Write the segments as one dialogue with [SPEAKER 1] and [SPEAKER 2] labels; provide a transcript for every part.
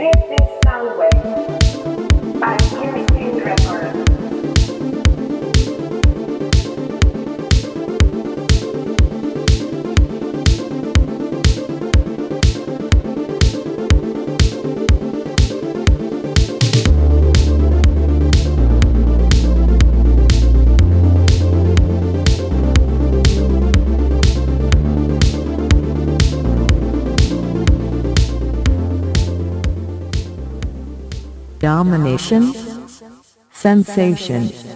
[SPEAKER 1] This is Soundwave. Domination, sensation.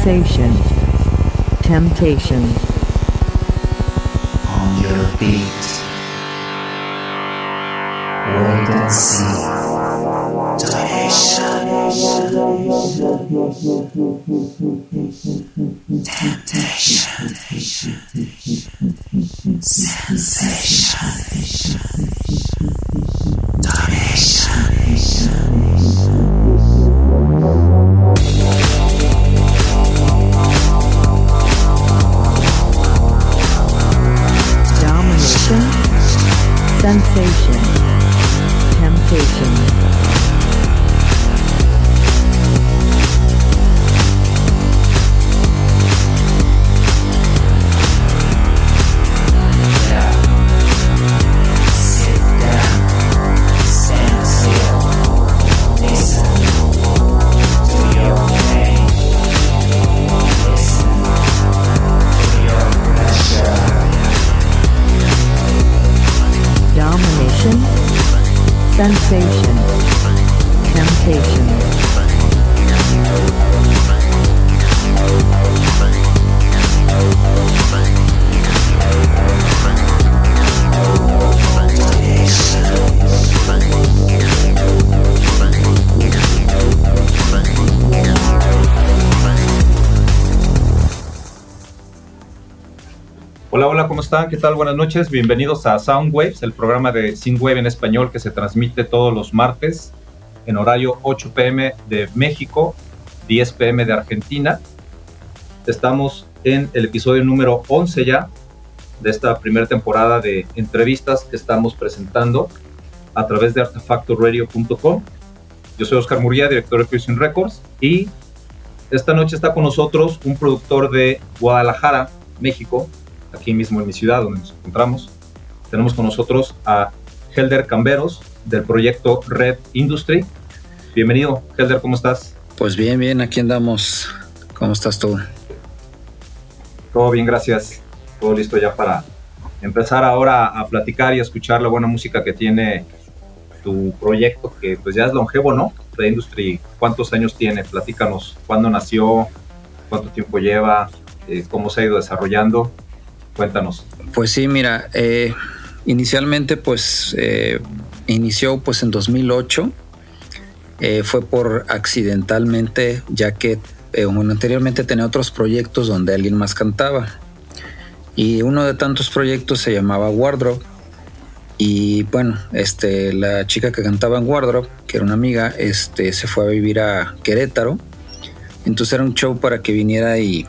[SPEAKER 2] Sensation, temptation.
[SPEAKER 3] Están? ¿Qué tal? Buenas noches. Bienvenidos a Soundwaves, el programa de Wave en español que se transmite todos los martes en horario 8 pm de México, 10 pm de Argentina. Estamos en el episodio número 11 ya de esta primera temporada de entrevistas que estamos presentando a través de artefactoradio.com. Yo soy Oscar Murguía, director de Fusion Records, y esta noche está con nosotros un productor de Guadalajara, México, aquí mismo en mi ciudad donde nos encontramos. Tenemos con nosotros a Helder Camberos del proyecto Red Industry. Bienvenido, Helder, ¿cómo estás?
[SPEAKER 4] Pues bien, bien, aquí andamos. ¿Cómo estás tú?
[SPEAKER 3] Todo bien, gracias. todo listo ya para empezar ahora a platicar y a escuchar la buena música que tiene tu proyecto, que pues ya es longevo, ¿no? The Industry, ¿cuántos años tiene? Platícanos, ¿cuándo nació? ¿Cuánto tiempo lleva? Eh, ¿Cómo se ha ido desarrollando? Cuéntanos.
[SPEAKER 4] Pues sí, mira, eh, inicialmente pues eh, inició pues en 2008. fue por accidentalmente, ya que anteriormente tenía otros proyectos donde alguien más cantaba. Y uno de tantos proyectos se llamaba Wardrobe. Y bueno, este, la chica que cantaba en Wardrobe, que era una amiga, este, se fue a vivir a Querétaro. Entonces era un show para que viniera y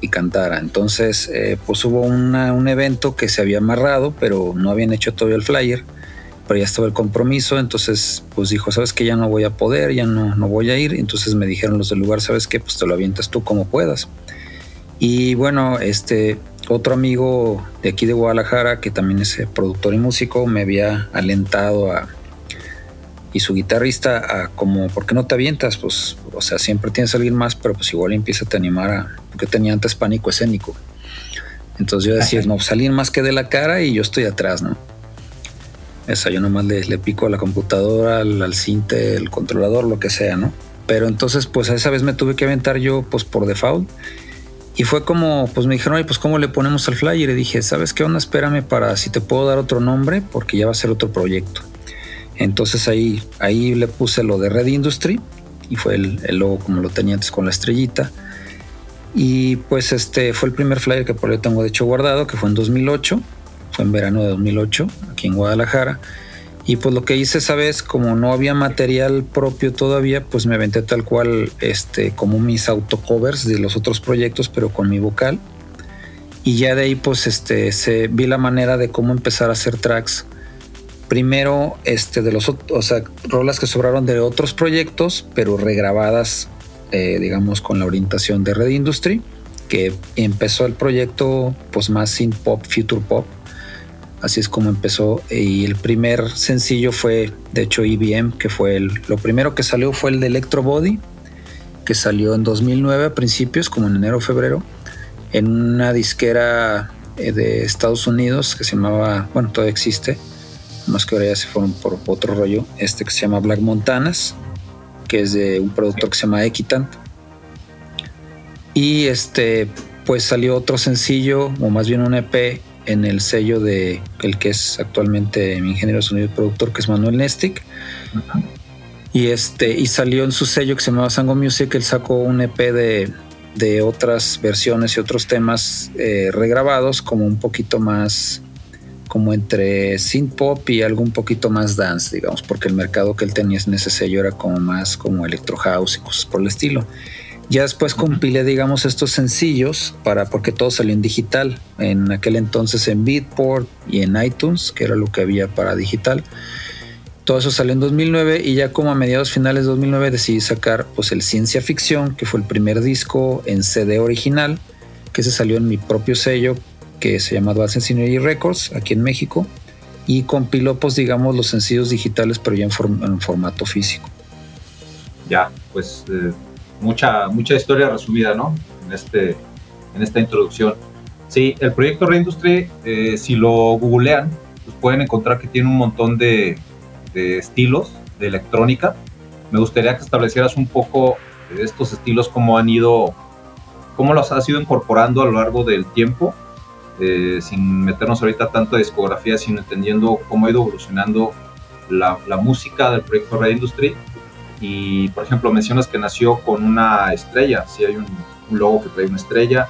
[SPEAKER 4] y cantara. Entonces, eh, pues hubo un evento que se había amarrado, pero no habían hecho todavía el flyer, pero ya estaba el compromiso. Entonces, pues dijo, sabes que ya no voy a poder, ya no, no voy a ir. Entonces me dijeron los del lugar, sabes que pues te lo avientas tú como puedas. Y bueno, este otro amigo de aquí de Guadalajara, que también es eh, productor y músico, me había alentado a, y su guitarrista a como, ¿por qué no te avientas? Pues, o sea, siempre tienes a alguien más, pero pues igual empieza a te animar a, porque tenía antes pánico escénico. Entonces yo decía, no, pues alguien más que de la cara y yo estoy atrás, ¿no? Esa, yo nomás le, le pico a la computadora, al, al cinte, el controlador, lo que sea, ¿no? Pero entonces, pues a esa vez me tuve que aventar yo, pues por default. Y fue como, pues me dijeron, oye, pues ¿cómo le ponemos al flyer? Y dije, ¿sabes qué onda? Espérame para si te puedo dar otro nombre, porque ya va a ser otro proyecto. Entonces ahí, ahí le puse lo de Red Industry y fue el, logo como lo tenía antes con la estrellita. Y pues este fue el primer flyer que por ahí tengo de hecho guardado, que fue en 2008, fue en verano de 2008, aquí en Guadalajara. Y pues lo que hice esa vez, como no había material propio todavía, pues me aventé tal cual, este, como mis autocovers de los otros proyectos, pero con mi vocal. Y ya de ahí pues este, se, vi la manera de cómo empezar a hacer tracks primero este, de los o sea, rolas que sobraron de otros proyectos, pero regrabadas, eh, digamos, con la orientación de Red Industry, que empezó el proyecto pues más sin pop, future pop. Así es como empezó. Y el primer sencillo fue, de hecho, IBM, que fue el, lo primero que salió fue el de Electro Body, que salió en 2009 a principios, como en enero o febrero, en una disquera eh, de Estados Unidos que se llamaba, bueno, todavía existe, más que ahora ya se fueron por otro rollo, este que se llama Black Montanas, que es de un productor que se llama Equitant. Y este, pues salió otro sencillo, o más bien un EP, en el sello de el que es actualmente mi ingeniero de sonido y productor, que es Manuel Nestic. Y este, y salió en su sello que se llama Sango Music, él sacó un EP de, de otras versiones y otros temas eh, regrabados, como un poquito más como entre synth pop y algo un poquito más dance, digamos, porque el mercado que él tenía en ese sello era como más como electro house y cosas por el estilo. Ya después compilé, digamos, estos sencillos para porque todo salió en digital. En aquel entonces en Beatport y en iTunes, que era lo que había para digital. Todo eso salió en 2009 y ya como a mediados finales de 2009 decidí sacar pues el Ciencia Ficción, que fue el primer disco en CD original, que se salió en mi propio sello que se llama Advanced Scenery Records aquí en México y compiló pues digamos los sencillos digitales pero ya en, formato físico.
[SPEAKER 3] Ya, pues eh, mucha, mucha historia resumida, ¿no? En, este, en esta introducción. Sí, el proyecto Reindustry, eh, si lo googlean, pues pueden encontrar que tiene un montón de, de estilos de electrónica. Me gustaría que establecieras un poco estos estilos, cómo han ido, cómo los has ido incorporando a lo largo del tiempo eh, sin meternos ahorita tanto de discografía, sino entendiendo cómo ha ido evolucionando la, música del proyecto Red Industry. Y, por ejemplo, mencionas que nació con una estrella, si hay un, logo que trae una estrella.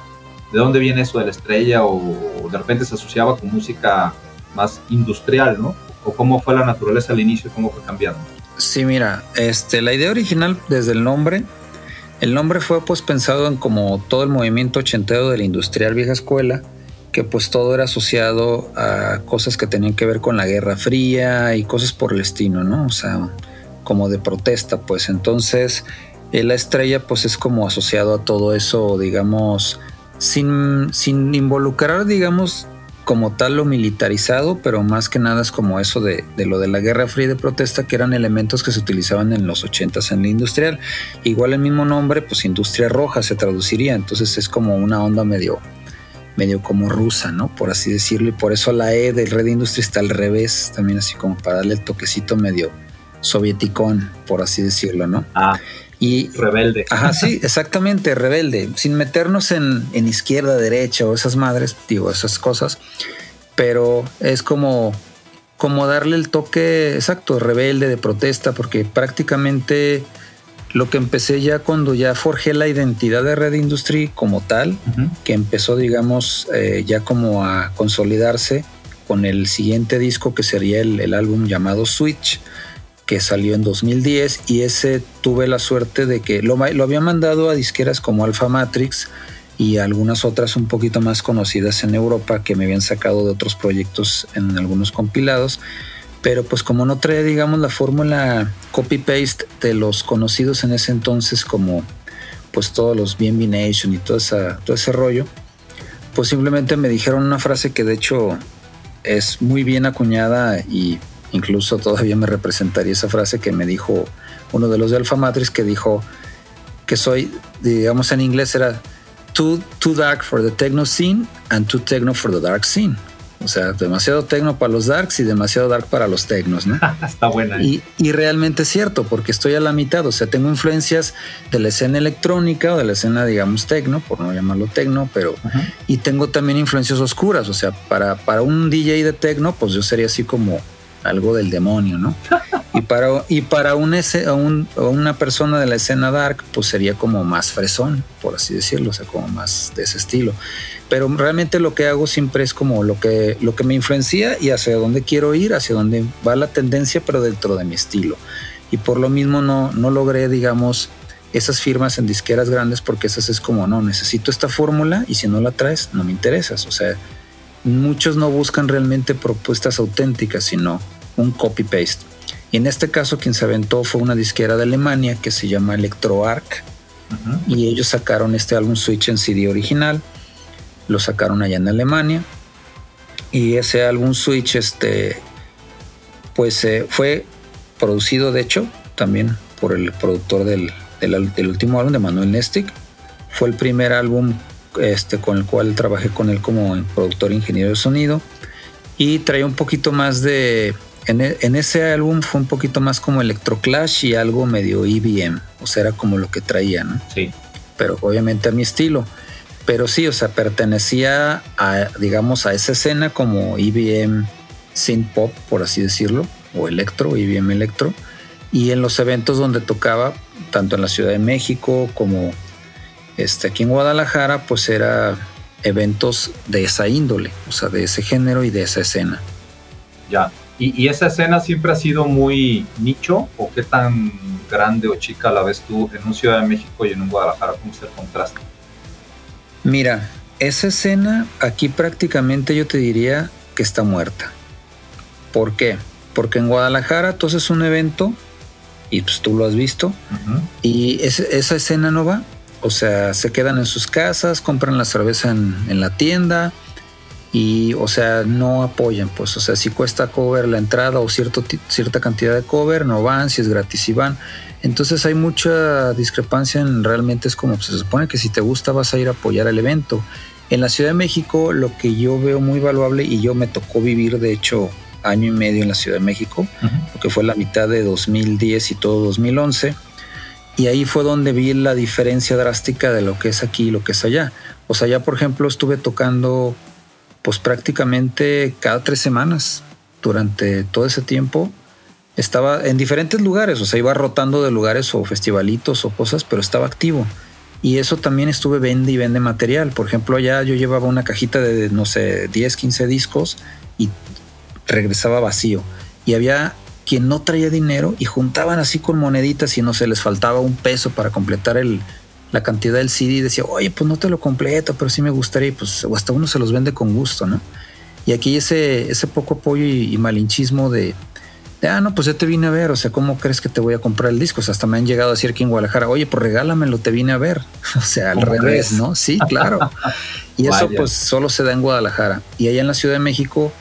[SPEAKER 3] ¿De dónde viene eso de la estrella? O, de repente se asociaba con música más industrial, ¿no? ¿O cómo fue la naturaleza al inicio y cómo fue cambiando?
[SPEAKER 4] Sí, mira, este, la idea original desde el nombre, el nombre fue pues pensado en como todo el movimiento ochentero de la industrial vieja escuela, que pues todo era asociado a cosas que tenían que ver con la Guerra Fría y cosas por el estilo, ¿no? O sea, como de protesta, pues entonces eh, la estrella pues es como asociado a todo eso, digamos, sin, sin involucrar, digamos, como tal lo militarizado, pero más que nada es como eso de, lo de la Guerra Fría de protesta, que eran elementos que se utilizaban en los 80 en la industrial. Igual el mismo nombre, pues industria roja se traduciría, entonces es como una onda medio medio como rusa, ¿no? Por así decirlo. Y por eso la E del Red Industry está al revés, también así como para darle el toquecito medio sovieticón, por así decirlo, ¿no?
[SPEAKER 3] Ah,
[SPEAKER 4] Y,
[SPEAKER 3] rebelde.
[SPEAKER 4] Ajá, sí, exactamente, rebelde, sin meternos en, en izquierda, derecha o esas madres, digo, esas cosas, pero es como, como darle el toque exacto, rebelde, de protesta, porque prácticamente lo que empecé ya cuando ya forjé la identidad de Red Industry como tal, que empezó, digamos, eh, ya como a consolidarse con el siguiente disco que sería el, el álbum llamado Switch, que salió en 2010 y ese tuve la suerte de que lo, lo había mandado a disqueras como Alpha Matrix y algunas otras un poquito más conocidas en Europa que me habían sacado de otros proyectos en algunos compilados. Pero pues como no traía, digamos, la fórmula copy-paste de los conocidos en ese entonces como pues todos los BNB Nation y todo, todo ese rollo, pues simplemente me dijeron una frase que de hecho es muy bien acuñada y incluso todavía me representaría esa frase que me dijo uno de los de Alpha Matrix que dijo que soy, digamos en inglés era too, too dark for the techno scene and too techno for the dark scene. O sea, demasiado techno para los darks y demasiado dark para los technos, ¿no?
[SPEAKER 3] Está buena. ¿eh?
[SPEAKER 4] Y, y realmente es cierto, porque estoy a la mitad, o sea, tengo influencias de la escena electrónica o de la escena, digamos, tecno, por no llamarlo tecno, pero... Y tengo también influencias oscuras, o sea, para, para un DJ de tecno, pues yo sería así como algo del demonio, ¿no? Y para, y para un, ese- un- una persona de la escena dark, pues sería como más fresón, por así decirlo, o sea, como más de ese estilo. Pero realmente lo que hago siempre es como lo que, lo que me influencia y hacia dónde quiero ir, hacia dónde va la tendencia, pero dentro de mi estilo. Y por lo mismo no, no logré, digamos, esas firmas en disqueras grandes porque esas es como, no, necesito esta fórmula y si no la traes, no me interesas. O sea, muchos no buscan realmente propuestas auténticas, sino un copy-paste. Y en este caso quien se aventó fue una disquera de Alemania que se llama ElectroArc
[SPEAKER 3] Ujú.
[SPEAKER 4] y ellos sacaron este álbum Switch en CD original, lo sacaron allá en Alemania y ese álbum Switch este pues eh, fue producido de hecho también por el productor del, del del último álbum de Manuel Nestic fue el primer álbum este con el cual trabajé con él como productor e ingeniero de sonido y traía un poquito más de en, e- en ese álbum fue un poquito más como electroclash y algo medio EBM o sea era como lo que traía ¿no?
[SPEAKER 3] Sí.
[SPEAKER 4] pero obviamente a mi estilo. Pero sí, o sea, pertenecía a, digamos, a esa escena como EBM synth pop, por así decirlo, o electro, EBM electro. Y en los eventos donde tocaba, tanto en la Ciudad de México como este, aquí en Guadalajara, pues era eventos de esa índole, o sea, de ese género y de esa escena.
[SPEAKER 3] Ya. ¿Y, y esa escena siempre ha sido muy nicho? ¿O qué tan grande o chica la ves tú en un Ciudad de México y en un Guadalajara? ¿Cómo es el contraste?
[SPEAKER 4] Mira, esa escena aquí prácticamente yo te diría que está muerta. ¿Por qué? Porque en Guadalajara tú haces un evento y pues tú lo has visto y esa escena no va. O sea, se quedan en sus casas, compran la cerveza en, en la tienda y, o sea, no apoyan. Pues, o sea, si cuesta cover la entrada o cierto, cierta cantidad de cover, no van, si es gratis, y van. Entonces hay mucha discrepancia en realmente es como pues, se supone que si te gusta vas a ir a apoyar el evento. En la Ciudad de México lo que yo veo muy valuable y yo me tocó vivir de hecho año y medio en la Ciudad de México,
[SPEAKER 3] Ujú.
[SPEAKER 4] lo que fue la mitad de 2010 y todo 2011. Y ahí fue donde vi la diferencia drástica de lo que es aquí y lo que es allá. O sea, ya por ejemplo estuve tocando pues prácticamente cada tres semanas durante todo ese tiempo. Estaba en diferentes lugares, o sea, iba rotando de lugares o festivalitos o cosas, pero estaba activo. Y eso también estuve vende y vende material. Por ejemplo, allá yo llevaba una cajita de, no sé, 10, 15 discos y regresaba vacío. Y había quien no traía dinero y juntaban así con moneditas y no se les faltaba un peso para completar el, la cantidad del CD y decía, oye, pues no te lo completo, pero sí me gustaría, y pues o hasta uno se los vende con gusto, ¿no? Y aquí ese, ese poco apoyo y, y malinchismo de, de, ah, no, pues ya te vine a ver, o sea, ¿cómo crees que te voy a comprar el disco? O sea, hasta me han llegado a decir aquí en Guadalajara, oye, pues regálamelo, te vine a ver. O sea, al
[SPEAKER 3] ¿Cómo
[SPEAKER 4] revés? ¿no? Sí, claro. Y eso
[SPEAKER 3] Vaya.
[SPEAKER 4] pues solo se da en Guadalajara. Y allá en la Ciudad de México,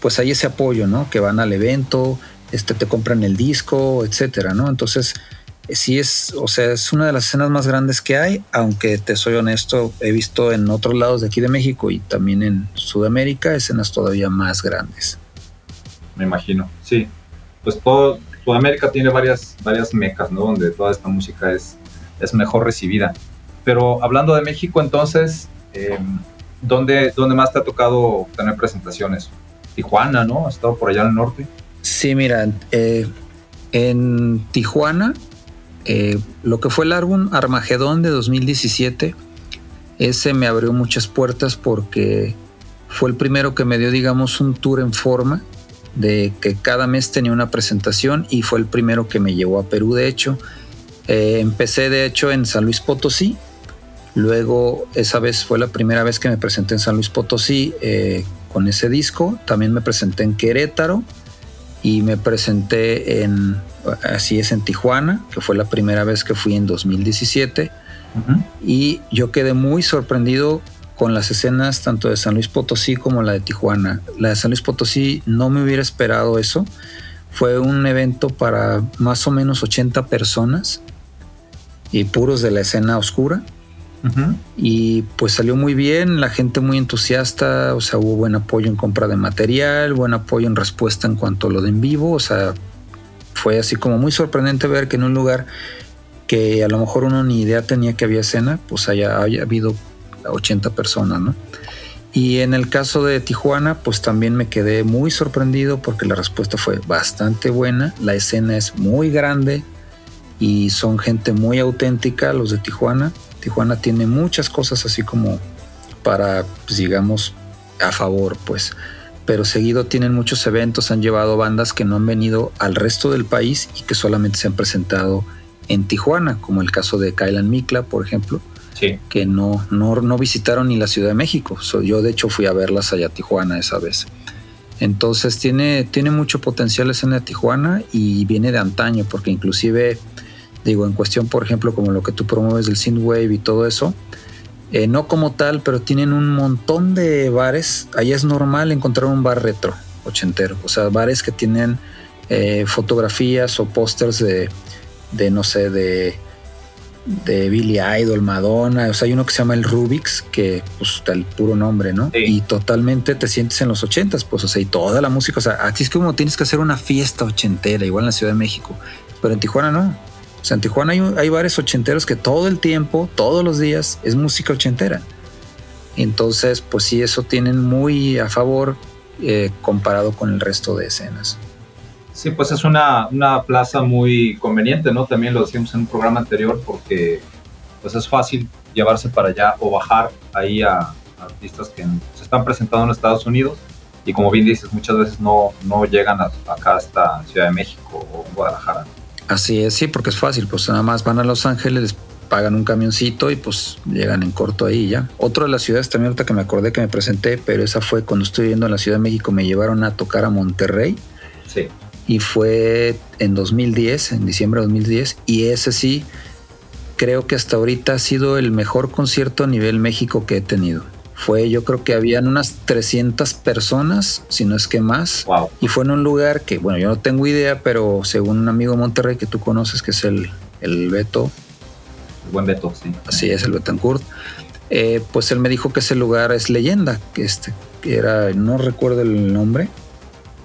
[SPEAKER 4] pues hay ese apoyo, ¿no? Que van al evento, este, te compran el disco, etcétera, ¿no? Entonces, sí es, o sea, es una de las escenas más grandes que hay, aunque te soy honesto, he visto en otros lados de aquí de México y también en Sudamérica escenas todavía más grandes.
[SPEAKER 3] Me imagino, sí. Pues todo Sudamérica tiene varias, varias mecas, ¿no? Donde toda esta música es, es mejor recibida. Pero hablando de México, entonces, eh, ¿dónde, ¿dónde más te ha tocado tener presentaciones? Tijuana, ¿no? ¿Has estado por allá el norte?
[SPEAKER 4] Sí, mira, eh, en Tijuana, eh, lo que fue el álbum Armagedón de 2017, ese me abrió muchas puertas porque fue el primero que me dio, digamos, un tour en forma de que cada mes tenía una presentación y fue el primero que me llevó a Perú, de hecho. Eh, empecé, de hecho, en San Luis Potosí. Luego, esa vez fue la primera vez que me presenté en San Luis Potosí eh, con ese disco. También me presenté en Querétaro y me presenté en, así es, en Tijuana, que fue la primera vez que fui en 2017. Y yo quedé muy sorprendido con las escenas tanto de San Luis Potosí como la de Tijuana. La de San Luis Potosí no me hubiera esperado eso. Fue un evento para más o menos 80 personas y puros de la escena oscura. Y pues salió muy bien, la gente muy entusiasta, o sea, hubo buen apoyo en compra de material, buen apoyo en respuesta en cuanto a lo de en vivo, o sea, fue así como muy sorprendente ver que en un lugar que a lo mejor uno ni idea tenía que había escena, pues haya, haya habido 80 personas, ¿no? Y en el caso de Tijuana, pues también me quedé muy sorprendido porque la respuesta fue bastante buena, la escena es muy grande y son gente muy auténtica los de Tijuana Tijuana tiene muchas cosas así como para, pues, digamos, a favor, pues. Pero seguido tienen muchos eventos, han llevado bandas que no han venido al resto del país y que solamente se han presentado en Tijuana, como el caso de Kailan Mikla, por ejemplo,
[SPEAKER 3] sí.
[SPEAKER 4] que no, no, no visitaron ni la Ciudad de México. yo de hecho fui a verlas allá a Tijuana esa vez. Entonces tiene, tiene mucho potencial escena de Tijuana y viene de antaño, porque inclusive Digo, en cuestión, por ejemplo, como lo que tú promueves del synthwave y todo eso, eh, no como tal, pero tienen un montón de bares. Ahí es normal encontrar un bar retro, ochentero. O sea, bares que tienen eh, fotografías o pósters de, de, no sé, de, de Billy Idol, Madonna. O sea, hay uno que se llama el Rubik's, que pues está el puro nombre, ¿no? Y totalmente te sientes en los ochentas, pues, o sea, y toda la música. O sea, así es como tienes que hacer una fiesta ochentera, igual en la Ciudad de México. Pero en Tijuana no. O sea, Tijuana hay, bares ochenteros que todo el tiempo, todos los días, es música ochentera. Entonces, pues sí, eso tienen muy a favor eh, comparado con el resto de escenas.
[SPEAKER 3] Sí, pues es una, una, plaza muy conveniente, ¿no? También lo decíamos en un programa anterior porque pues es fácil llevarse para allá o bajar ahí a, artistas que se están presentando en Estados Unidos y como bien dices, muchas veces no, no llegan acá hasta Ciudad de México o Guadalajara.
[SPEAKER 4] Así es, sí, porque es fácil, pues nada más van a Los Ángeles, pagan un camioncito y pues llegan en corto ahí ya. Otro de las ciudades también ahorita que me acordé que me presenté, pero esa fue cuando estoy viviendo en la Ciudad de México, me llevaron a tocar a Monterrey.
[SPEAKER 3] Sí.
[SPEAKER 4] Y fue en 2010, en diciembre de 2010, y ese sí, creo que hasta ahorita ha sido el mejor concierto a nivel México que he tenido fue yo creo que habían unas 300 personas, si no es que más. Y fue en un lugar que, bueno, yo no tengo idea, pero según un amigo de Monterrey que tú conoces, que es el, el Beto.
[SPEAKER 3] El buen Beto, sí.
[SPEAKER 4] Así es, el Betancourt. Eh, pues él me dijo que ese lugar es leyenda, que este que era, no recuerdo el nombre,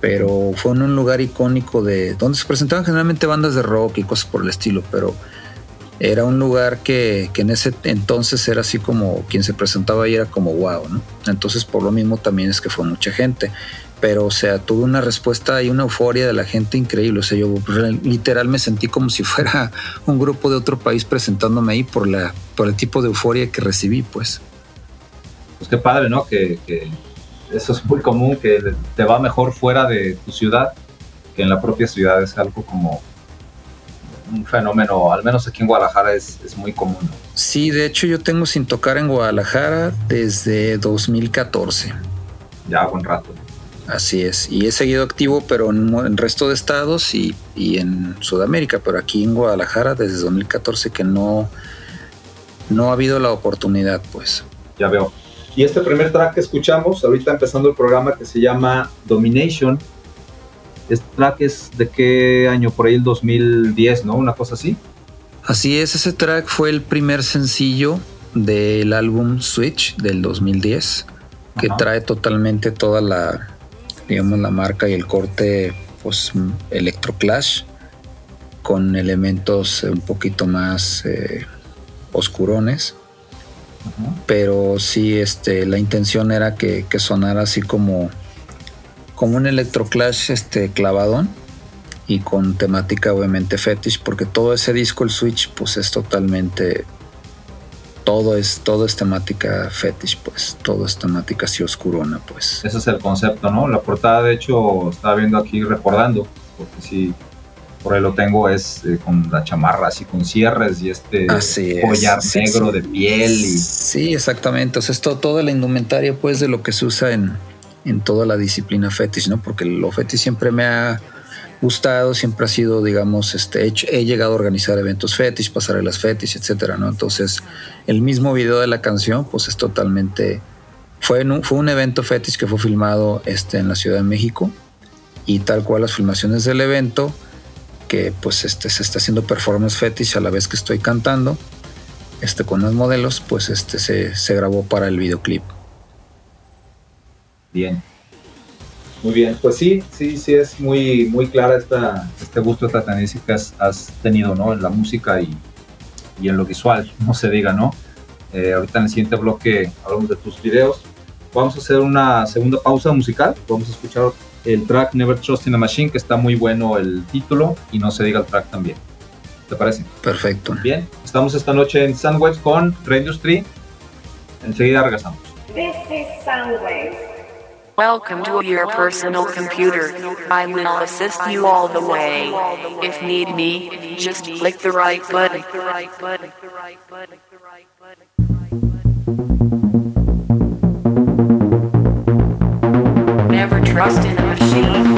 [SPEAKER 4] pero fue en un lugar icónico de donde se presentaban generalmente bandas de rock y cosas por el estilo, pero era un lugar que, en ese entonces era así como quien se presentaba ahí era como wow, ¿no? Entonces por lo mismo también es que fue mucha gente. Pero, o sea, tuve una respuesta y una euforia de la gente increíble. O sea, yo literal me sentí como si fuera un grupo de otro país presentándome ahí por, la, por el tipo de euforia que recibí, pues.
[SPEAKER 3] Pues qué padre, ¿no? Que, que eso es muy común, que te va mejor fuera de tu ciudad que en la propia ciudad. Es algo como un fenómeno, al menos aquí en Guadalajara es, muy común.
[SPEAKER 4] Sí, de hecho yo tengo sin tocar en Guadalajara desde 2014.
[SPEAKER 3] Ya, buen rato.
[SPEAKER 4] Así es, y he seguido activo, pero en el resto de estados y, en Sudamérica, pero aquí en Guadalajara desde 2014 que no, no ha habido la oportunidad, pues.
[SPEAKER 3] Ya veo. Y este primer track que escuchamos, ahorita empezando el programa que se llama Domination, este track es de qué año, por ahí el 2010, ¿no? Una cosa así.
[SPEAKER 4] Así es, ese track fue el primer sencillo del álbum Switch del 2010, que
[SPEAKER 3] Ajá.
[SPEAKER 4] trae totalmente toda la, digamos, la marca y el corte, pues, electroclash, con elementos un poquito más eh, oscurones.
[SPEAKER 3] Ajá.
[SPEAKER 4] pero sí este la intención era que, que sonara así como como un electroclash este clavadón y con temática obviamente fetish porque todo ese disco el Switch pues es totalmente todo es todo es temática fetish pues todo es temática así oscurona pues
[SPEAKER 3] Ese es el concepto, ¿no? La portada, de hecho, estaba viendo aquí recordando, porque sí, por ahí lo tengo, es eh, con la chamarra así con cierres y este
[SPEAKER 4] Así
[SPEAKER 3] collar negro
[SPEAKER 4] sí.
[SPEAKER 3] de piel y
[SPEAKER 4] Sí, exactamente. O sea, es to- toda la indumentaria, pues, de lo que se usa en, en toda la disciplina fetish, ¿no? Porque lo fetish siempre me ha gustado, siempre ha sido, digamos, este, he, he llegado a organizar eventos fetish, pasarelas fetish, etcétera, ¿no? Entonces, el mismo video de la canción, pues, es totalmente. Fue, en un, fue un evento fetish que fue filmado este, en la Ciudad de México y tal cual las filmaciones del evento, que pues este, se está haciendo performance fetish a la vez que estoy cantando este, con los modelos, pues este se, se grabó para el videoclip.
[SPEAKER 3] Bien. Muy bien, pues sí, sí, sí es muy, muy clara esta, este gusto, tendencia que has, has tenido, ¿no? En la música y, y en lo visual, no se diga, ¿no? Eh, ahorita en el siguiente bloque hablamos de tus videos. Vamos a hacer una segunda pausa musical. Vamos a escuchar el track Never Trust in a Machine, que está muy bueno el título y no se diga el track también. ¿Te parece?
[SPEAKER 4] Perfecto.
[SPEAKER 3] Bien, estamos esta noche en Sandwich con Reindustry. Enseguida regresamos.
[SPEAKER 5] This is Soundwave.
[SPEAKER 1] Welcome to your personal computer. I will assist you all the way. If need me, just click the right button. Never trust in a machine.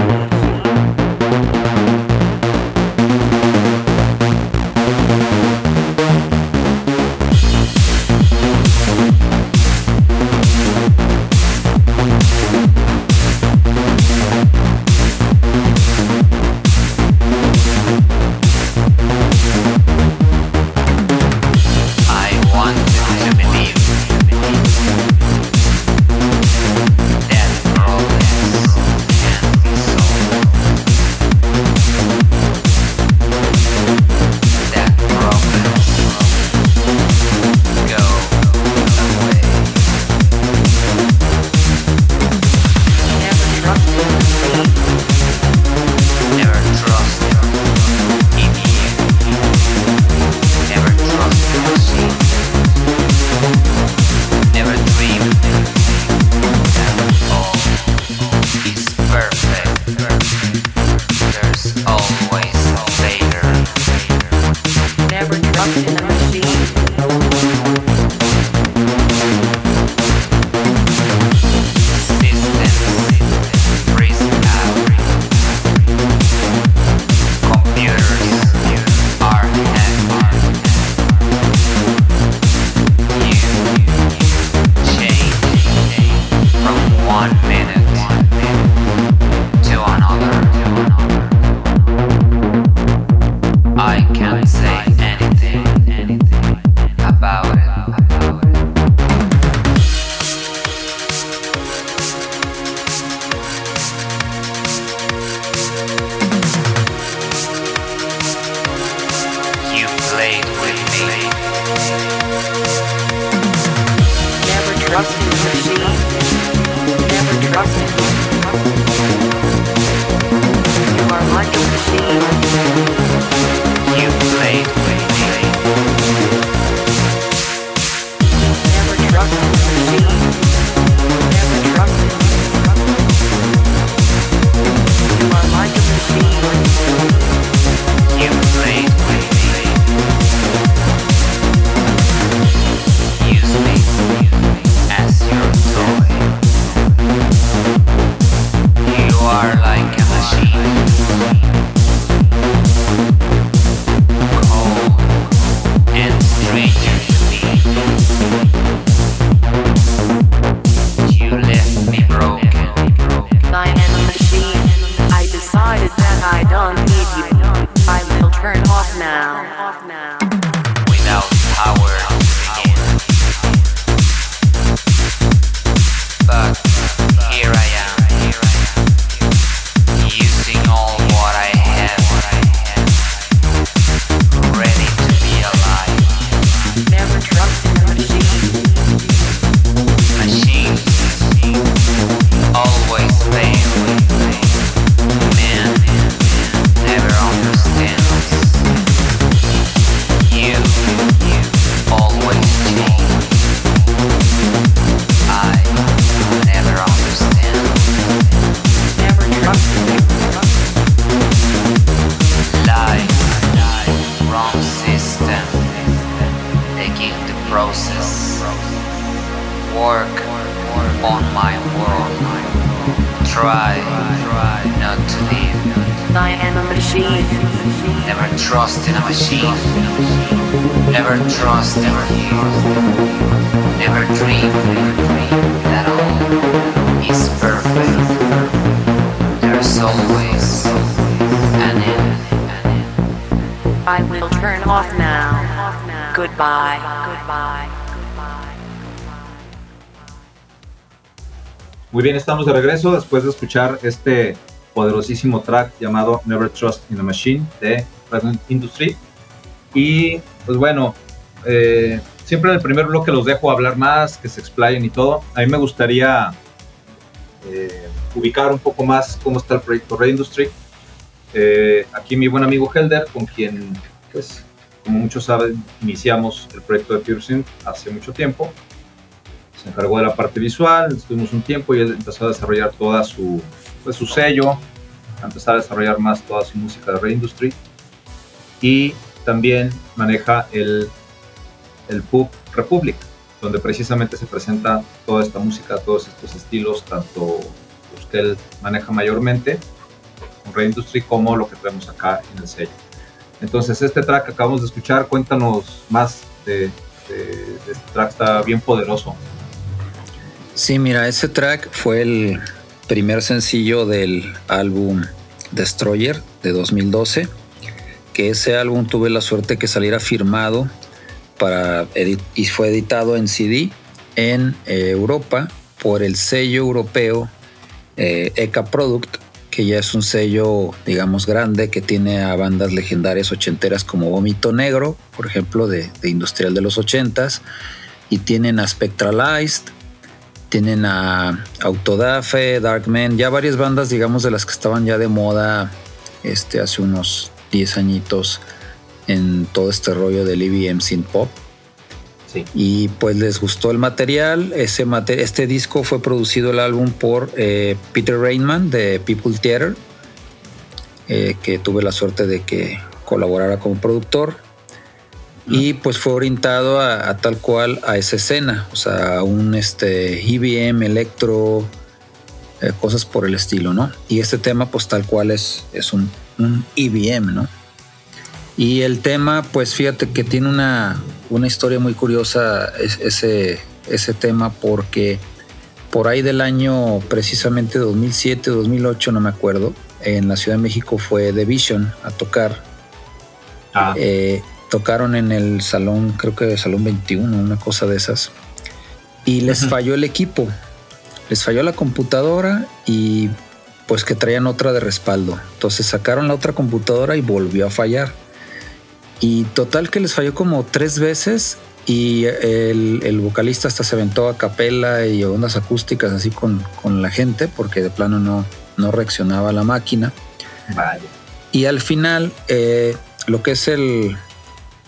[SPEAKER 3] Muy bien, estamos de regreso después de escuchar este poderosísimo track llamado Never Trust in a Machine de Present Industry. Y pues bueno, eh, siempre en el primer bloque los dejo hablar más, que se explayen y todo. A mí me gustaría eh, ubicar un poco más cómo está el proyecto Red Industry. Eh, aquí mi buen amigo Helder, con quien, pues, como muchos saben, iniciamos el proyecto de Synth hace mucho tiempo. Se encargó de la parte visual, estuvimos un tiempo y él empezó a desarrollar toda su, pues, su sello, a empezar a desarrollar más toda su música de Red Industry. Y también maneja el, el Pub Republic, donde precisamente se presenta toda esta música, todos estos estilos, tanto los que él maneja mayormente con Red Industry como lo que tenemos acá en el sello. Entonces, este track que acabamos de escuchar, cuéntanos más de este track, está bien poderoso.
[SPEAKER 4] Sí, mira, ese track fue el primer sencillo del álbum Destroyer de 2012, que ese álbum tuve la suerte que saliera firmado para y fue editado en CD en eh, Europa por el sello europeo eh, ECA Product, que ya es un sello, digamos, grande que tiene a bandas legendarias ochenteras como Vómito Negro, por ejemplo, de, de Industrial de los ochentas, y tienen a Spectralized, tienen a Autodafe, Darkman, ya varias bandas, digamos, de las que estaban ya de moda este, hace unos 10 añitos en todo este rollo del EBM Synth Pop.
[SPEAKER 3] Sí.
[SPEAKER 4] Y pues les gustó el material. Ese mate- este disco fue producido el álbum por eh, Peter Rainman de People Theater, eh, que tuve la suerte de que colaborara como productor. Y pues fue orientado a, a tal cual a esa escena, o sea, a un este, EBM, electro, eh, cosas por el estilo, ¿no? Y este tema pues tal cual es, es un, un EBM, ¿no? Y el tema, pues fíjate que tiene una, una historia muy curiosa es- ese, ese tema porque por ahí del año precisamente 2007, 2008, no me acuerdo, en la Ciudad de México fue The Vision a tocar.
[SPEAKER 3] Ah,
[SPEAKER 4] Eh, tocaron en el salón, creo que salón 21, una cosa de esas. Y les falló el equipo. Les falló la computadora y pues que traían otra de respaldo. Entonces sacaron la otra computadora y volvió a fallar. Y total que les falló como tres veces y el, el vocalista hasta se aventó a capela y ondas acústicas así con, con la gente porque de plano no, no reaccionaba la máquina.
[SPEAKER 3] vaya.
[SPEAKER 4] Y al final, eh, lo que es el,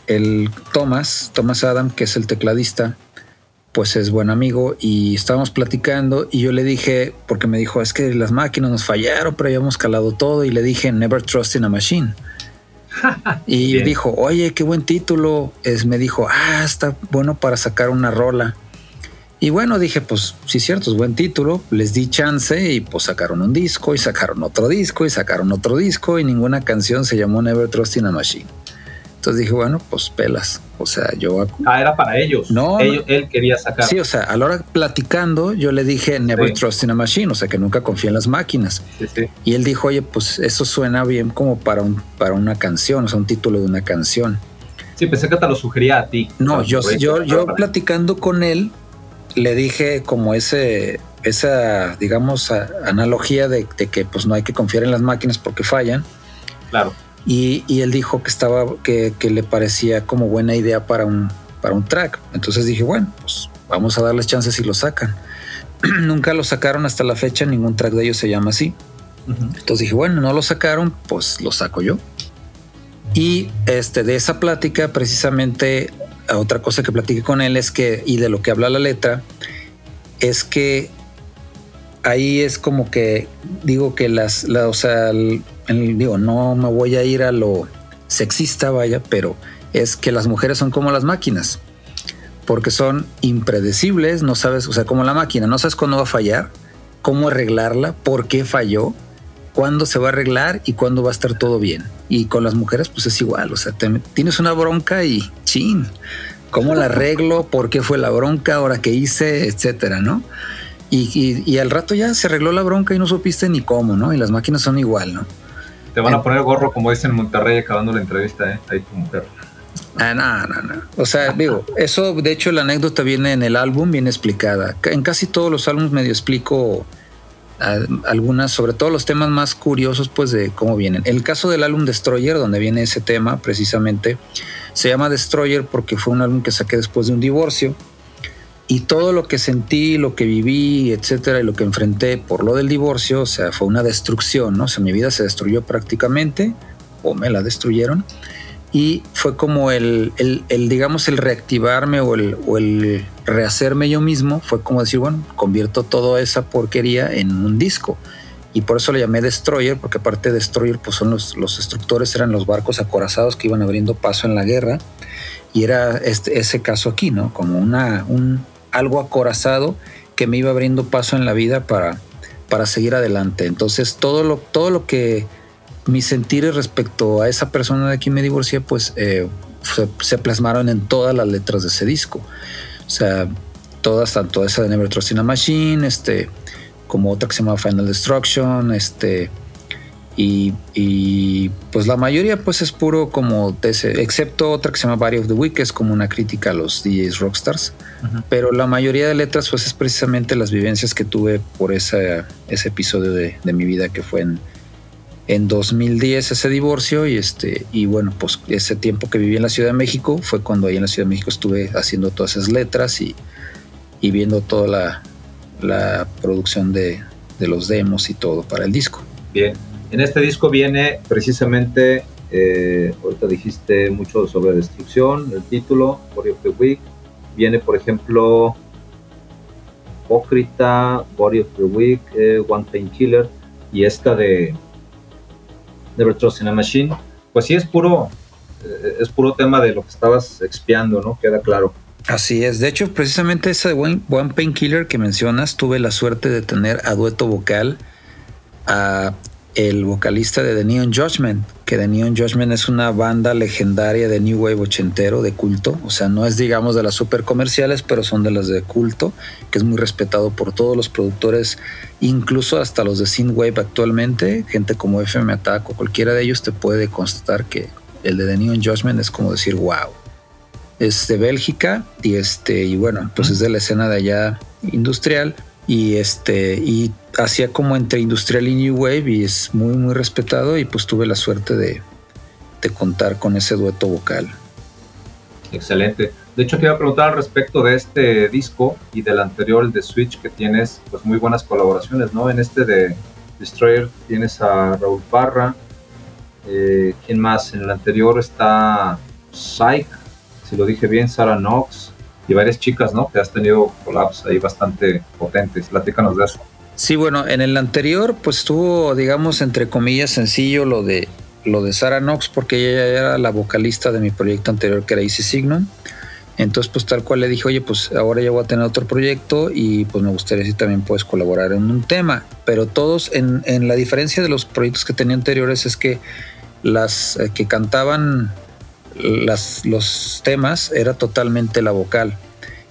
[SPEAKER 4] el Thomas, Thomas Adam, que es el tecladista, pues es buen amigo y estábamos platicando y yo le dije, porque me dijo, es que las máquinas nos fallaron, pero ya hemos calado todo y le dije, never trust in a machine. y
[SPEAKER 3] Bien.
[SPEAKER 4] dijo, oye, qué buen título. Es, me dijo, ah, está bueno para sacar una rola. Y bueno, dije, pues sí, cierto, es buen título. Les di chance y pues sacaron un disco y sacaron otro disco y sacaron otro disco y ninguna canción se llamó Never Trust in a Machine. Entonces dije, bueno, pues pelas. O sea, yo
[SPEAKER 3] Ah, era para ellos.
[SPEAKER 4] No,
[SPEAKER 3] Ellos- él quería sacar.
[SPEAKER 4] Sí, o sea, a la hora platicando, yo le dije Never
[SPEAKER 3] Sí.
[SPEAKER 4] Trust in a Machine, o sea, que nunca confía en las máquinas.
[SPEAKER 3] Sí, sí.
[SPEAKER 4] Y él dijo, oye, pues eso suena bien como para, un, para una canción, o sea, un título de una canción.
[SPEAKER 3] Sí, pensé que te lo sugería a ti.
[SPEAKER 4] No, yo,
[SPEAKER 3] tu
[SPEAKER 4] yo, yo platicando con él, le dije como ese, esa, digamos, a- analogía de, de que pues no hay que confiar en las máquinas porque fallan.
[SPEAKER 3] Claro.
[SPEAKER 4] Y, y él dijo que estaba, que, que le parecía como buena idea para un, para un track. Entonces dije, bueno, pues vamos a darles chances si lo sacan. Nunca lo sacaron hasta la fecha, ningún track de ellos se llama así. Entonces dije, bueno, no lo sacaron, pues lo saco yo. Y este, de esa plática, precisamente, otra cosa que platiqué con él es que, y de lo que habla la letra, es que ahí es como que digo que las, la, o sea, digo, no me voy a ir a lo sexista, vaya, pero es que las mujeres son como las máquinas, porque son impredecibles, no sabes, o sea, como la máquina, no sabes cuándo va a fallar cómo arreglarla, por qué falló, cuándo se va a arreglar y cuándo va a estar todo bien. Y con las mujeres pues es igual, o sea, tienes una bronca y chin, ¿cómo la arreglo? ¿Por qué fue la bronca? ¿Ahora qué hice? Etcétera, ¿no? Y- y al rato ya se arregló la bronca y no supiste ni cómo, ¿no? Y las máquinas son igual, ¿no?
[SPEAKER 3] Te van a poner gorro, como dicen en Monterrey, acabando la entrevista, ¿eh? Ahí tu mujer.
[SPEAKER 4] Ah, no, no, no. O sea, digo, eso, de hecho, la anécdota viene en el álbum, viene explicada. Ca- En casi todos los álbumes medio explico ah, algunas, sobre todo los temas más curiosos, pues, de cómo vienen. El caso del álbum Destroyer, donde viene ese tema, precisamente, se llama Destroyer porque fue un álbum que saqué después de un divorcio. Y todo lo que sentí, lo que viví, etcétera, y lo que enfrenté por lo del divorcio, o sea, fue una destrucción, ¿no? O sea, mi vida se destruyó prácticamente, o me la destruyeron y fue como el, el- el, digamos, el reactivarme o el, o el rehacerme yo mismo, fue como decir, bueno, convierto toda esa porquería en un disco. Y por eso le llamé Destroyer, porque aparte de Destroyer, pues son los, los destructores, eran los barcos acorazados que iban abriendo paso en la guerra. Y era este, ese caso aquí, ¿no? Como una, un, algo acorazado que me iba abriendo paso en la vida para, para seguir adelante. Entonces, todo lo, todo lo que mis sentires respecto a esa persona de quien me divorcié, pues eh, se, plasmaron en todas las letras de ese disco. O sea, todas, tanto esa de Never Trust in a Machine, este, como otra que se llama Final Destruction, este, y, y, pues la mayoría pues es puro como de ese, excepto otra que se llama Body of the Week, que es como una crítica a los DJs rockstars, Pero la mayoría de letras pues es precisamente las vivencias que tuve por esa, ese episodio de, de mi vida que fue en, en 2010 ese divorcio y este y bueno pues ese tiempo que viví en la Ciudad de México fue cuando ahí en la Ciudad de México estuve haciendo todas esas letras y, y viendo toda la, la producción de, de los demos y todo para el disco.
[SPEAKER 3] Bien. En este disco viene precisamente, eh, ahorita dijiste mucho sobre destrucción, el título, Body of the Week. Viene, por ejemplo, Hipócrita, Body of the Week, eh, One Painkiller y esta de Never Trust in a Machine. Pues sí, es puro, eh, es puro tema de lo que estabas expiando, ¿no? Queda claro.
[SPEAKER 4] Así es. De hecho, precisamente esa de One, One Painkiller que mencionas, tuve la suerte de tener a dueto vocal a el vocalista de The Neon Judgment, que The Neon Judgment es una banda legendaria de New Wave ochentero, de culto. O sea, no es digamos de las super comerciales, pero son de las de culto, que es muy respetado por todos los productores, incluso hasta los de Synthwave actualmente. Gente como FM Attack o cualquiera de ellos te puede constatar que el de The Neon Judgment es como decir, wow es de Bélgica y este y bueno pues es de la escena de allá industrial y este y hacía como entre industrial y new wave y es muy muy respetado y pues tuve la suerte de, de contar con ese dueto vocal
[SPEAKER 3] Excelente. De hecho, te iba a preguntar al respecto de este disco y del anterior, el de Switch, que tienes pues muy buenas colaboraciones, ¿no? En este de Destroyer tienes a Raúl Parra. Eh, ¿Quién más? En el anterior está Psych, si lo dije bien, Sarah Knox y varias chicas, ¿no? Que has tenido collabs ahí bastante potentes. Platícanos de eso.
[SPEAKER 4] Sí bueno en el anterior pues estuvo digamos entre comillas sencillo lo de lo de Sarah Knox porque ella era la vocalista de mi proyecto anterior que era Easy Signum Entonces, pues tal cual le dije, oye, pues ahora ya voy a tener otro proyecto y pues me gustaría si también puedes colaborar en un tema. Pero todos, en, en la diferencia de los proyectos que tenía anteriores es que las eh, que cantaban las, los temas era totalmente la vocal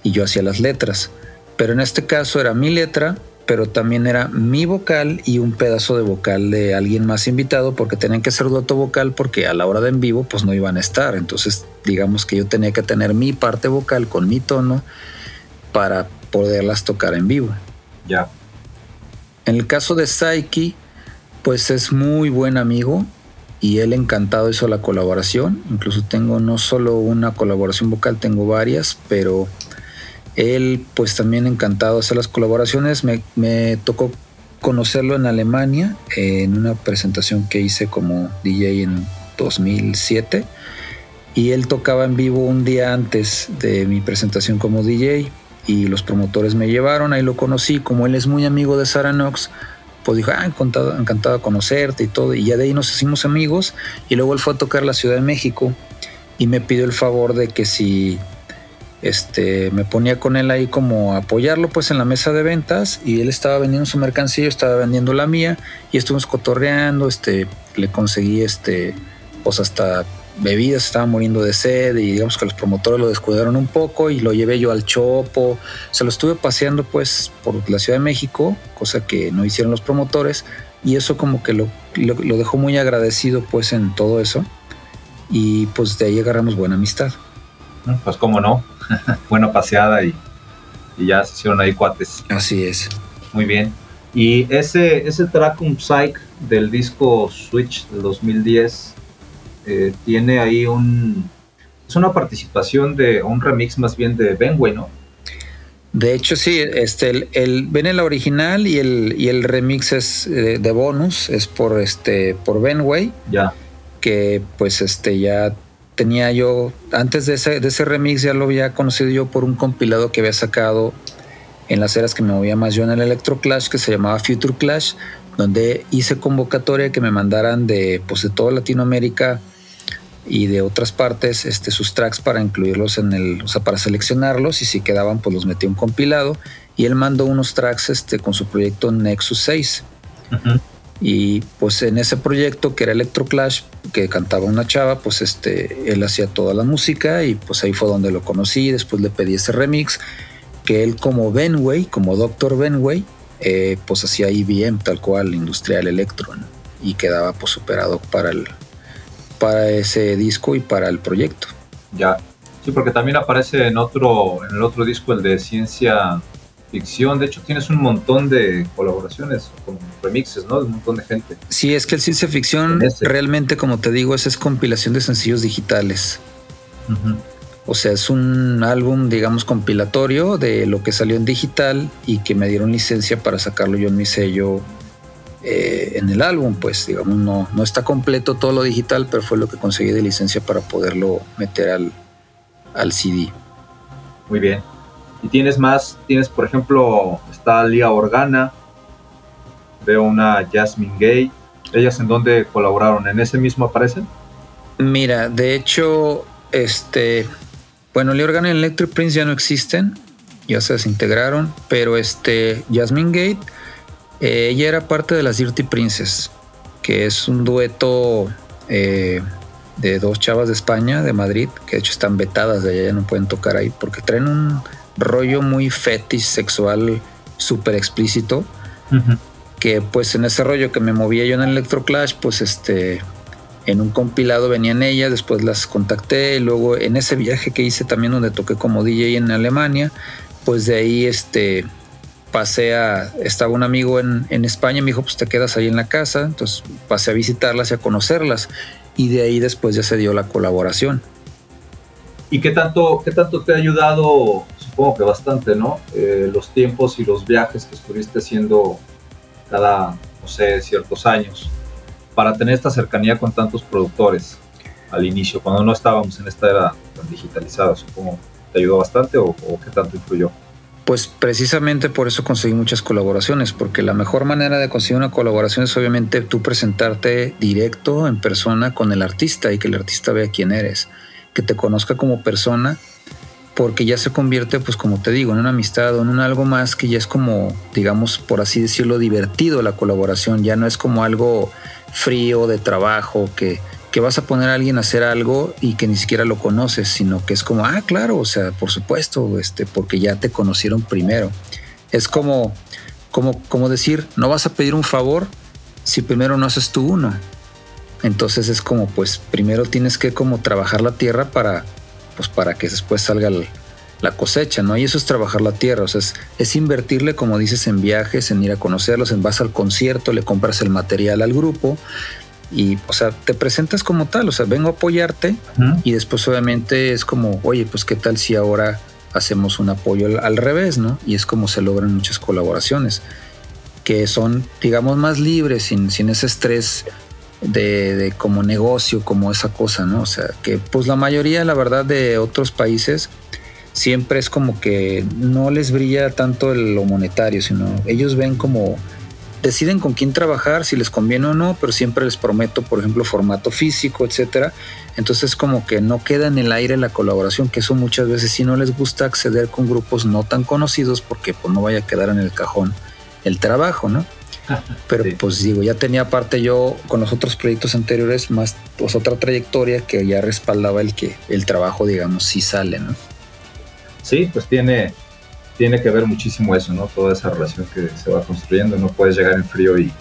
[SPEAKER 4] y yo hacía las letras. Pero en este caso era mi letra, pero también era mi vocal y un pedazo de vocal de alguien más invitado porque tenían que ser dueto vocal porque a la hora de en vivo pues no iban a estar. Entonces digamos que yo tenía que tener mi parte vocal con mi tono para poderlas tocar en vivo.
[SPEAKER 3] Ya.
[SPEAKER 4] En el caso de Saiki, pues es muy buen amigo y él encantado hizo la colaboración. Incluso tengo no solo una colaboración vocal, tengo varias, pero él pues también encantado de hacer las colaboraciones. Me, tocó conocerlo en Alemania en una presentación que hice como DJ en 2007 y él tocaba en vivo un día antes de mi presentación como DJ y los promotores me llevaron, ahí lo conocí, como él es muy amigo de Sarah Knox, pues dijo, ah, encantado, encantado de conocerte y todo, y ya de ahí nos hicimos amigos, y luego él fue a tocar la Ciudad de México y me pidió el favor de que si este, me ponía con él ahí como a apoyarlo pues en la mesa de ventas y él estaba vendiendo su mercancía, estaba vendiendo la mía y estuvimos cotorreando, este, le conseguí este, pues hasta bebidas, estaba muriendo de sed y digamos que los promotores lo descuidaron un poco y lo llevé yo al Chopo, se lo estuve paseando pues por la Ciudad de México, cosa que no hicieron los promotores y eso como que lo, lo, lo dejó muy agradecido pues en todo eso y pues de ahí agarramos buena amistad.
[SPEAKER 3] Pues cómo no, buena paseada y, y ya se hicieron ahí cuates.
[SPEAKER 4] Así es.
[SPEAKER 3] Muy bien. Y ese, ese track un Psych del disco Switch del 2010 eh, tiene ahí un... Es una participación de un remix más bien de Benway, ¿no?
[SPEAKER 4] De hecho, sí, este, el, el, viene la original y el, y el remix es eh, de bonus, es por este, por Benway,
[SPEAKER 3] Ya.
[SPEAKER 4] que pues este ya tenía yo, antes de ese, de ese remix ya lo había conocido yo por un compilado que había sacado en las eras que me movía más yo en el Electro Clash, que se llamaba Future Clash, donde hice convocatoria que me mandaran de, pues, de toda Latinoamérica y de otras partes este, sus tracks para incluirlos en el, o sea, para seleccionarlos y si quedaban, pues los metí un compilado y él mandó unos tracks este, con su proyecto Nexus 6.
[SPEAKER 3] Ujú.
[SPEAKER 4] Y pues en ese proyecto que era Electro Clash, que cantaba una chava, pues este, él hacía toda la música y pues ahí fue donde lo conocí. Después le pedí ese remix, que él como Benway, como Dr. Benway, eh, pues hacía IBM tal cual, Industrial Electron, y quedaba pues superado para, el, para ese disco y para el proyecto.
[SPEAKER 3] Ya. Sí, porque también aparece en otro, en el otro disco, el de ciencia ficción. De hecho, tienes un montón de colaboraciones, con remixes, ¿no? De un montón de gente.
[SPEAKER 4] Sí, es que el ciencia ficción realmente, como te digo, esa es compilación de sencillos digitales. O sea, es un álbum, digamos, compilatorio de lo que salió en digital y que me dieron licencia para sacarlo yo en mi sello eh, en el álbum. Pues, digamos, no, no está completo todo lo digital, pero fue lo que conseguí de licencia para poderlo meter al, al CD.
[SPEAKER 3] Muy bien. Y tienes más, tienes por ejemplo, está Lia Organa, veo una Jasmine Gay. ¿Ellas en dónde colaboraron? ¿En ese mismo aparecen?
[SPEAKER 4] Mira, de hecho, este, bueno, Lee Organa y Electric Prince ya no existen, ya se desintegraron, pero este, Jasmine Gate, eh, ella era parte de las Dirty Princess, que es un dueto eh, de dos chavas de España, de Madrid, que de hecho están vetadas de allá, ya no pueden tocar ahí, porque traen un rollo muy fetish sexual súper explícito que pues en ese rollo que me movía yo en el Electroclash, pues este, en un compilado venían ellas, después las contacté, y luego en ese viaje que hice también donde toqué como DJ en Alemania, pues de ahí este, pasé a, estaba un amigo en, en España, me dijo, pues te quedas ahí en la casa, entonces pasé a visitarlas y a conocerlas, y de ahí después ya se dio la colaboración.
[SPEAKER 3] ¿Y qué tanto, qué tanto te ha ayudado? Supongo que bastante, ¿no? Eh, los tiempos y los viajes que estuviste haciendo cada, no sé, ciertos años, para tener esta cercanía con tantos productores al inicio, cuando no estábamos en esta era tan digitalizada, supongo. ¿Te ayudó bastante o, o qué tanto influyó?
[SPEAKER 4] Pues precisamente por eso conseguí muchas colaboraciones, porque la mejor manera de conseguir una colaboración es obviamente tú presentarte directo en persona con el artista y que el artista vea quién eres, que te conozca como persona, porque ya se convierte, pues como te digo, en una amistad o en un algo más que ya es como, digamos, por así decirlo, divertido la colaboración, ya no es como algo frío de trabajo que que vas a poner a alguien a hacer algo y que ni siquiera lo conoces, sino que es como, ah, claro, o sea, por supuesto, este, porque ya te conocieron primero. Es como, como, como decir, no vas a pedir un favor si primero no haces tú uno. Entonces es como, pues, primero tienes que como trabajar la tierra para, pues, para que después salga el- la cosecha, ¿no? Y eso es trabajar la tierra, o sea, es, es invertirle, como dices, en viajes, en ir a conocerlos, en vas al concierto, le compras el material al grupo y, o sea, te presentas como tal, o sea, vengo a apoyarte y después obviamente es como, oye, pues qué tal si ahora hacemos un apoyo al, al revés, ¿no? Y es como se logran muchas colaboraciones que son, digamos, más libres, sin, sin ese estrés de, de como negocio, como esa cosa, ¿no? O sea, que pues la mayoría, la verdad, de otros países siempre es como que no les brilla tanto lo monetario, sino ellos ven como deciden con quién trabajar, si les conviene o no, pero siempre les prometo, por ejemplo, formato físico, etcétera. Entonces como que no queda en el aire la colaboración, que eso muchas veces sí no les gusta acceder con grupos no tan conocidos porque pues no vaya a quedar en el cajón el trabajo, ¿no? Pero
[SPEAKER 3] Sí.
[SPEAKER 4] pues digo, ya tenía aparte yo con los otros proyectos anteriores más pues otra trayectoria que ya respaldaba el que el trabajo, digamos, sí sale, ¿no?
[SPEAKER 3] Sí, pues tiene, tiene que ver muchísimo eso, ¿no? Toda esa relación que se va construyendo. No puedes llegar en frío y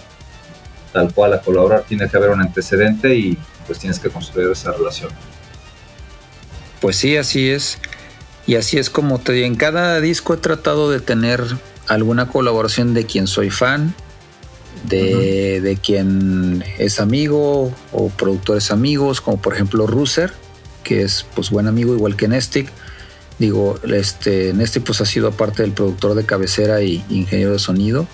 [SPEAKER 3] tal cual a colaborar. Tiene que haber un antecedente y pues tienes que construir esa relación.
[SPEAKER 4] Pues sí, así es. Y así es como te digo, en cada disco he tratado de tener alguna colaboración de quien soy fan, de, de quien es amigo o productores amigos, como por ejemplo Ruser, que es pues buen amigo igual que Nestic. Digo, este, Nestic pues ha sido aparte del productor de cabecera y ingeniero de sonido,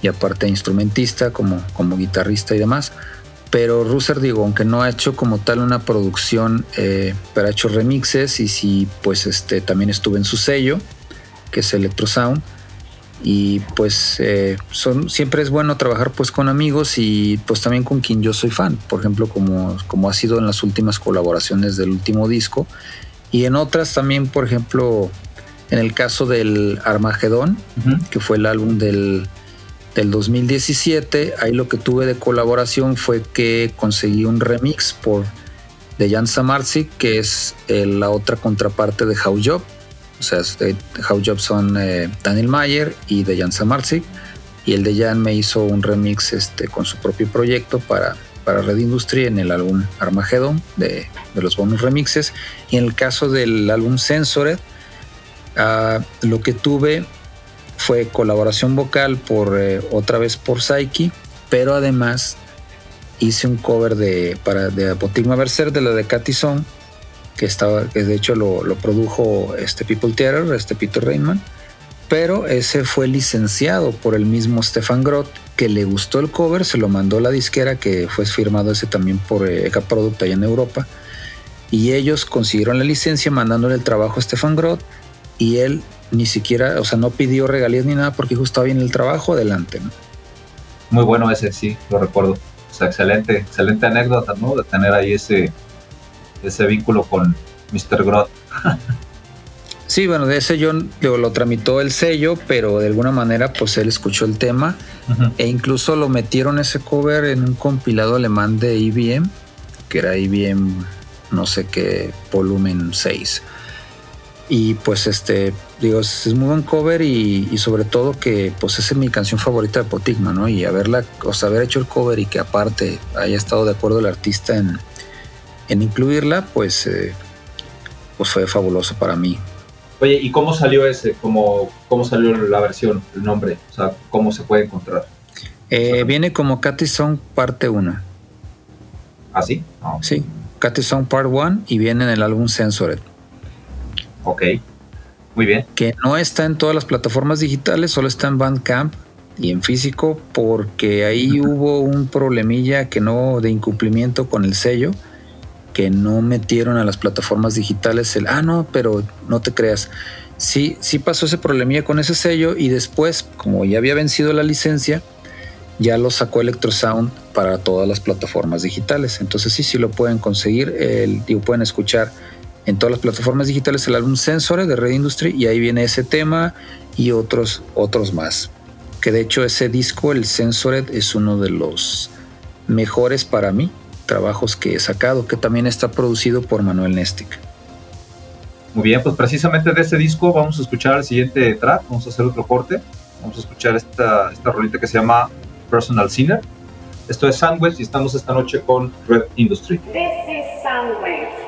[SPEAKER 4] y aparte instrumentista como, como guitarrista y demás. Pero Ruser, digo, aunque no ha hecho como tal una producción, eh, pero ha hecho remixes y sí, pues este, también estuve en su sello, que es Electro Sound. Y pues eh, son, siempre es bueno trabajar pues con amigos y pues también con quien yo soy fan, por ejemplo, como, como ha sido en las últimas colaboraciones del último disco. Y en otras también, por ejemplo, en el caso del Armagedón, que fue el álbum del, del 2017. Ahí lo que tuve de colaboración fue que conseguí un remix por de Jan Samarczyk, que es eh, la otra contraparte de How Job. Sea, es de How Job son eh, Daniel Mayer y de Jan Samarczyk. Y el de Jan me hizo un remix este, con su propio proyecto para, para Red Industry en el álbum Armageddon de, de los bonus remixes. Y en el caso del álbum Censored, ah, lo que tuve fue colaboración vocal por eh, otra vez por Psyche, pero además hice un cover de para de Apotigma Berser de la de Katy Song, que estaba, que de hecho lo, produjo este People Theater, este Peter Rainman, pero ese fue licenciado por el mismo Stefan Groth, que le gustó el cover, se lo mandó la disquera, que fue firmado ese también por eh, Eka Product allá en Europa, y ellos consiguieron la licencia mandándole el trabajo a Stefan Groth, y él ni siquiera, o sea, no pidió regalías ni nada porque justo estaba bien el trabajo, adelante.
[SPEAKER 3] Muy bueno ese, sí, lo recuerdo. O sea, excelente, excelente anécdota, ¿no? De tener ahí ese, ese vínculo con Mr. Groth.
[SPEAKER 4] Sí, bueno, de ese yo digo, lo tramitó el sello, pero de alguna manera pues él escuchó el tema e incluso lo metieron ese cover en un compilado alemán de IBM, que era IBM no sé qué volumen 6. Y pues este, digo, es, es muy buen cover y, y sobre todo que pues esa es mi canción favorita de Potigma, ¿no? Y haberla, o sea, haber hecho el cover y que aparte haya estado de acuerdo el artista en, en incluirla, pues, eh, pues fue fabuloso para mí.
[SPEAKER 3] Oye, ¿y cómo salió ese? ¿Cómo, ¿Cómo salió la versión, el nombre? O sea, ¿cómo se puede encontrar?
[SPEAKER 4] Eh, viene como Katy Song parte 1.
[SPEAKER 3] ¿Así? ¿Ah,
[SPEAKER 4] Sí, Katy Song Part 1 y viene en el álbum Censored,
[SPEAKER 3] ok. Muy bien.
[SPEAKER 4] que no está en todas las plataformas digitales, solo está en Bandcamp y en físico porque ahí hubo un problemilla que no de incumplimiento con el sello que no metieron a las plataformas digitales el ah no pero no te creas sí sí pasó ese problemilla con ese sello y después como ya había vencido la licencia ya lo sacó Electrosound para todas las plataformas digitales. Entonces sí sí lo pueden conseguir el, digo, pueden escuchar en todas las plataformas digitales el álbum Sensore de Red Industry y ahí viene ese tema y otros otros más. Que de hecho ese disco el Sensored es uno de los mejores para mí trabajos que he sacado que también está producido por Manuel Nestic
[SPEAKER 3] Muy bien, pues precisamente de este disco vamos a escuchar el siguiente track, vamos a hacer otro corte, vamos a escuchar esta, esta rolita que se llama Personal Sinner. Esto es Sandwich y estamos esta noche con Red Industry.
[SPEAKER 5] This is Soundwave.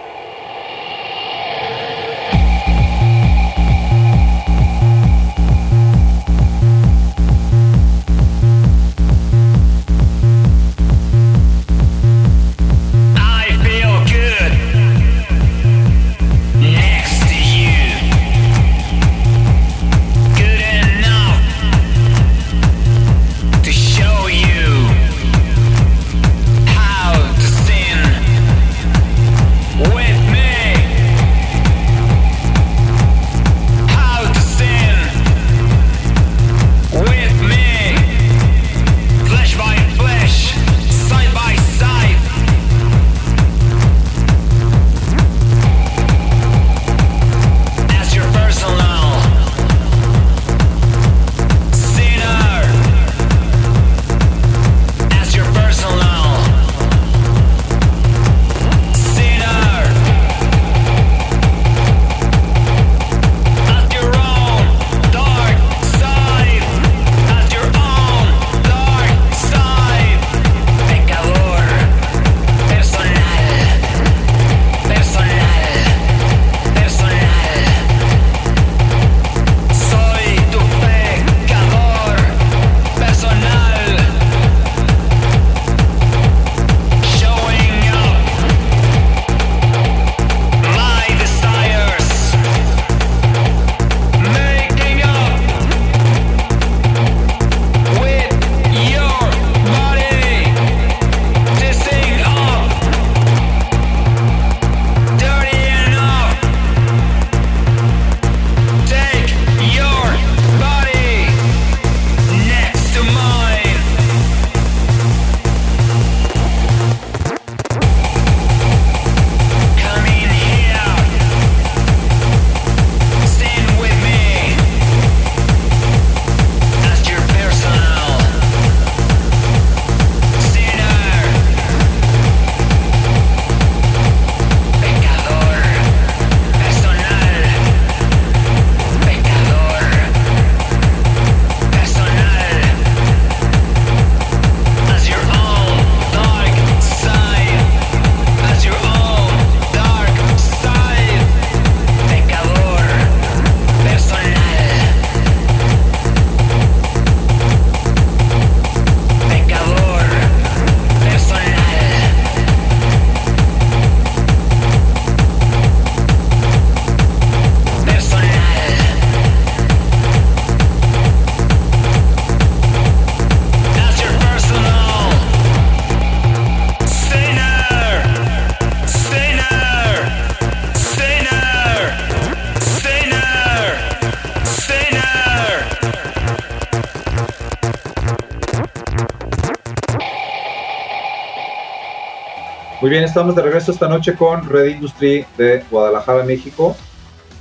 [SPEAKER 3] Estamos de regreso esta noche con Red Industry de Guadalajara, México,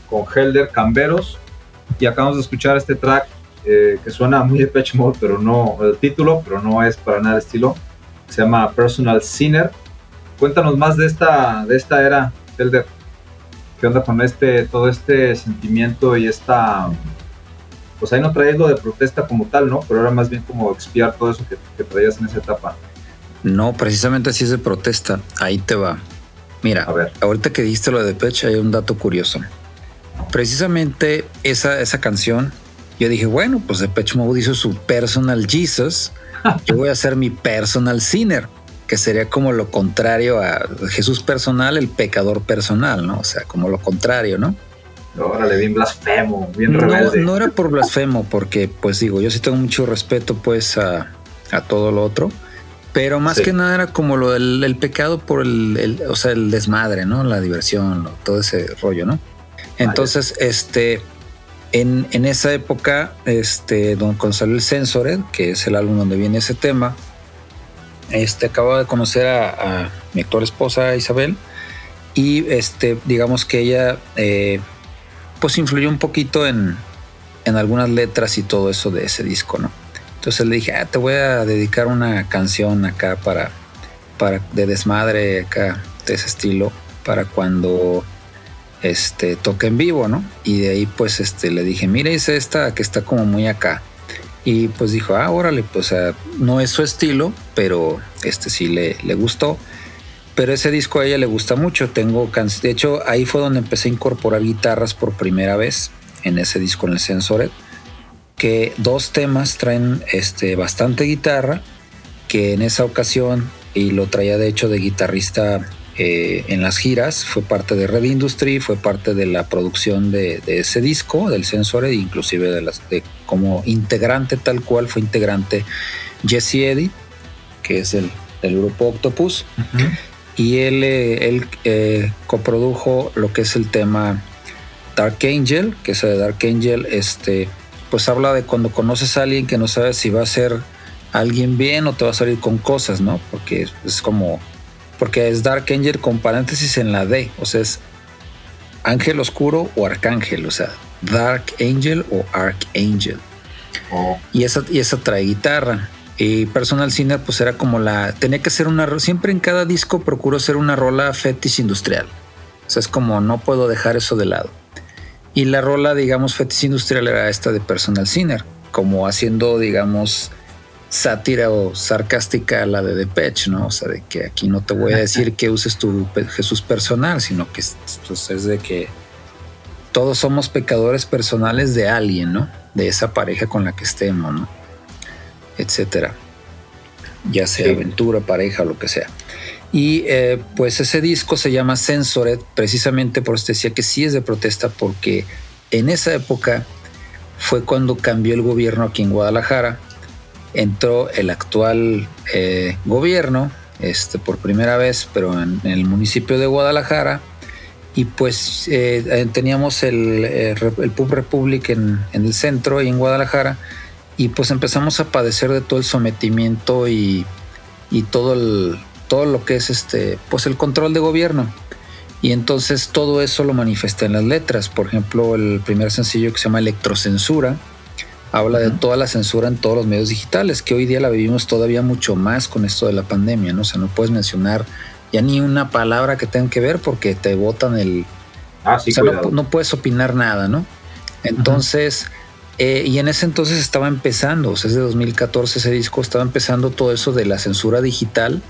[SPEAKER 3] con Helder Camberos. Y acabamos de escuchar este track eh, que suena muy de Pitch Mode, pero no el título, pero no es para nada el estilo. Se llama Personal Sinner. Cuéntanos más de esta, de esta era, Helder. ¿Qué onda con este, todo este sentimiento y esta. Pues ahí no traes lo de protesta como tal, ¿no? Pero era más bien como expiar todo eso que, que traías en esa etapa.
[SPEAKER 4] No, precisamente así es de protesta. Ahí te va. Mira,
[SPEAKER 3] A ver.
[SPEAKER 4] ahorita que dijiste lo de Depeche, hay un dato curioso. Precisamente esa, esa canción, yo dije, bueno, pues Depeche Mode hizo su Personal Jesus. Yo voy a hacer mi Personal Sinner, que sería como lo contrario a Jesús personal, el pecador personal, ¿no? O sea, como lo contrario, ¿no?
[SPEAKER 3] Órale, bien blasfemo, bien
[SPEAKER 4] No,
[SPEAKER 3] rebelde.
[SPEAKER 4] no era por blasfemo, porque pues digo, yo sí tengo mucho respeto pues a, a todo lo otro, pero más
[SPEAKER 3] Sí.
[SPEAKER 4] que nada era como lo del el pecado por el, el- o sea, el desmadre, ¿no? La diversión, lo- todo ese rollo, ¿no? Entonces, este, en, en esa época, este, don, salió el Censored, que es el álbum donde viene ese tema, este, acabo de conocer a, a mi actual esposa Isabel y este, digamos que ella eh, pues influyó un poquito en, en algunas letras y todo eso de ese disco, ¿no? Entonces le dije, ah, te voy a dedicar una canción acá para, para de desmadre acá de ese estilo para cuando este toque en vivo, ¿no? Y de ahí pues este le dije, mira, hice esta que está como muy acá. Y pues dijo, ah, órale, pues no es su estilo, pero este sí le, le gustó. Pero ese disco a ella le gusta mucho. Tengo can- de hecho, ahí fue donde empecé a incorporar guitarras por primera vez en ese disco en el Sensored. Que dos temas traen este, bastante guitarra. Que en esa ocasión, y lo traía de hecho de guitarrista eh, en las giras, fue parte de Red Industry, fue parte de la producción de, de ese disco, del Sensored, inclusive de las, de, como integrante tal cual fue integrante Jesse Eddy, que es el, del grupo Octopus y él, eh, él eh, coprodujo lo que es el tema Dark Angel, que ese de Dark Angel, este, pues habla de cuando conoces a alguien que no sabes si va a ser alguien bien o te va a salir con cosas, ¿no? Porque es, como, porque es Dark Angel con paréntesis en la D, o sea, es ángel oscuro o arcángel, o sea, Dark Angel o Archangel.
[SPEAKER 3] Oh,
[SPEAKER 4] Y esa, y esa trae guitarra. Y Personal Sinner, pues era como la. Tenía que ser una. Siempre en cada disco procuro ser una rola fetish industrial. O sea, es como no puedo dejar eso de lado. Y la rola, digamos, fetish industrial era esta de Personal Sinner, como haciendo, digamos, sátira o sarcástica a la de Depeche, ¿no? O sea, de que aquí no te voy a decir que uses tu Jesús personal, sino que es, pues, es de que todos somos pecadores personales de alguien, ¿no? De esa pareja con la que estemos, ¿no? Etcétera. Ya sea
[SPEAKER 3] Sí.
[SPEAKER 4] aventura, pareja lo que sea. Y eh, pues ese disco se llama Censored, precisamente por eso decía que sí es de protesta, porque en esa época fue cuando cambió el gobierno aquí en Guadalajara. Entró el actual eh, gobierno, este, por primera vez, pero en, el municipio de Guadalajara. Y pues eh, teníamos el Pub Republic en, en el centro y en Guadalajara. Y pues empezamos a padecer de todo el sometimiento y, y todo, el, todo lo que es este, pues el control de gobierno. Y entonces todo eso lo manifesté en las letras. Por ejemplo, el primer sencillo que se llama Electrocensura habla de toda la censura en todos los medios digitales, que hoy día la vivimos todavía mucho más con esto de la pandemia, ¿no? O sea, no puedes mencionar ya ni una palabra que tenga que ver porque te botan el,
[SPEAKER 3] Ah, sí,
[SPEAKER 4] o sea, no, puedes opinar nada, ¿no? Entonces, eh, y en ese entonces estaba empezando, o sea, es de 2014 ese disco, estaba empezando todo eso de la censura digital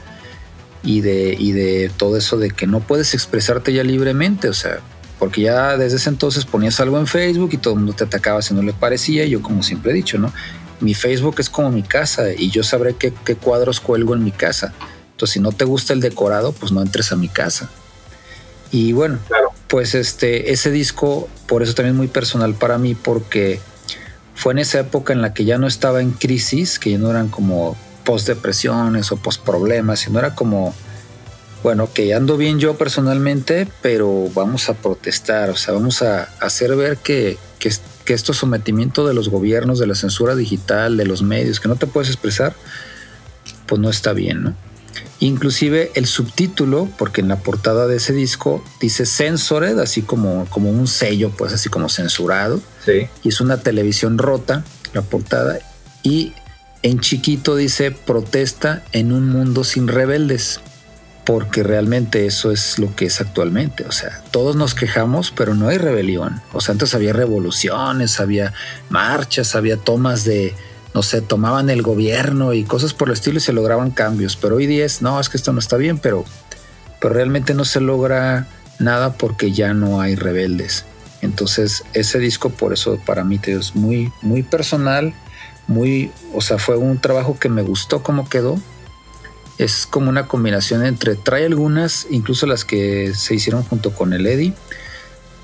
[SPEAKER 4] y de, y de todo eso de que no puedes expresarte ya libremente, o sea, porque ya desde ese entonces ponías algo en Facebook y todo el mundo te atacaba si no le parecía, y yo como siempre he dicho, ¿no? Mi Facebook es como mi casa y yo sabré qué, qué cuadros cuelgo en mi casa. Entonces, si no te gusta el decorado, pues no entres a mi casa. Y bueno,
[SPEAKER 3] Claro.
[SPEAKER 4] pues este, ese disco, por eso también es muy personal para mí, porque fue en esa época en la que ya no estaba en crisis, que ya no eran como post depresiones o post problemas, sino era como, bueno, que ando bien yo personalmente, pero vamos a protestar, o sea, vamos a hacer ver que, que, que esto sometimiento de los gobiernos, de la censura digital, de los medios, que no te puedes expresar, pues no está bien, ¿no? Inclusive el subtítulo, porque en la portada de ese disco dice censored, así como, como un sello, pues así como censurado.
[SPEAKER 3] Sí.
[SPEAKER 4] Y es una televisión rota, la portada. Y en chiquito dice protesta en un mundo sin rebeldes. Porque realmente eso es lo que es actualmente. O sea, todos nos quejamos, pero no hay rebelión. O sea, antes había revoluciones, había marchas, había tomas de, no sé, tomaban el gobierno y cosas por el estilo y se lograban cambios. Pero hoy día es, no, es que esto no está bien, pero, pero realmente no se logra nada porque ya no hay rebeldes. Entonces, ese disco, por eso para mí te es muy, muy personal, muy, o sea, fue un trabajo que me gustó cómo quedó. Es como una combinación entre, trae algunas, incluso las que se hicieron junto con el Eddie,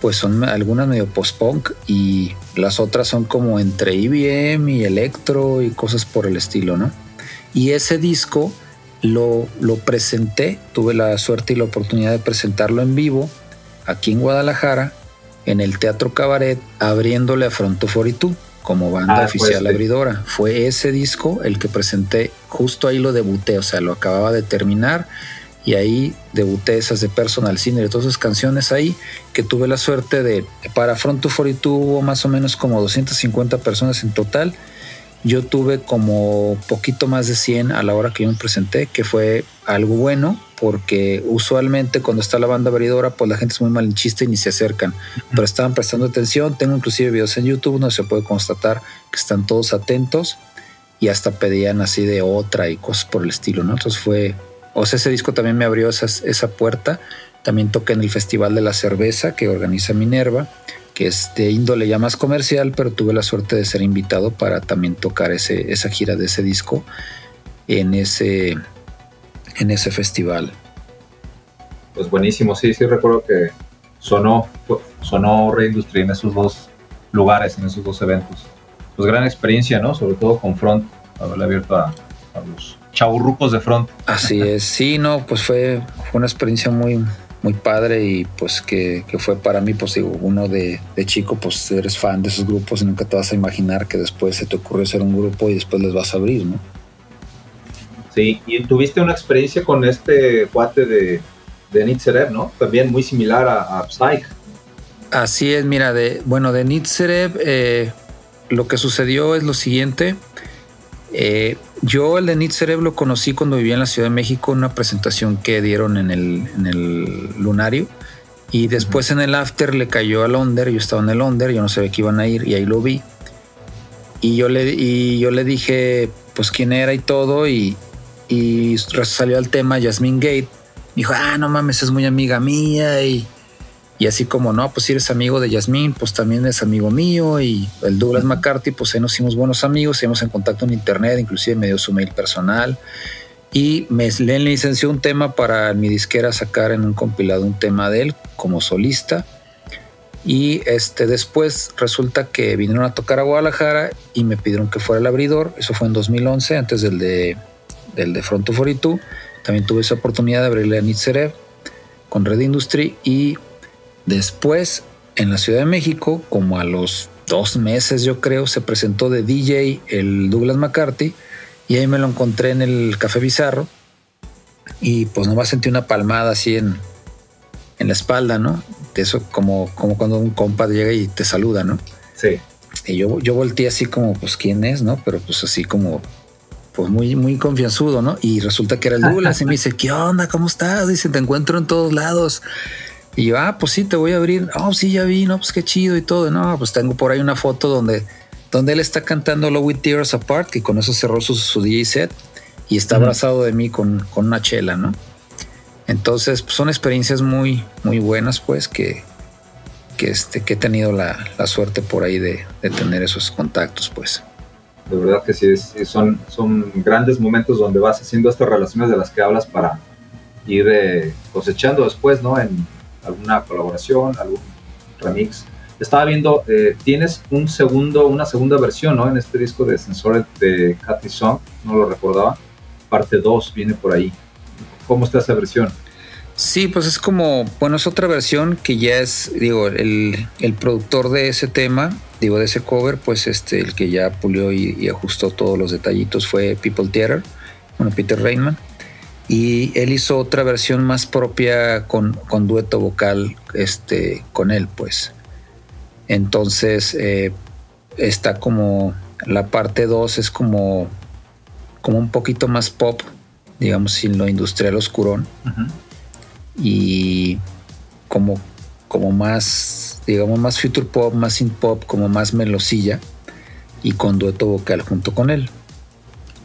[SPEAKER 4] pues son algunas medio post-punk y las otras son como entre IBM y electro y cosas por el estilo, ¿no? Y ese disco lo, lo presenté, tuve la suerte y la oportunidad de presentarlo en vivo aquí en Guadalajara, en el Teatro Cabaret, abriéndole a Fronto 42 como banda
[SPEAKER 3] Ah,
[SPEAKER 4] oficial
[SPEAKER 3] este.
[SPEAKER 4] abridora. Fue ese disco el que presenté, justo ahí lo debuté, o sea, lo acababa de terminar y ahí debuté esas de Personal Cine, de todas esas canciones ahí, que tuve la suerte de, para Front 42 hubo más o menos como 250 personas en total. Yo tuve como poquito más de 100 a la hora que yo me presenté, que fue algo bueno, porque usualmente cuando está la banda abridora, pues la gente es muy malinchista y ni se acercan, pero estaban prestando atención. Tengo inclusive videos en YouTube donde se puede constatar que están todos atentos y hasta pedían así de otra y cosas por el estilo, ¿no? Entonces fue, o sea, ese disco también me abrió esas- esa puerta. También toqué en el Festival de la Cerveza que organiza Minerva, que es de índole ya más comercial, pero tuve la suerte de ser invitado para también tocar ese, esa gira de ese disco en ese, en ese festival.
[SPEAKER 3] Pues buenísimo, sí, sí recuerdo que sonó, sonó Reindustry en esos dos lugares, en esos dos eventos. Pues gran experiencia, ¿no? Sobre todo con Front, haberle abierto a, a los chaburrucos de Front.
[SPEAKER 4] Así es, sí, no, pues fue, fue una experiencia muy, muy padre y pues que, que fue para mí, pues digo, uno de, de chico, pues eres fan de esos grupos y nunca te vas a imaginar que después se te ocurrió ser un grupo y después les vas a abrir, ¿no?
[SPEAKER 3] Sí, y tuviste una experiencia con este cuate de, de Nitzerev, ¿no? También muy similar a, a Psych.
[SPEAKER 4] Así es, mira, de, bueno, de Nitzerev, eh, lo que sucedió es lo siguiente. Eh, yo el de Nitzerev lo conocí cuando vivía en la Ciudad de México en una presentación que dieron en el, en el Lunario. Y después en el after le cayó al Onder, yo estaba en el Onder, yo no sabía que iban a ir y ahí lo vi. Y yo le, y yo le dije pues quién era y todo y, y salió al tema Jasmine Gate. Me dijo, ah, no mames, es muy amiga mía y, y así como, no, pues si eres amigo de Yasmín, pues también es amigo mío. Y el Douglas McCarthy, pues ahí nos hicimos buenos amigos, seguimos en contacto en internet, inclusive me dio su mail personal. Y me le licenció un tema para mi disquera sacar en un compilado un tema de él como solista. Y este después resulta que vinieron a tocar a Guadalajara y me pidieron que fuera el abridor. Eso fue en 2011, antes del de, del de Front 42. También tuve esa oportunidad de abrirle a Nitzerev con Red Industry y después en la Ciudad de México, como a los dos meses yo creo, se presentó de DJ el Douglas McCarthy y ahí me lo encontré en el Café Bizarro y pues nomás sentí una palmada así en, en la espalda, ¿no? De eso como, como cuando un compa llega y te saluda, ¿no?
[SPEAKER 3] Sí.
[SPEAKER 4] Y yo, yo volteé así como, pues, ¿quién es, no? Pero pues así como, pues muy, muy confianzudo, ¿no? Y resulta que era el Douglas y me dice, ¿qué onda? ¿Cómo estás? Dice, te encuentro en todos lados. Y yo, ah, pues sí, te voy a abrir. Oh, sí, ya vi, no, pues qué chido y todo. No, pues tengo por ahí una foto donde, donde él está cantando Low With Tears Apart, que con eso cerró su, su DJ set y está abrazado de mí con, con una chela, ¿no? Entonces, pues, son experiencias muy, muy buenas, pues, que, que, este, que he tenido la, la suerte por ahí de, de tener esos contactos, pues.
[SPEAKER 3] De verdad que sí, es- son, son grandes momentos donde vas haciendo estas relaciones de las que hablas para ir eh, cosechando después, ¿no? En alguna colaboración, algún remix. Estaba viendo, eh, tienes un segundo, una segunda versión, ¿no? En este disco de Censored de Katy Song, no lo recordaba. Parte 2 viene por ahí. ¿Cómo está esa versión?
[SPEAKER 4] Sí, pues es como, bueno, es otra versión que ya es, digo, el, el productor de ese tema, digo, de ese cover, pues este, el que ya pulió y, y ajustó todos los detallitos fue People Theater, bueno, Peter Rainman. Y él hizo otra versión más propia con, con dueto vocal este, con él, pues. Entonces eh, está como la parte 2 es como, como un poquito más pop, digamos, sin lo industrial oscurón. Y como, como más, digamos, más future pop, más synth pop, como más melosilla y con dueto vocal junto con él.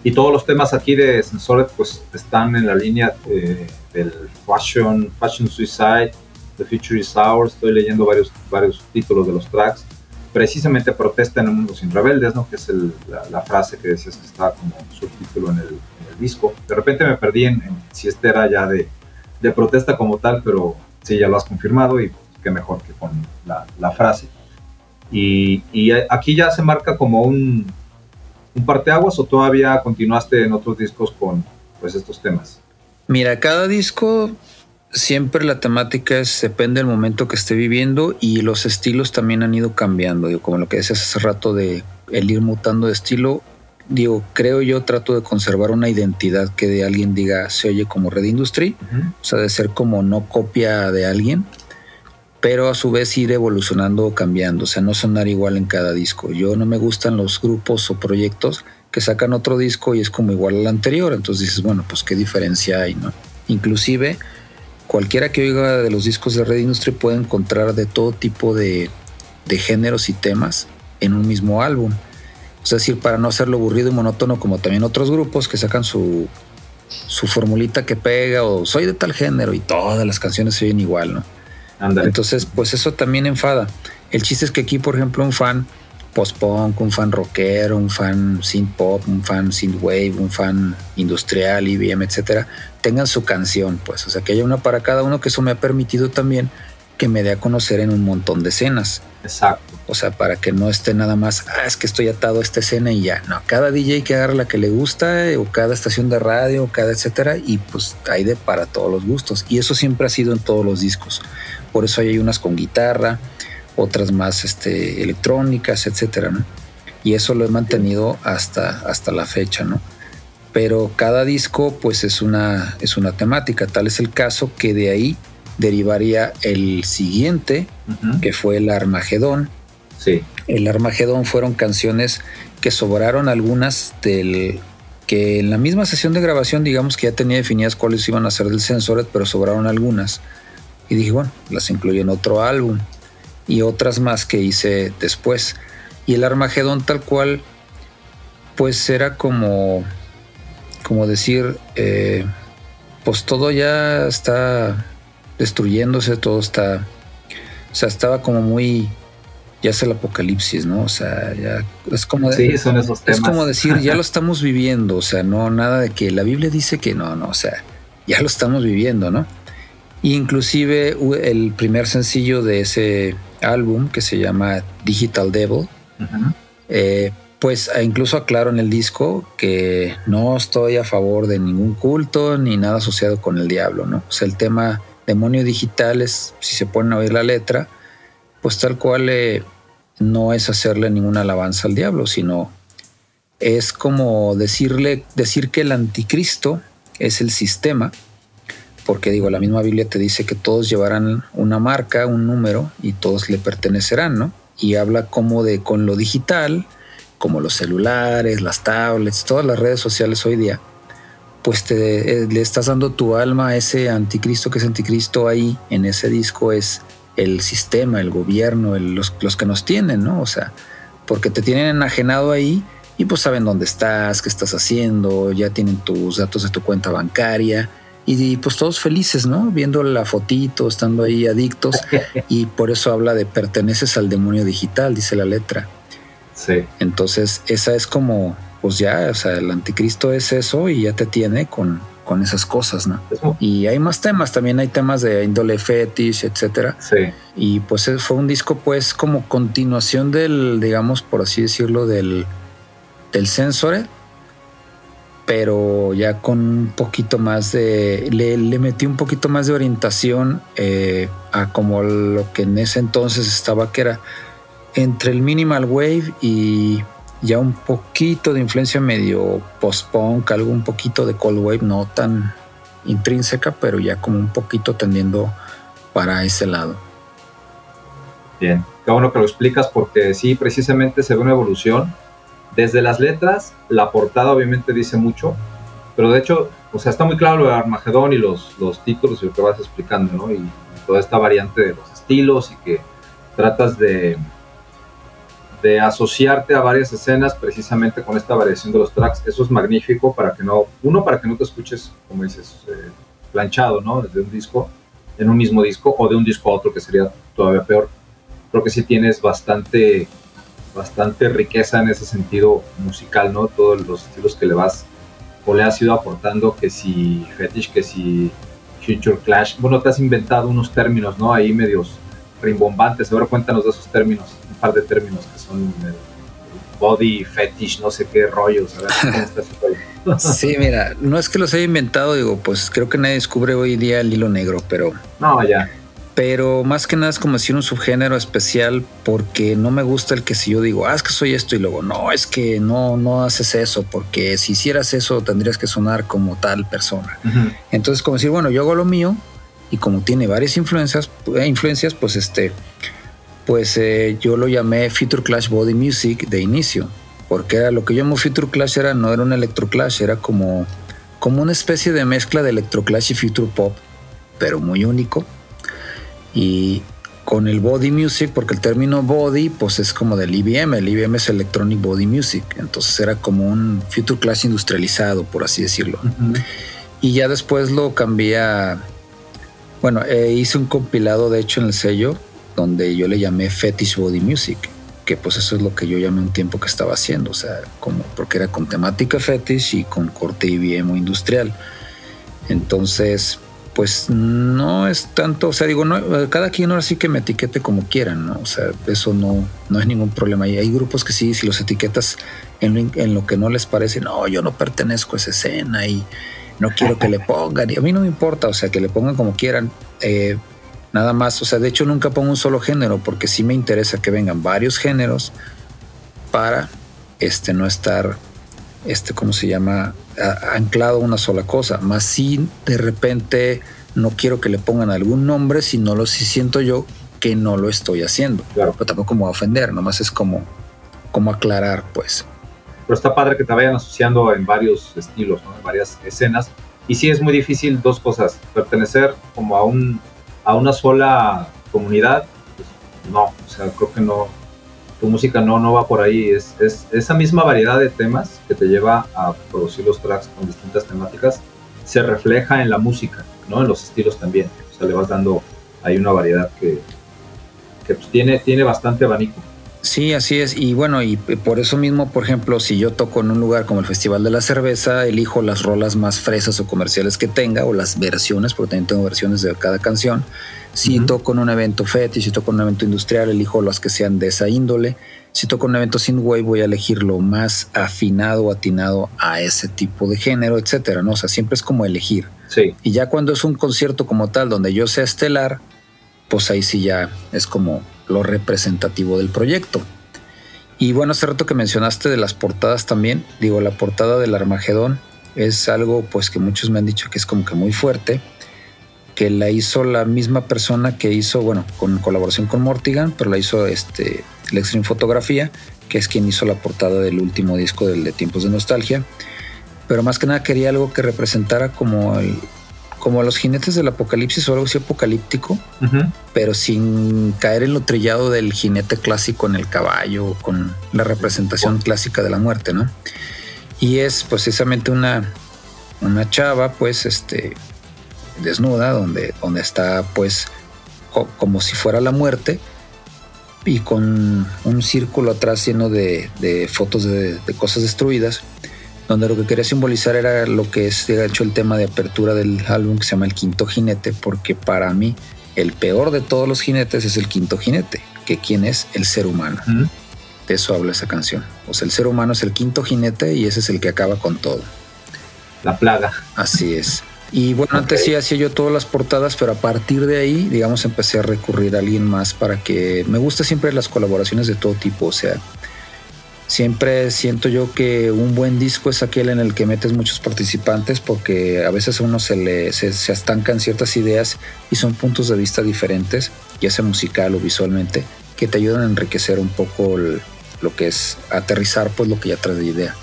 [SPEAKER 3] Y todos los temas aquí de Sensoret pues están en la línea eh, del Fashion, Fashion Suicide, The Future is Ours. Estoy leyendo varios, varios títulos de los tracks. Precisamente protesta en un mundo sin rebeldes, ¿no? Que es el- la, la frase que decías que está como subtítulo en el, en el disco. De repente me perdí en, en si este era ya de, de protesta como tal, pero sí, ya lo has confirmado y qué mejor que con la, la frase. Y, y aquí ya se marca como un, un parteaguas o todavía continuaste en otros discos con pues estos temas?
[SPEAKER 4] Mira, cada disco siempre la temática es depende del momento que esté viviendo y los estilos también han ido cambiando. Digo, como lo que decías hace rato de el ir mutando de estilo. Digo, creo yo trato de conservar una identidad que de alguien diga se oye como Red Industry, o sea, de ser como no copia de alguien, pero a su vez ir evolucionando o cambiando, o sea, no sonar igual en cada disco. Yo no me gustan los grupos o proyectos que sacan otro disco y es como igual al anterior, entonces dices, bueno, pues qué diferencia hay, ¿no? Inclusive cualquiera que oiga de los discos de Red Industry puede encontrar de todo tipo de, géneros y temas en un mismo álbum. Es decir, para no hacerlo aburrido y monótono como también otros grupos que sacan su, su formulita que pega o soy de tal género y todas las canciones se oyen igual, ¿no? Entonces, pues eso también enfada. El chiste es que aquí, por ejemplo, un fan post-punk, un fan rockero, un fan synth pop, un fan synth wave, un fan industrial, IBM, etcétera, tengan su canción, pues, o sea, que haya una para cada uno, que eso me ha permitido también que me dé a conocer en un montón de escenas.
[SPEAKER 3] Exacto.
[SPEAKER 4] O sea, para que no esté nada más, ah, es que estoy atado a esta escena y ya. No, cada DJ que agarra la que le gusta, eh, o cada estación de radio, o cada etcétera, y pues hay de para todos los gustos. Y eso siempre ha sido en todos los discos. Por eso hay unas con guitarra, otras más este, electrónicas, etcétera, ¿no? Y eso lo he mantenido hasta, hasta la fecha, ¿no? Pero cada disco, pues es una, es una temática. Tal es el caso que de ahí derivaría el siguiente, que fue el Armagedón.
[SPEAKER 3] Sí.
[SPEAKER 4] El Armagedón fueron canciones que sobraron algunas del que en la misma sesión de grabación digamos que ya tenía definidas cuáles iban a ser del Censored, pero sobraron algunas. Y dije, bueno, las incluyo en otro álbum. Y otras más que hice después. Y el Armagedón tal cual, pues era como, como decir, eh, pues todo ya está destruyéndose, todo está, o sea, estaba como muy, ya es el apocalipsis, ¿no? O sea, ya es como, de-
[SPEAKER 3] Sí, son esos temas.
[SPEAKER 4] es como decir, ya lo estamos viviendo, o sea, no nada de que la Biblia dice que no, no, o sea, ya lo estamos viviendo, ¿no? Inclusive el primer sencillo de ese álbum que se llama Digital Devil, eh, pues eh, incluso aclaro en el disco que no estoy a favor de ningún culto ni nada asociado con el diablo, ¿no? O sea, el tema demonio digital es, si se ponen a oír la letra, pues tal cual eh, no es hacerle ninguna alabanza al diablo, sino es como decirle, decir que el anticristo es el sistema, porque digo, la misma Biblia te dice que todos llevarán una marca, un número, y todos le pertenecerán, ¿no? Y habla como de con lo digital, como los celulares, las tablets, todas las redes sociales hoy día, pues te, eh, le estás dando tu alma a ese anticristo que es anticristo ahí, en ese disco es el sistema, el gobierno, el- los, los que nos tienen, ¿no? O sea, porque te tienen enajenado ahí y pues saben dónde estás, qué estás haciendo, ya tienen tus datos de tu cuenta bancaria y, y, pues todos felices, ¿no? Viendo la fotito, estando ahí adictos y por eso habla de perteneces al demonio digital, dice la letra.
[SPEAKER 3] Sí.
[SPEAKER 4] Entonces, esa es como, pues ya, o sea, el anticristo es eso y ya te tiene con, con esas cosas, ¿no? Y hay más temas, también hay temas de índole fetish, etcétera.
[SPEAKER 3] sí.
[SPEAKER 4] Y pues fue un disco, pues, como continuación del, digamos, por así decirlo, del, del Sensore, pero ya con un poquito más de. Le, le metí un poquito más de orientación eh, a como lo que en ese entonces estaba, que era entre el minimal wave y ya un poquito de influencia medio post-punk, algo un poquito de cold wave, no tan intrínseca, pero ya como un poquito tendiendo para ese lado.
[SPEAKER 3] Bien, qué bueno que lo explicas porque sí, precisamente se ve una evolución. Desde las letras, la portada obviamente dice mucho, pero de hecho, o sea, está muy claro lo de Armagedón y los, los títulos y lo que vas explicando, ¿no? Y toda esta variante de los estilos y que tratas de, de asociarte a varias escenas precisamente con esta variación de los tracks. Eso es magnífico para que no, uno, para que no te escuches, como dices, eh, planchado, ¿no? De un disco, en un mismo disco, o de un disco a otro, que sería todavía peor. Creo que sí tienes bastante, bastante riqueza en ese sentido musical, ¿no? Todos los estilos que le vas o le has ido aportando, que si fetish, que si future clash. Bueno, te has inventado unos términos, ¿no? Ahí medios rimbombantes. Ahora cuéntanos de esos términos, par de términos que son el, body fetish, no sé qué rollos.
[SPEAKER 4] Sí, mira, no es que los haya inventado, digo, pues creo que nadie descubre hoy día el hilo negro, pero
[SPEAKER 3] No, ya.
[SPEAKER 4] pero más que nada es como decir un subgénero especial porque no me gusta el que si yo digo, ah, es que soy esto y luego, no, es que no, no haces eso porque si hicieras eso tendrías que sonar como tal persona. Entonces como decir, bueno, yo hago lo mío y como tiene varias influencias, eh, influencias pues este, pues eh, yo lo llamé Future Clash Body Music de inicio, porque era lo que yo llamo Future Clash era no era un electro clash, era como como una especie de mezcla de electro clash y future pop, pero muy único y con el body music, porque el término body pues es como del IBM, el IBM es Electronic Body Music, entonces era como un Future Clash industrializado, por así decirlo. Y ya después lo cambié a, bueno, eh, hice un compilado de hecho en el sello donde yo le llamé Fetish Body Music, que pues eso es lo que yo llamé un tiempo que estaba haciendo, o sea, como porque era con temática fetish y con corte IBM industrial. Entonces, pues no es tanto, o sea, digo, no, cada quien ahora sí que me etiquete como quieran, ¿no? O sea, eso no, no es ningún problema. Y hay grupos que sí, si los etiquetas en lo, en lo que no les parece, no, yo no pertenezco a esa escena y no quiero que le pongan. Y a mí no me importa, o sea, que le pongan como quieran. Eh, nada más, o sea, de hecho nunca pongo un solo género porque sí me interesa que vengan varios géneros para este no estar este cómo se llama A- anclado a una sola cosa más si de repente no quiero que le pongan algún nombre si no lo si siento yo que no lo estoy haciendo
[SPEAKER 3] Claro.
[SPEAKER 4] pero tampoco a ofender nomás es como como aclarar pues
[SPEAKER 3] Pero está padre que te vayan asociando en varios estilos, ¿no? en varias escenas. Y sí es muy difícil dos cosas, pertenecer como a, un, a una sola comunidad, pues no, o sea, creo que no, tu música no, no va por ahí, es, es esa misma variedad de temas que te lleva a producir los tracks con distintas temáticas, se refleja en la música, ¿no? En los estilos también, o sea, le vas dando ahí una variedad que, que pues, tiene, tiene bastante abanico.
[SPEAKER 4] Sí, así es. Y bueno, y por eso mismo, por ejemplo, si yo toco en un lugar como el Festival de la Cerveza, elijo las rolas más fresas o comerciales que tenga, o las versiones, porque también tengo versiones de cada canción. Si toco en un evento fetish, si toco en un evento industrial, elijo las que sean de esa índole. Si toco en un evento sin wave, voy a elegir lo más afinado o atinado a ese tipo de género, etcétera, ¿no? O sea, siempre es como elegir.
[SPEAKER 3] Sí,
[SPEAKER 4] Y ya cuando es un concierto como tal, donde yo sea estelar, pues ahí sí ya es como lo representativo del proyecto. Y bueno, hace rato que mencionaste de las portadas también, digo, la portada del Armagedón es algo pues que muchos me han dicho que es como que muy fuerte, que la hizo la misma persona que hizo, bueno, con colaboración con Mortigan, pero la hizo este, el Extreme Fotografía, que es quien hizo la portada del último disco del de Tiempos de Nostalgia. Pero más que nada quería algo que representara como el, como los jinetes del apocalipsis o algo así apocalíptico, pero sin caer en lo trillado del jinete clásico en el caballo, con la representación clásica de la muerte, ¿no? Y es precisamente una, una chava, pues, este, desnuda, donde, donde está, pues, co- como si fuera la muerte, y con un círculo atrás lleno de, de fotos de, de cosas destruidas, donde lo que quería simbolizar era lo que es, de hecho, el tema de apertura del álbum que se llama El Quinto Jinete, porque para mí el peor de todos los jinetes es el quinto jinete, que quién es el ser humano. De eso habla esa canción. O sea, el ser humano es el quinto jinete y ese es el que acaba con todo.
[SPEAKER 3] La plaga.
[SPEAKER 4] Así es. Y bueno, antes sí hacía yo todas las portadas, pero a partir de ahí, digamos, empecé a recurrir a alguien más para que me gusta siempre las colaboraciones de todo tipo. O sea, Siempre siento yo que un buen disco es aquel en el que metes muchos participantes porque a veces a uno se le se, se estancan ciertas ideas y son puntos de vista diferentes, ya sea musical o visualmente, que te ayudan a enriquecer un poco lo que es aterrizar pues lo que ya traes de idea.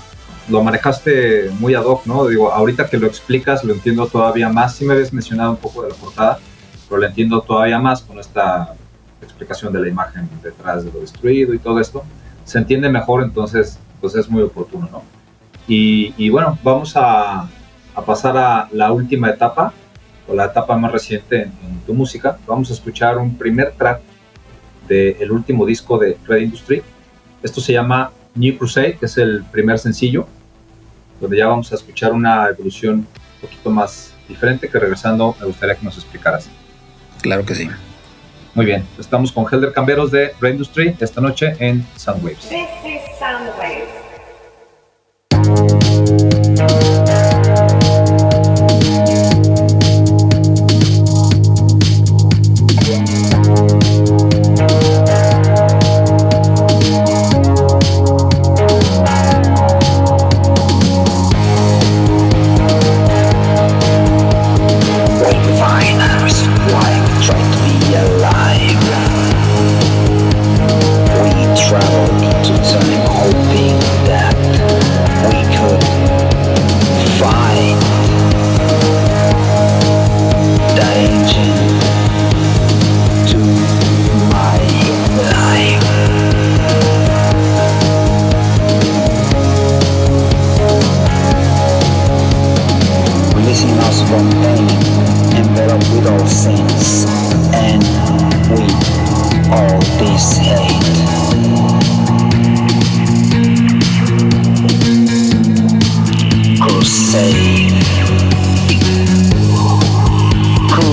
[SPEAKER 3] Lo manejaste muy ad hoc, ¿no? Digo, ahorita que lo explicas lo entiendo todavía más. Sí me habías mencionado un poco de la portada, pero lo entiendo todavía más con esta explicación de la imagen detrás de lo destruido y todo esto. Se entiende mejor, entonces pues es muy oportuno, ¿no? Y, bueno, vamos a, pasar a la última etapa, o la etapa más reciente en, tu música. Vamos a escuchar un primer track del último disco de Red Industry. Esto se llama New Crusade, que es el primer sencillo, donde ya vamos a escuchar una evolución un poquito más diferente, que regresando me gustaría que nos explicaras.
[SPEAKER 4] Claro que sí.
[SPEAKER 3] Muy bien, estamos con Helder Camberos de Red Industry esta noche en Soundwaves.
[SPEAKER 6] This is Soundwave.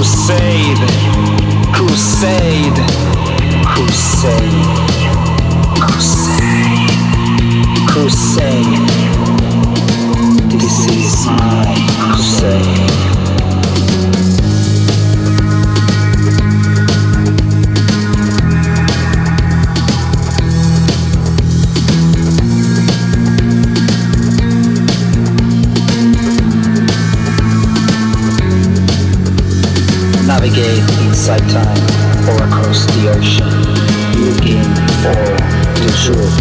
[SPEAKER 5] Crusade. Crusade. Crusade. Crusade. Crusade. This is my crusade. Navigate time or across the ocean, looking for the truth,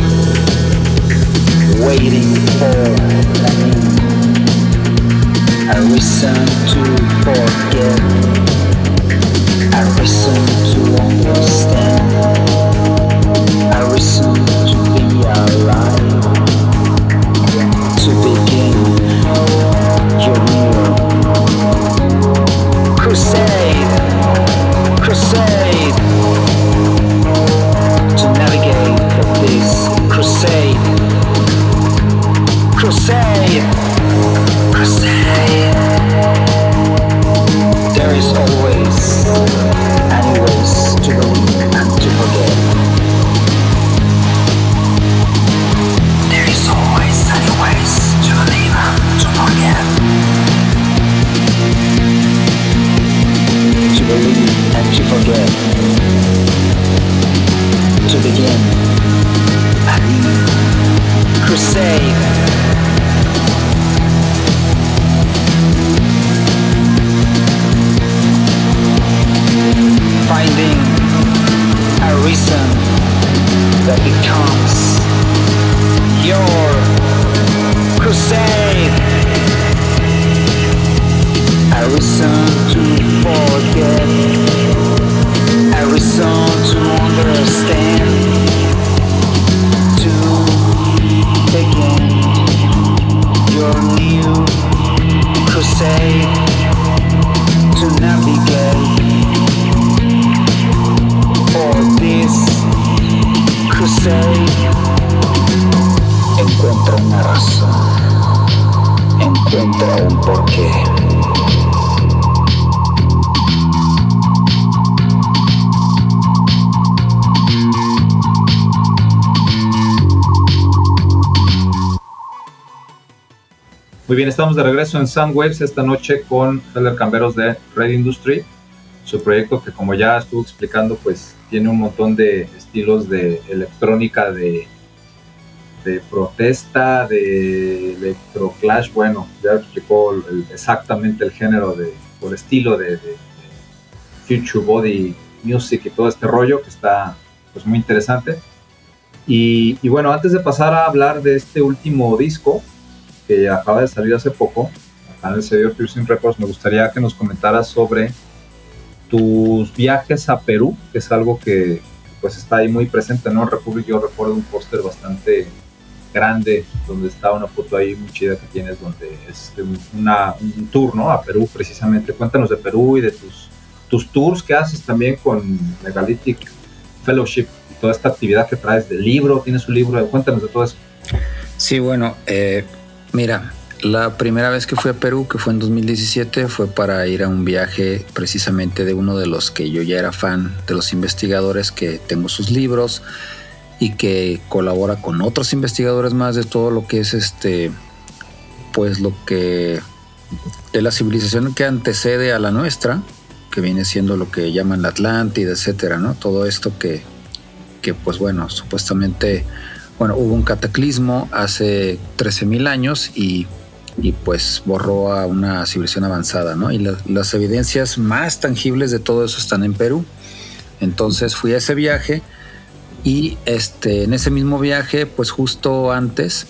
[SPEAKER 5] waiting for need. A reason to forget, a reason to understand, new
[SPEAKER 3] estamos de regreso en Soundwaves esta noche con Helder Camberos de Red Industry, su proyecto que como ya estuvo explicando, pues tiene un montón de estilos de electrónica de de protesta, de electroclash, bueno, ya explicó el- exactamente el género de, o el estilo de- de future body music y todo este rollo que está pues muy interesante. Y, y bueno, antes de pasar a hablar de este último disco que acaba de salir hace poco, acá en el sello Piercing Records, me gustaría que nos comentaras sobre tus viajes a Perú, que es algo que pues está ahí muy presente, ¿no? Republic yo recuerdo un póster bastante grande donde está una foto ahí muy chida que tienes donde es de un, tour, ¿no? A Perú precisamente. Cuéntanos de Perú y de tus, tus tours que haces también con Megalithic Fellowship y toda esta actividad que traes del libro, tienes un libro, cuéntanos de todo eso.
[SPEAKER 4] Sí, bueno, eh, mira, la primera vez que fui a Perú, que fue en 2017, fue para ir a un viaje precisamente de uno de los que yo ya era fan, de los investigadores que tengo sus libros y que colabora con otros investigadores más de todo lo que es este, pues lo que de la civilización que antecede a la nuestra, que viene siendo lo que llaman la Atlántida, etcétera, ¿no? Todo esto que, que pues bueno, supuestamente bueno, hubo un cataclismo hace 13.000 años y, y, pues borró a una civilización avanzada, ¿no? Y la- las evidencias más tangibles de todo eso están en Perú. Entonces fui a ese viaje y este, en ese mismo viaje, pues justo antes,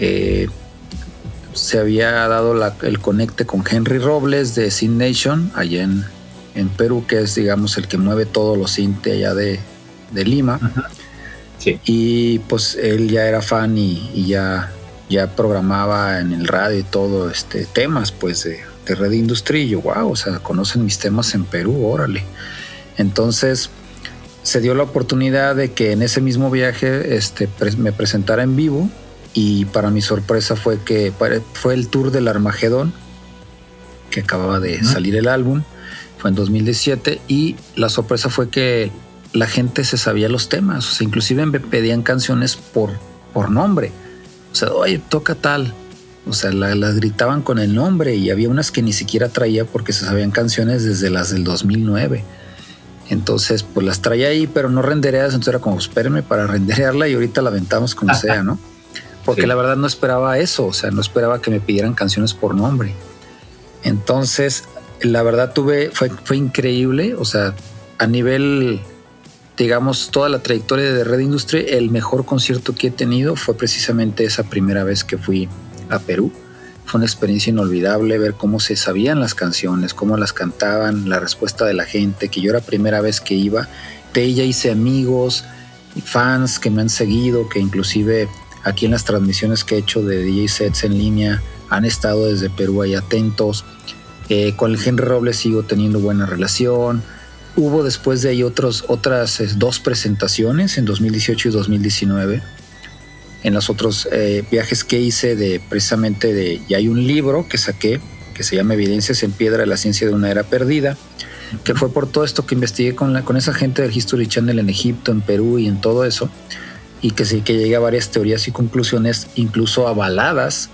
[SPEAKER 4] eh, se había dado el conecte con Henry Robles de Sin Nation, allá en, en Perú, que es, digamos, el que mueve todos los Cinte allá de, de Lima.
[SPEAKER 3] Sí.
[SPEAKER 4] Y pues él ya era fan y, y ya, ya programaba en el radio y todo este temas pues de, de Red Industry. Y yo, wow, o sea, conocen mis temas en Perú, órale. Entonces se dio la oportunidad de que en ese mismo viaje este, pre- me presentara en vivo y para mi sorpresa fue que fue el tour del Armagedón que acababa de salir el álbum, fue en 2017 y la sorpresa fue que la gente se sabía los temas, o sea, inclusive me pedían canciones por, por nombre, o sea, oye, toca tal, o sea, la- las gritaban con el nombre y había unas que ni siquiera traía porque se sabían canciones desde las del 2009. Entonces, pues las traía ahí, pero no rendereadas. Entonces era como, espérenme para renderearla y ahorita la aventamos como sea, ¿no? Porque
[SPEAKER 3] Sí.
[SPEAKER 4] la verdad no esperaba eso, o sea, no esperaba que me pidieran canciones por nombre. Entonces, la verdad tuve, fue, fue increíble, o sea, a nivel, digamos, toda la trayectoria de Red Industry, el mejor concierto que he tenido fue precisamente esa primera vez que fui a Perú. Fue una experiencia inolvidable ver cómo se sabían las canciones, cómo las cantaban, la respuesta de la gente, que yo era primera vez que iba. De ella hice amigos, y fans que me han seguido, que inclusive aquí en las transmisiones que he hecho de DJ sets en línea han estado desde Perú ahí atentos. Eh, con el Henry Robles sigo teniendo buena relación. Hubo después de ahí otros, otras eh, dos presentaciones en 2018 y 2019 en los otros eh, viajes que hice de precisamente de y hay un libro que saqué que se llama Evidencias en piedra de la ciencia de una era perdida que fue por todo esto que investigué con la con esa gente del History Channel en Egipto, en Perú y en todo eso y que sí que llegué a varias teorías y conclusiones incluso avaladas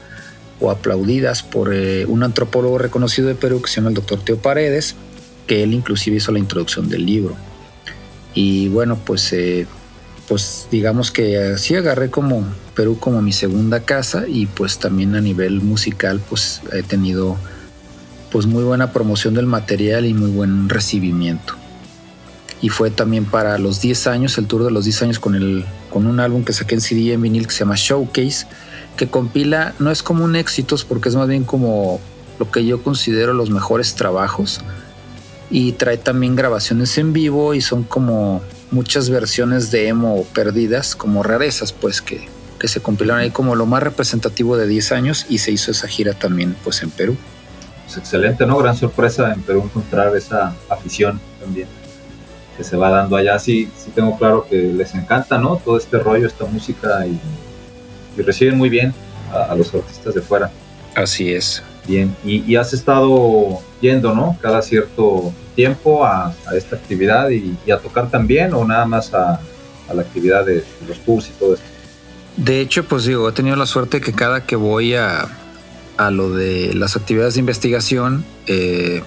[SPEAKER 4] o aplaudidas por eh, un antropólogo reconocido de Perú que se llama el doctor Teo Paredes que él inclusive hizo la introducción del libro y bueno pues eh, pues digamos que así agarré como Perú como mi segunda casa y pues también a nivel musical pues he tenido pues muy buena promoción del material y muy buen recibimiento. Y fue también para los 10 años, el tour de los 10 años con, el, con un álbum que saqué en CD en vinil que se llama Showcase, que compila, no es como un éxitos porque es más bien como lo que yo considero los mejores trabajos y trae también grabaciones en vivo y son como muchas versiones de emo perdidas, como rarezas, pues que, que se compilaron ahí como lo más representativo de 10 años y se hizo esa gira también pues en Perú.
[SPEAKER 3] Pues excelente, ¿no? Gran sorpresa en Perú encontrar esa afición también que se va dando allá. Sí, sí tengo claro que les encanta, ¿no? Todo este rollo, esta música y, y reciben muy bien a, a los artistas de fuera.
[SPEAKER 4] Así es.
[SPEAKER 3] Bien, y, has estado yendo, ¿no? Cada cierto tiempo a, esta actividad y, a tocar también o nada más a, la actividad de, los tours y todo esto.
[SPEAKER 4] De hecho, pues digo, he tenido la suerte que cada que voy a, a lo de las actividades de investigación, eh,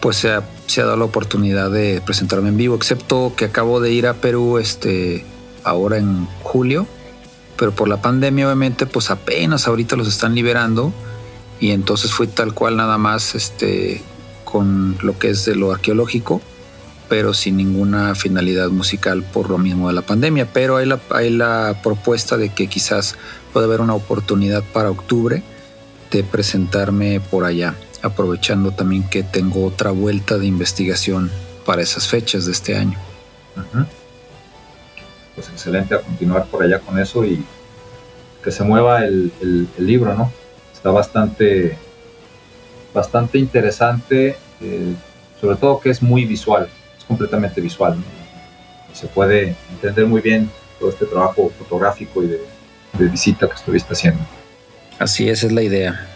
[SPEAKER 4] pues se ha, se ha, dado la oportunidad de presentarme en vivo, excepto que acabo de ir a Perú este, ahora en julio pero por la pandemia obviamente pues apenas ahorita los están liberando y entonces fui tal cual nada más este con lo que es de lo arqueológico pero sin ninguna finalidad musical por lo mismo de la pandemia. Pero hay la, hay la propuesta de que quizás puede haber una oportunidad para octubre de presentarme por allá, aprovechando también que tengo otra vuelta de investigación para esas fechas de este año.
[SPEAKER 3] Pues excelente a continuar por allá con eso y que se mueva el- el libro, ¿no? Está bastante, bastante interesante, eh, sobre todo que es muy visual, es completamente visual. ¿no? Se puede entender muy bien todo este trabajo fotográfico y de, de visita que estuviste haciendo.
[SPEAKER 4] Así es, es la idea.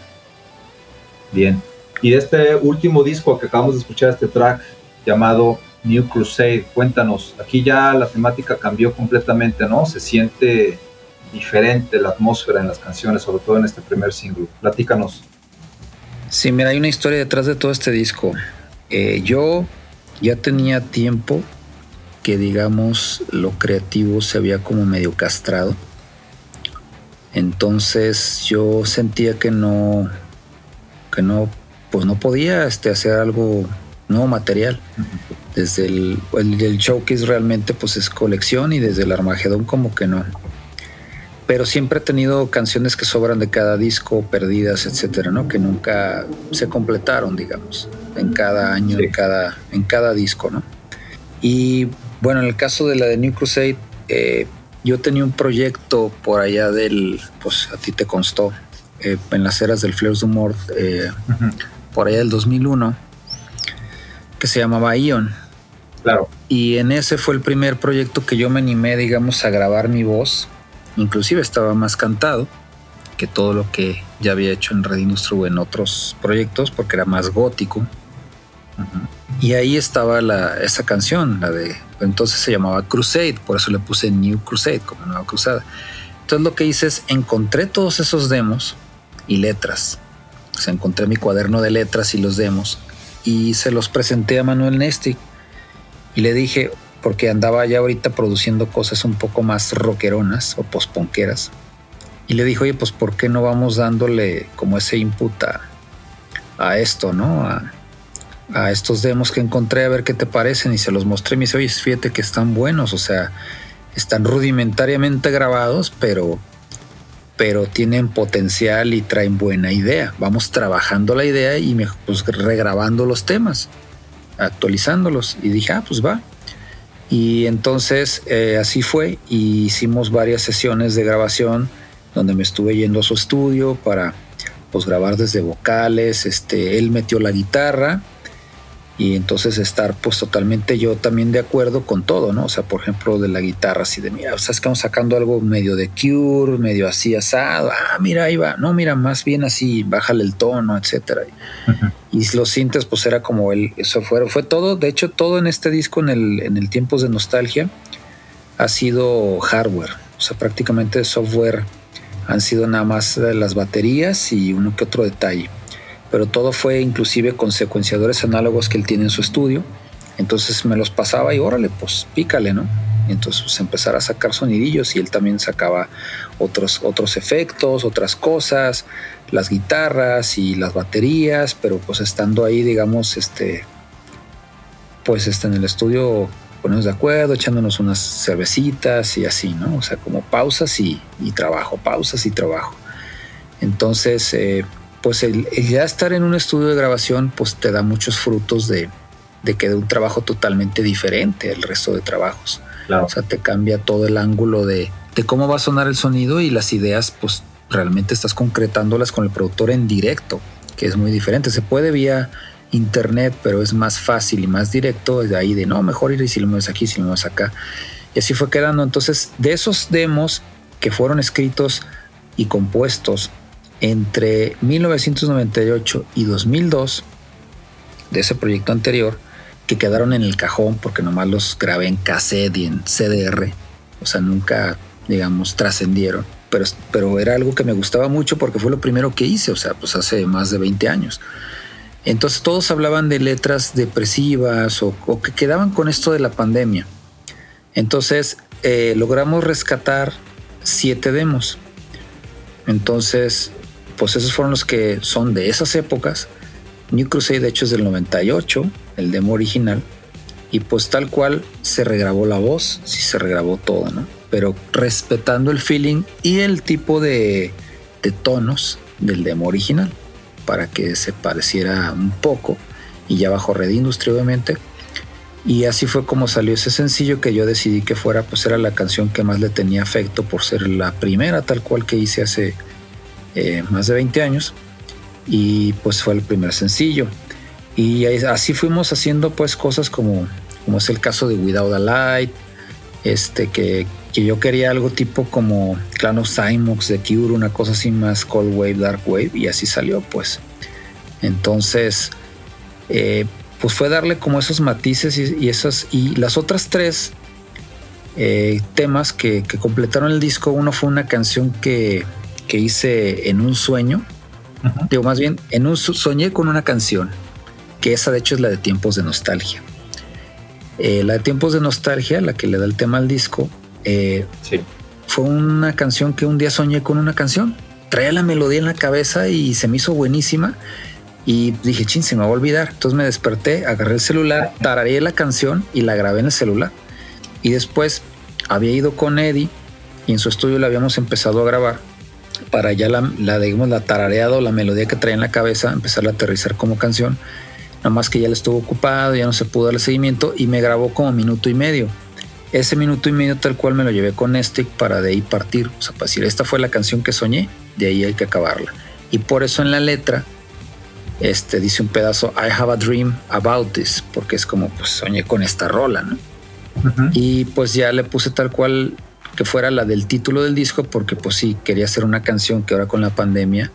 [SPEAKER 3] Bien. Y de este último disco que acabamos de escuchar, este track llamado New Crusade, cuéntanos, aquí ya la temática cambió completamente, ¿no? Se siente diferente la atmósfera en las canciones, sobre todo en este primer single. Platícanos.
[SPEAKER 4] Sí, mira, hay una historia detrás de todo este disco. Eh, yo ya tenía tiempo que, digamos, lo creativo se había como medio castrado. Entonces yo sentía que no, que no, pues no podía este, hacer algo nuevo material. Desde el, el, el showcase realmente pues es colección y desde el Armagedón como que no. Pero siempre he tenido canciones que sobran de cada disco, perdidas, etcétera, ¿no? Que nunca se completaron, digamos, en cada año,
[SPEAKER 3] Sí.
[SPEAKER 4] en, cada, en cada disco, ¿no? Y bueno, en el caso de la de New Crusade, eh, yo tenía un proyecto por allá del, pues a ti te constó, eh, en las eras del Flares du Mort, eh, por allá del 2001, que se llamaba Ion.
[SPEAKER 3] Claro,
[SPEAKER 4] Y en ese fue el primer proyecto que yo me animé, digamos, a grabar mi voz. Inclusive estaba más cantado que todo lo que ya había hecho en Red Industry o en otros proyectos, porque era más gótico. Y ahí estaba la, esa canción, la de. Entonces se llamaba Crusade, por eso le puse New Crusade, como Nueva Cruzada. Entonces lo que hice es encontré todos esos demos y letras. O sea, encontré mi cuaderno de letras y los demos y se los presenté a Manuel Nestic y le dije, porque andaba ya ahorita produciendo cosas un poco más rockeronas o posponqueras. Y le dijo, oye, pues ¿por qué no vamos dándole como ese input a, esto, ¿no? A, estos demos que encontré a ver qué te parecen y se los mostré y me dice, oye, fíjate que están buenos, o sea, están rudimentariamente grabados, pero, pero tienen potencial y traen buena idea. Vamos trabajando la idea y pues, regrabando los temas, actualizándolos. Y dije, ah, pues va. Y entonces eh, así fue y hicimos varias sesiones de grabación donde me estuve yendo a su estudio para pues grabar desde vocales, este, él metió la guitarra y entonces estar pues totalmente yo también de acuerdo con todo, ¿no? O sea, por ejemplo, de la guitarra, así de, mira, sabes que vamos sacando algo medio de Cure, medio así asado, ah, mira, ahí va, no, mira, más bien así, bájale el tono, etcétera. Y los sintes, pues era como el, eso fue, fue todo, de hecho, todo en este disco, en el, en el Tiempos de Nostalgia, ha sido hardware, o sea, prácticamente software han sido nada más las baterías y uno que otro detalle pero todo fue inclusive con secuenciadores análogos que él tiene en su estudio. Entonces me los pasaba y órale, pues pícale, ¿no? Entonces pues, empezar a sacar sonidillos y él también sacaba otros, otros efectos, otras cosas, las guitarras y las baterías, pero pues estando ahí, digamos, este, pues este, en el estudio ponernos de acuerdo, echándonos unas cervecitas y así, ¿no? O sea, como pausas y, y trabajo, pausas y trabajo. Entonces, eh, pues el, el, ya estar en un estudio de grabación pues te da muchos frutos de, de que de un trabajo totalmente diferente al resto de trabajos.
[SPEAKER 3] Claro.
[SPEAKER 4] O sea, te cambia todo el ángulo de, de, cómo va a sonar el sonido y las ideas pues realmente estás concretándolas con el productor en directo, que es muy diferente. Se puede vía internet, pero es más fácil y más directo de ahí de no, mejor ir y si lo mueves aquí, si lo mueves acá. Y así fue quedando. Entonces, de esos demos que fueron escritos y compuestos entre 1998 y 2002 de ese proyecto anterior que quedaron en el cajón porque nomás los grabé en cassette y en CDR o sea nunca digamos trascendieron. Pero, pero era algo que me gustaba mucho porque fue lo primero que hice o sea pues hace más de 20 años. Entonces todos hablaban de letras depresivas o, que quedaban con esto de la pandemia. Entonces eh, logramos rescatar siete demos. Entonces, pues esos fueron los que son de esas épocas. New Crusade de hecho es del 98, el demo original. Y pues tal cual se regrabó la voz, sí se regrabó todo, ¿no? Pero respetando el feeling y el tipo de, de tonos del demo original para que se pareciera un poco y ya bajo Red Industry obviamente y así fue como salió ese sencillo que yo decidí que fuera pues era la canción que más le tenía afecto por ser la primera tal cual que hice hace eh, más de 20 años y pues fue el primer sencillo y así fuimos haciendo pues cosas como como es el caso de Without a Light este que, que yo quería algo tipo como Clan of Cymox de Cure, una cosa así más Cold Wave, Dark Wave, y así salió pues. Entonces, eh, pues fue darle como esos matices y, esas, y las otras tres eh, temas que, completaron el disco, uno fue una canción que, que hice en un sueño, digo más bien, en un soñé con una canción, que esa de hecho es la de Tiempos de Nostalgia. Eh, la de Tiempos de Nostalgia, la que le da el tema al disco, eh, fue una canción que un día soñé con una canción. Traía la melodía en la cabeza y se me hizo buenísima. Y dije, chin, se me va a olvidar. Entonces me desperté, agarré el celular, tarareé la canción y la grabé en el celular. Y después había ido con Eddie y en su estudio la habíamos empezado a grabar para ya la, la digamos, la tarareado, la melodía que traía en la cabeza, empezar a aterrizar como canción. Nada más que ya le estuvo ocupado, ya no se pudo dar el seguimiento y me grabó como minuto y medio. Ese minuto y medio tal cual me lo llevé con Stick para de ahí partir. O sea, para decir, esta fue la canción que soñé, de ahí hay que acabarla. Y por eso en la letra este, dice un pedazo, I have a dream about this, porque es como, pues soñé con esta rola, ¿no? Y pues ya le puse tal cual que fuera la del título del disco, porque pues sí, quería hacer una canción que ahora con la pandemia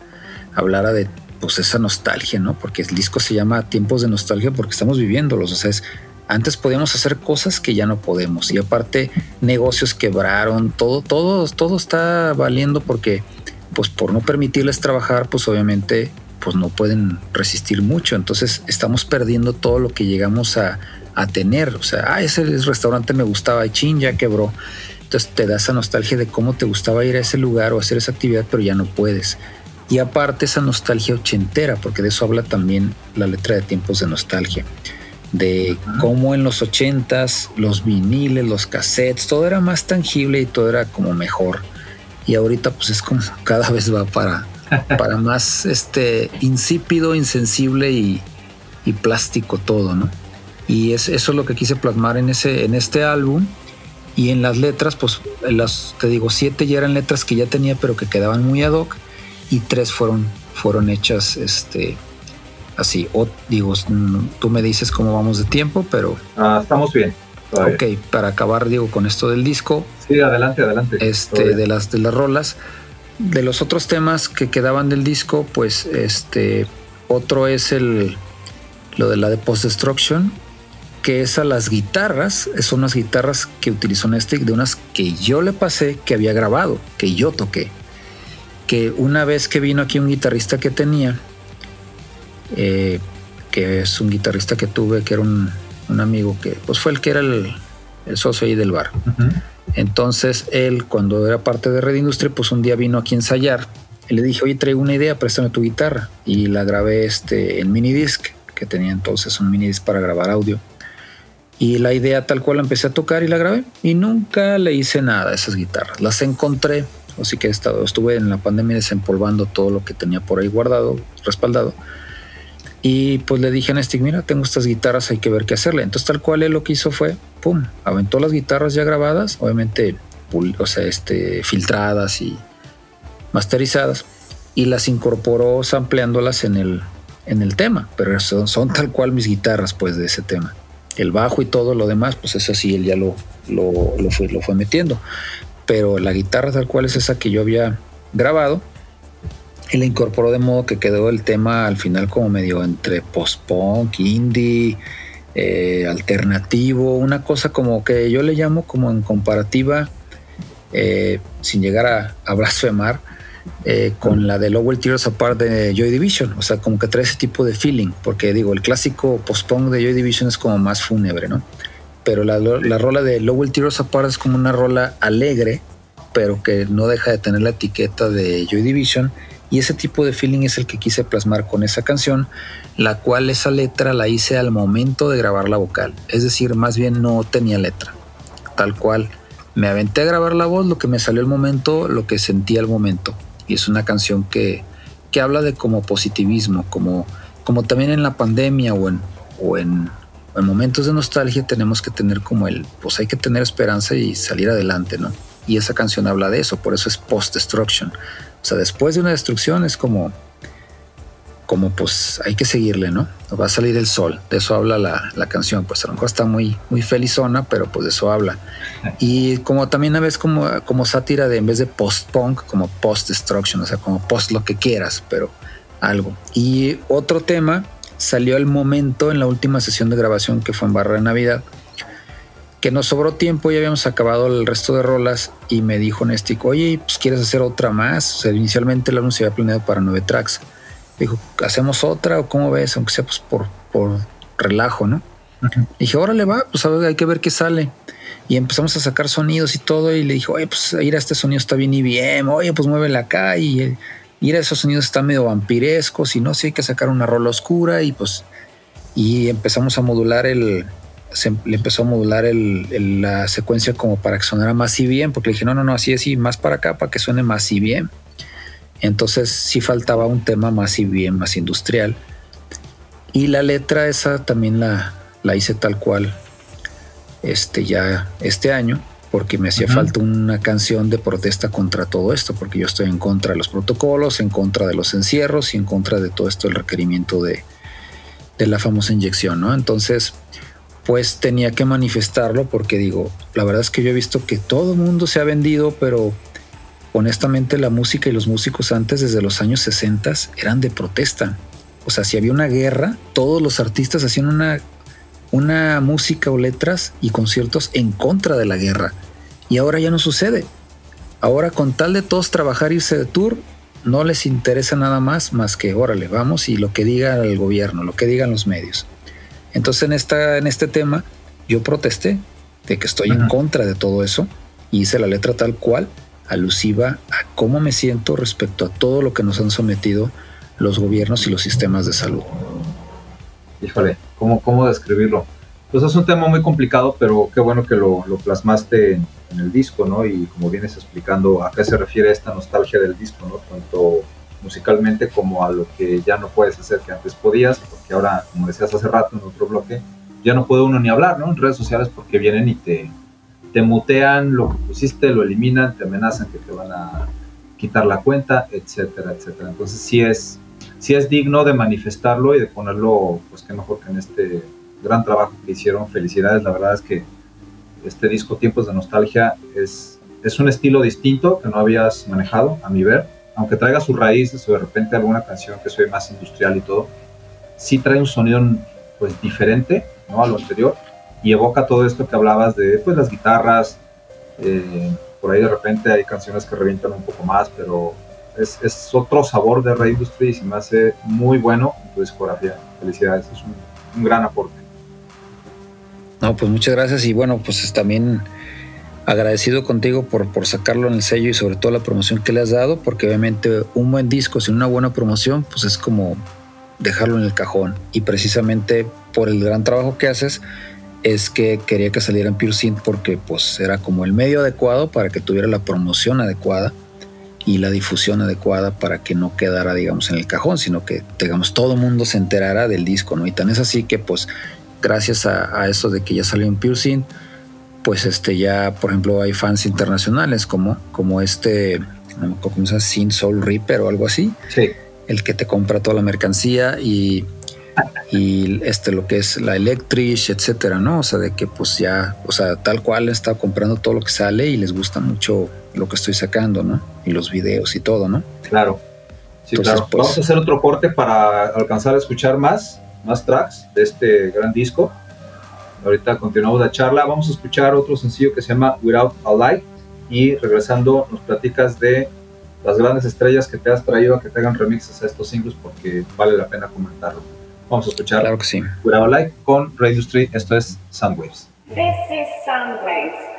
[SPEAKER 4] hablara de pues esa nostalgia, ¿no? Porque el disco se llama Tiempos de Nostalgia porque estamos viviéndolos, o sea, es, antes podíamos hacer cosas que ya no podemos y aparte negocios quebraron, todo, todo, todo está valiendo porque pues por no permitirles trabajar, pues obviamente pues no pueden resistir mucho, entonces estamos perdiendo todo lo que llegamos a, a tener, o sea, ah, ese restaurante me gustaba chin, ya quebró. Entonces te da esa nostalgia de cómo te gustaba ir a ese lugar o hacer esa actividad, pero ya no puedes. Y aparte esa nostalgia ochentera, porque de eso habla también la letra de tiempos de nostalgia, de cómo en los ochentas los viniles, los cassettes, todo era más tangible y todo era como mejor. Y ahorita pues es como cada vez va para, para más este insípido, insensible y, y plástico todo, ¿no? Y es, eso es lo que quise plasmar en, ese, en este álbum. Y en las letras, pues las, te digo, siete ya eran letras que ya tenía, pero que quedaban muy ad hoc y tres fueron, fueron hechas este, así. O digo, tú me dices cómo vamos de tiempo, pero...
[SPEAKER 3] Ah, estamos bien.
[SPEAKER 4] Ok, para acabar, digo, con esto del disco.
[SPEAKER 3] Sí, adelante, adelante.
[SPEAKER 4] Este, de las, de las rolas. De los otros temas que quedaban del disco, pues este, otro es el, lo de la de Post Destruction, que es a las guitarras, son unas guitarras que utilizó Nestic de unas que yo le pasé, que había grabado, que yo toqué que una vez que vino aquí un guitarrista que tenía, eh, que es un guitarrista que tuve, que era un, amigo que pues fue el que era el, socio ahí del bar. Entonces él, cuando era parte de Red Industry, pues un día vino aquí a ensayar y le dije, oye, traigo una idea, préstame tu guitarra. Y la grabé este, en minidisc, que tenía entonces un minidisc para grabar audio. Y la idea tal cual la empecé a tocar y la grabé. Y nunca le hice nada a esas guitarras. Las encontré Así que he estado, estuve en la pandemia desempolvando todo lo que tenía por ahí guardado, respaldado. Y pues le dije a Nestic, mira, tengo estas guitarras, hay que ver qué hacerle. Entonces tal cual él lo que hizo fue, pum, aventó las guitarras ya grabadas, obviamente, o sea, este, filtradas y masterizadas, y las incorporó sampleándolas en el, en el tema, pero son, son, tal cual mis guitarras, pues, de ese tema. El bajo y todo lo demás, pues eso sí, él ya lo, lo, lo, fue, lo fue metiendo. Pero la guitarra tal cual es esa que yo había grabado y la incorporó de modo que quedó el tema al final como medio entre post-punk, indie, eh, alternativo, una cosa como que yo le llamo como en comparativa, eh, sin llegar a, blasfemar, eh, con la de Lowell Tears Apart de Joy Division, o sea, como que trae ese tipo de feeling, porque digo, el clásico post-punk de Joy Division es como más fúnebre, ¿no? pero la, la rola de Lowell Tears Apart es como una rola alegre, pero que no deja de tener la etiqueta de Joy Division. Y ese tipo de feeling es el que quise plasmar con esa canción, la cual esa letra la hice al momento de grabar la vocal. Es decir, más bien no tenía letra. Tal cual. Me aventé a grabar la voz, lo que me salió al momento, lo que sentí al momento. Y es una canción que, que habla de como positivismo, como, como también en la pandemia o en, o en, o en momentos de nostalgia tenemos que tener como el, pues hay que tener esperanza y salir adelante, ¿no? Y esa canción habla de eso, por eso es post-destruction. O sea, después de una destrucción es como, como pues hay que seguirle, ¿no? Va a salir el sol, de eso habla la, la canción, pues a lo mejor está muy, muy felizona, pero pues de eso habla. Y como también a veces como, como sátira de en vez de post-punk, como post-destruction, o sea, como post lo que quieras, pero algo. Y otro tema salió al momento en la última sesión de grabación que fue en Barra de Navidad, que nos sobró tiempo, ya habíamos acabado el resto de rolas y me dijo Nestic, oye, pues quieres hacer otra más. O sea, inicialmente el álbum se había planeado para nueve tracks. Dijo, ¿hacemos otra o cómo ves? Aunque sea pues por, por relajo, ¿no? Dije, órale, va, pues a ver, hay que ver qué sale. Y empezamos a sacar sonidos y todo. Y le dije, oye, pues mira, este sonido está bien y bien. Oye, pues muévele acá. Y eh, mira, esos sonidos están medio vampirescos. Y no sé, hay que sacar una rola oscura. Y pues, y empezamos a modular el, se le empezó a modular el, el- la secuencia como para que sonara más y bien, porque le dije, no, no, no, así es y más para acá para que suene más y bien. Entonces sí faltaba un tema más y bien, más industrial. Y la letra esa también la, la hice tal cual este ya este año, porque me hacía falta una canción de protesta contra todo esto, porque yo estoy en contra de los protocolos, en contra de los encierros y en contra de todo esto, el requerimiento de, de la famosa inyección, ¿no? Entonces, pues tenía que manifestarlo porque digo, la verdad es que yo he visto que todo el mundo se ha vendido, pero honestamente la música y los músicos antes, desde los años 60, eran de protesta. O sea, si había una guerra, todos los artistas hacían una, una música o letras y conciertos en contra de la guerra. Y ahora ya no sucede. Ahora con tal de todos trabajar, irse de tour, no les interesa nada más más que, órale, vamos y lo que diga el gobierno, lo que digan los medios. Entonces en, esta, en este tema yo protesté de que estoy en contra de todo eso y hice la letra tal cual, alusiva a cómo me siento respecto a todo lo que nos han sometido los gobiernos y los sistemas de salud.
[SPEAKER 3] Híjole, ¿cómo, cómo describirlo? Pues es un tema muy complicado, pero qué bueno que lo, lo plasmaste en, en el disco, ¿no? Y como vienes explicando a qué se refiere esta nostalgia del disco, ¿no? Tanto musicalmente como a lo que ya no puedes hacer que antes podías, porque ahora, como decías hace rato en otro bloque, ya no puede uno ni hablar, ¿no? En redes sociales porque vienen y te, te mutean lo que pusiste, lo eliminan, te amenazan que te van a quitar la cuenta, etcétera, etcétera. Entonces sí es, sí es digno de manifestarlo y de ponerlo, pues qué mejor que en este gran trabajo que hicieron. Felicidades, la verdad es que este disco Tiempos de Nostalgia es, es un estilo distinto que no habías manejado, a mi ver, aunque traiga sus raíces o de repente alguna canción que soy más industrial y todo, sí trae un sonido pues diferente ¿no? a lo anterior y evoca todo esto que hablabas de pues las guitarras, eh, por ahí de repente hay canciones que revientan un poco más, pero es, es otro sabor de Ray Industry y se me hace muy bueno en tu discografía. Felicidades, es un, un gran aporte.
[SPEAKER 4] No, pues muchas gracias y bueno, pues es también agradecido contigo por, por sacarlo en el sello y sobre todo la promoción que le has dado, porque obviamente un buen disco sin una buena promoción, pues es como dejarlo en el cajón. Y precisamente por el gran trabajo que haces, es que quería que saliera en Pure Synth porque pues era como el medio adecuado para que tuviera la promoción adecuada y la difusión adecuada para que no quedara digamos en el cajón, sino que digamos todo el mundo se enterara del disco, ¿no? Y tan es así que pues gracias a, a eso de que ya salió en Pure Synth, pues este ya por ejemplo hay fans internacionales como, como este, no me acuerdo cómo se llama, Synth Soul Reaper o algo así,
[SPEAKER 3] Sí,
[SPEAKER 4] el que te compra toda la mercancía y, y este lo que es la Electric, etcétera, ¿no? O sea, de que pues ya, o sea, tal cual está comprando todo lo que sale y les gusta mucho lo que estoy sacando, ¿no? Y los videos y todo, ¿no?
[SPEAKER 3] claro. Sí,
[SPEAKER 4] Entonces,
[SPEAKER 3] claro.
[SPEAKER 4] pues-
[SPEAKER 3] Vamos a hacer otro corte para alcanzar a escuchar más, más tracks de este gran disco. Ahorita continuamos la charla. Vamos a escuchar otro sencillo que se llama Without a Light. Y regresando, nos platicas de las grandes estrellas que te has traído a que te hagan remixes a estos singles porque vale la pena comentarlo. Vamos a escuchar
[SPEAKER 4] Claro que sí.
[SPEAKER 3] Light con Ray Industry. Esto es Soundwaves.
[SPEAKER 5] This is Soundwaves.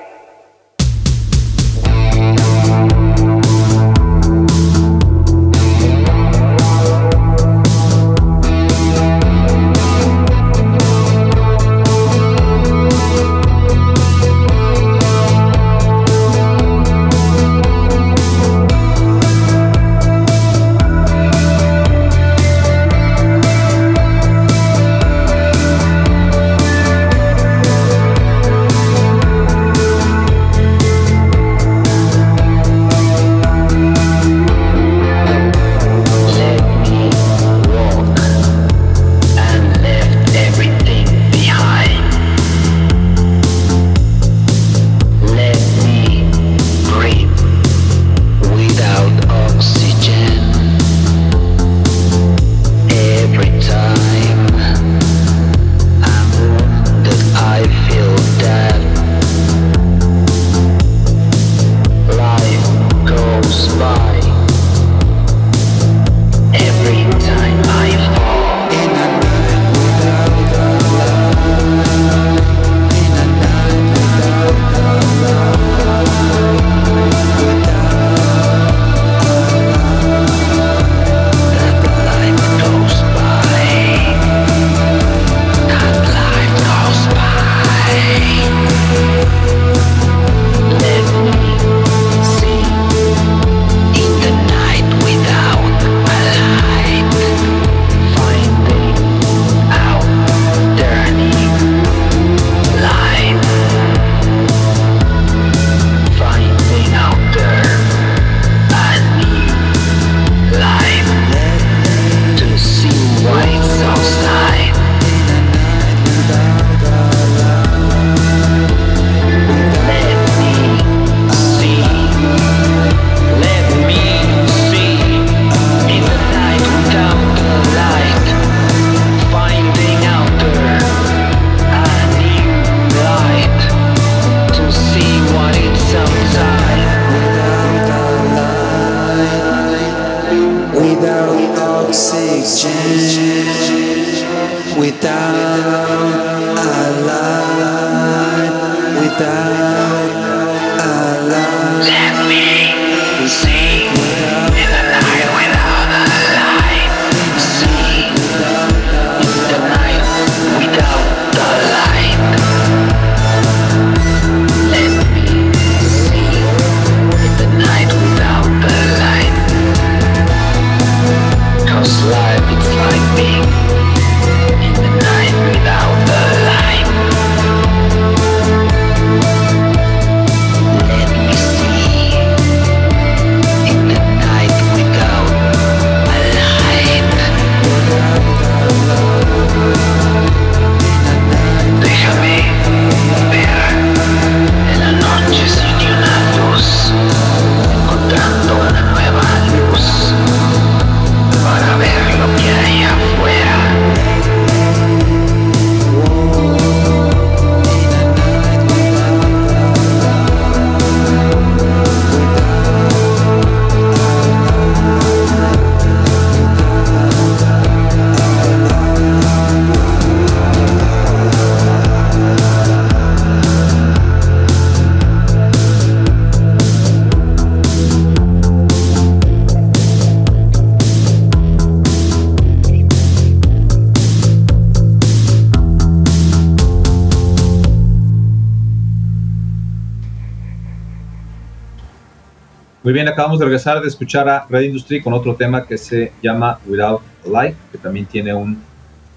[SPEAKER 3] De regresar de escuchar a Red Industry con otro tema que se llama Without Light, que también tiene un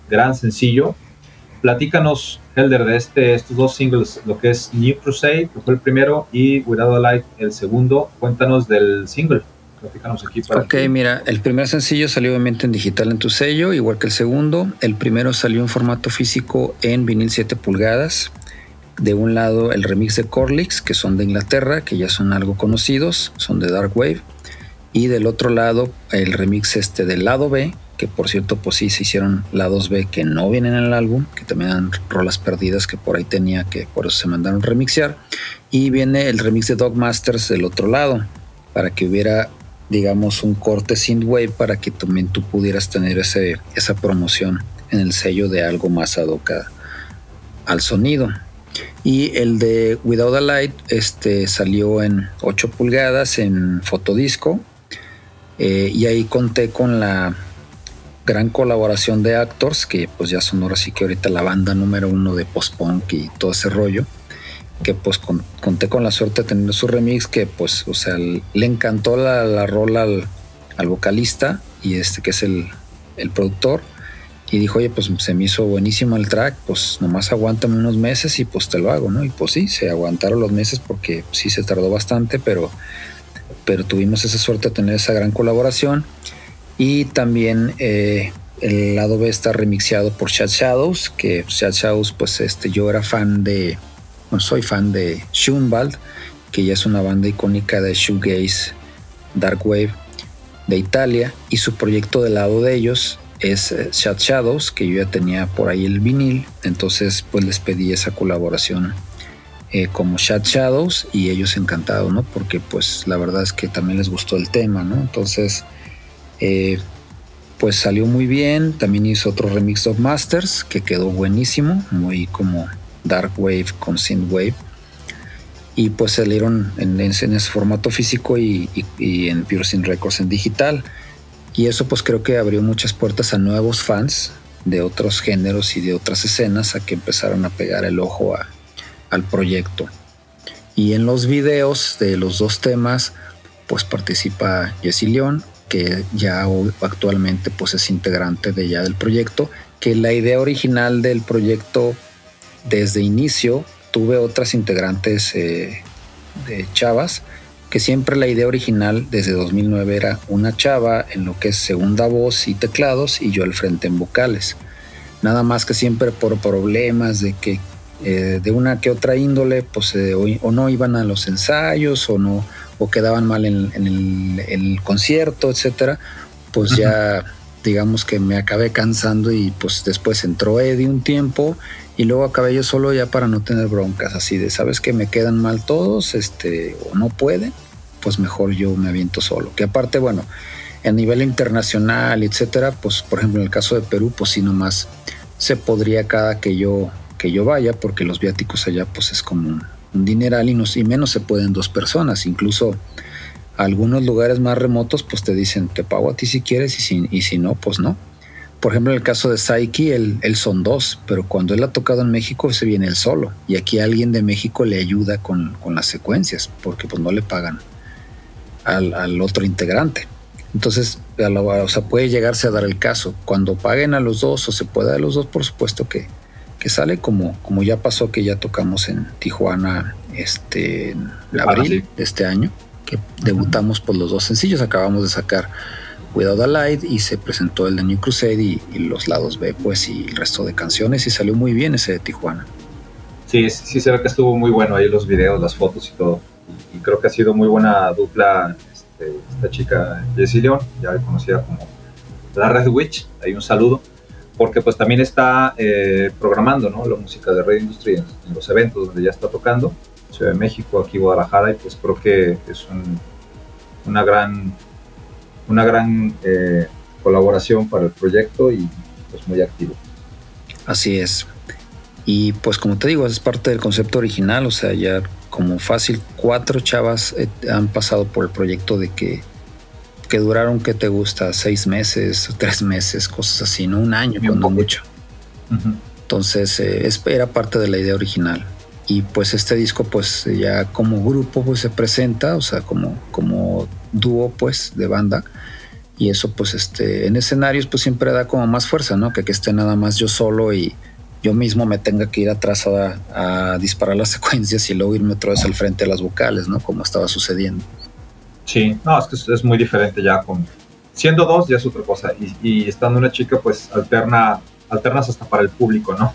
[SPEAKER 3] gran sencillo. Platícanos, Helder, de este, estos dos singles, lo que es New Crusade, que fue el primero, y Without Light, el segundo. Cuéntanos del single. Platícanos aquí para
[SPEAKER 4] Ok, mira, el primer sencillo salió obviamente en digital en tu sello, igual que el segundo. El primero salió en formato físico en vinil 7 pulgadas. De un lado el remix de Corlix, que son de Inglaterra, que ya son algo conocidos, son de Dark Wave. Y del otro lado el remix este del lado B, que por cierto pues sí se hicieron lados B que no vienen en el álbum, que también eran rolas perdidas que por ahí tenía, que por eso se mandaron remixear. Y viene el remix de Dog Masters del otro lado, para que hubiera digamos, un corte synthwave para que también tú pudieras tener ese, esa promoción en el sello de algo más ad al sonido. Y el de Without a Light este, salió en 8 pulgadas en fotodisco. eh, y ahí conté con la gran colaboración de Actors, que pues ya son ahora sí que ahorita la banda número uno de post-punk y todo ese rollo que pues con- conté con la suerte de tener su remix que pues o sea le encantó la, la al, al vocalista y este que es el, el productor y dijo oye pues se me hizo buenísimo el track pues nomás aguántame unos meses y pues te lo hago no y pues sí se aguantaron los meses porque sí se tardó bastante pero pero tuvimos esa suerte de tener esa gran colaboración. Y también eh, el lado B está remixeado por Chad Shadows que Chad Shadows pues este yo era fan de bueno, soy fan de Schunwald, que ya es una banda icónica de shoegaze, dark wave de Italia, y su proyecto del lado de ellos es eh, Shad Shadows, que yo ya tenía por ahí el vinil, entonces pues les pedí esa colaboración eh, como Shad Shadows y ellos encantados, ¿no? Porque pues la verdad es que también les gustó el tema, ¿no? Entonces eh, pues salió muy bien, también hizo otro remix of Masters que quedó buenísimo, muy como Dark Wave con Synthwave. Y pues salieron en, en ese formato físico y, y- y en Synth Records en digital. Y eso pues creo que abrió muchas puertas a nuevos fans de otros géneros y de otras escenas a que empezaron a pegar el ojo al proyecto. Y en los videos de los dos temas pues participa Jessy León, que ya actualmente pues es integrante de ya del proyecto, que la idea original del proyecto desde inicio tuve otras integrantes eh, de chavas, que siempre la idea original desde 2009 era una chava en lo que es segunda voz y teclados y yo al frente en vocales. Nada más que siempre por problemas de que eh, de una que otra índole, pues eh, o, o no iban a los ensayos o no o quedaban mal en, en el, en el concierto, etcétera, pues ya digamos que me acabé cansando y pues después entró Eddie un tiempo y luego acabé yo solo ya para no tener broncas así de sabes que me quedan mal todos este o no pueden pues mejor yo me aviento solo que aparte bueno a nivel internacional etcétera pues por ejemplo en el caso de Perú pues sí nomás se podría cada que yo que yo vaya, porque los viáticos allá pues es como un, dineral y, nos, y menos se pueden dos personas. Incluso algunos lugares más remotos pues te dicen te pago a ti si quieres y si no, pues no. Por ejemplo, en el caso de Saiki, él, él son dos, pero cuando él ha tocado en México se viene él solo. Y aquí alguien de México le ayuda con, con las secuencias, porque pues no le pagan al, al otro integrante. Entonces, a la- o sea, puede llegarse a dar el caso. Cuando paguen a los dos o se pueda a los dos, por supuesto que, que sale como, como ya pasó que ya tocamos en Tijuana este, en abril
[SPEAKER 3] sí.
[SPEAKER 4] de este año, que debutamos por los dos sencillos. Acabamos de sacar Without a Light y se presentó el de New Crusade y, y los lados B, pues, y el resto de canciones y salió muy bien ese de Tijuana.
[SPEAKER 3] Sí, sí, sí se ve que estuvo muy bueno ahí los videos, las fotos y todo. Y, y creo que ha sido muy buena dupla este, esta chica Jessie León, ya conocida como la Red Witch. Ahí un saludo. Porque pues también está eh, programando ¿no? la música de Red Industry en, en los eventos donde ya está tocando. Ciudad de México, aquí Guadalajara, y pues creo que es un- una gran, una gran eh, colaboración para el proyecto y pues muy activo.
[SPEAKER 4] Así es. Y pues como te digo, es parte del concepto original, o sea, ya como fácil, cuatro chavas eh, han pasado por el proyecto de que, que duraron, que te gusta? Seis meses, tres meses, cosas así, ¿no? Un año, cuando
[SPEAKER 3] poco.
[SPEAKER 4] mucho. Entonces, eh, era parte de la idea original. Y pues este disco, pues ya como grupo, pues se presenta, o sea, como, como dúo, pues, de banda. Y eso, pues, este, en escenarios, pues siempre da como más fuerza, ¿no? Que que esté nada más yo solo y yo mismo me tenga que ir atrás a, disparar las secuencias y luego irme otra vez al frente de las vocales, ¿no? Como estaba sucediendo.
[SPEAKER 3] Sí, no, es que es muy diferente ya con... Siendo dos ya es otra cosa y, y estando una chica pues alterna, alternas hasta para el público, ¿no?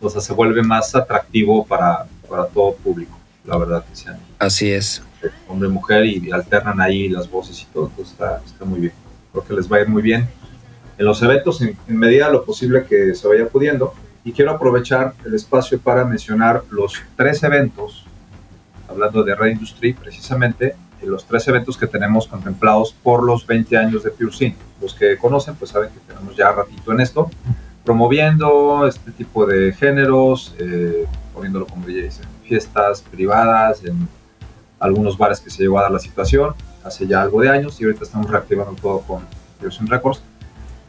[SPEAKER 3] O sea, se vuelve más atractivo para, para todo público, la verdad, que sean
[SPEAKER 4] Así es.
[SPEAKER 3] hombre y mujer y alternan ahí las voces y todo, entonces está, está muy bien. Creo que les va a ir muy bien en los eventos en, en medida de lo posible que se vaya pudiendo. Y quiero aprovechar el espacio para mencionar los tres eventos, hablando de Red Industry precisamente, eh, los tres eventos que tenemos contemplados por los 20 años de Pure Synth. Los que conocen pues saben que tenemos ya ratito en esto, promoviendo este tipo de géneros, eh, poniéndolo como DJs en fiestas privadas, en algunos bares que se llegó a dar la situación hace ya algo de años y ahorita estamos reactivando todo con Synth Records.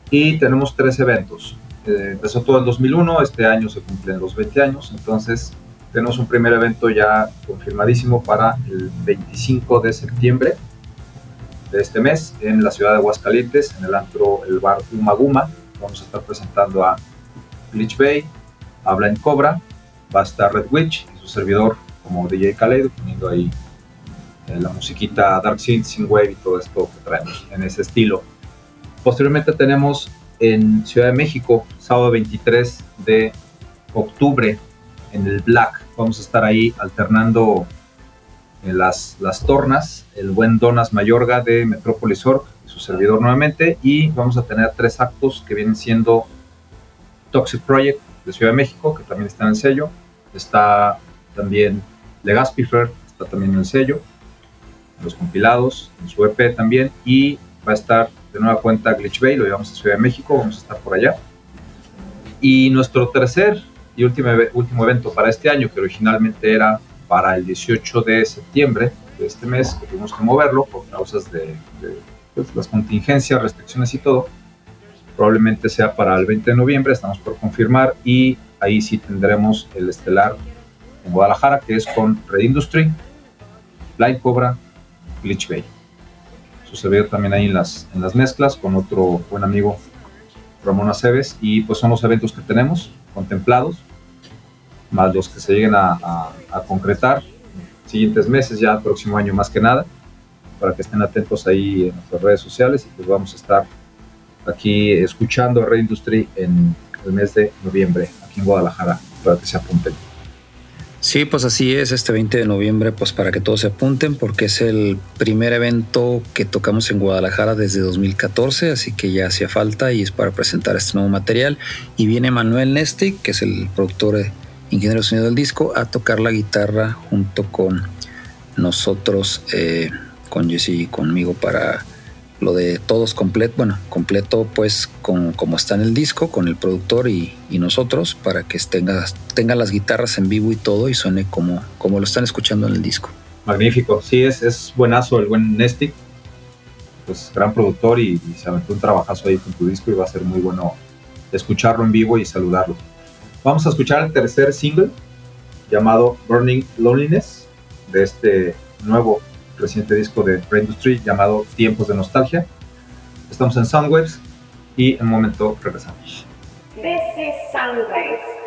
[SPEAKER 3] Y tenemos tres eventos. Eh, empezó todo en 2001, este año se cumplen los 20 años, entonces tenemos un primer evento ya confirmadísimo para el 25 de septiembre de este mes en la ciudad de Aguascalientes, en el antro, el bar Umaguma. Vamos a estar presentando a Glitch Bay, a Blind Cobra, va a estar Red Witch y su servidor como DJ Khaled, poniendo ahí eh, la musiquita Dark Synth, Synthwave y todo esto que traemos en ese estilo. Posteriormente tenemos en Ciudad de México, sábado 23 de octubre, en el Black. Vamos a estar ahí alternando eh, las, las tornas, el buen Donas Mayorga de Metrópolis Org servidor nuevamente. Y vamos a tener tres actos que vienen siendo Toxic Project de Ciudad de México, que también está en el sello. Está también Legaspifer, está también en el sello. Los compilados, en su EP también. Y va a estar de nueva cuenta Glitch Bay, lo llevamos a Ciudad de México, vamos a estar por allá. Y nuestro tercer y último, último evento para este año, que originalmente era para el 18 de septiembre de este mes, que tuvimos que moverlo por causas de, de pues, las contingencias, restricciones y todo, probablemente sea para el 20 de noviembre, estamos por confirmar, y ahí sí tendremos el estelar en Guadalajara, que es con Red Industry, Blind Cobra, Glitch Bay. Su servidor también ahí en las, en las mezclas con otro buen amigo Ramón Aceves y pues son los eventos que tenemos contemplados más los que se lleguen a, a, concretar en siguientes meses ya el próximo año más que nada para que estén atentos ahí en nuestras redes sociales y pues vamos a estar aquí escuchando a Red Industry en el mes de noviembre aquí en Guadalajara para que se apunten
[SPEAKER 4] Sí, pues así es, este 20 de noviembre, pues para que todos se apunten, porque es el primer evento que tocamos en Guadalajara desde 2014, así que ya hacía falta y es para presentar este nuevo material. Y viene Manuel Nestic, que es el productor e ingeniero de sonido del disco, a tocar la guitarra junto con nosotros, eh, con Jesse y conmigo, para lo de todos completo, bueno, completo pues con como está en el disco, con el productor y, nosotros, para que tenga, tenga las guitarras en vivo y todo y suene como, como lo están escuchando en el disco.
[SPEAKER 3] Magnífico. Sí, es, es buenazo el buen Nestic. Pues gran productor y, y se aventó un trabajazo ahí con tu disco y va a ser muy bueno escucharlo en vivo y saludarlo. Vamos a escuchar el tercer single llamado Burning Loneliness de este nuevo reciente disco de Red Industry llamado Tiempos de Nostalgia. Estamos en Soundwaves y en un momento regresamos.
[SPEAKER 5] This is Soundwaves.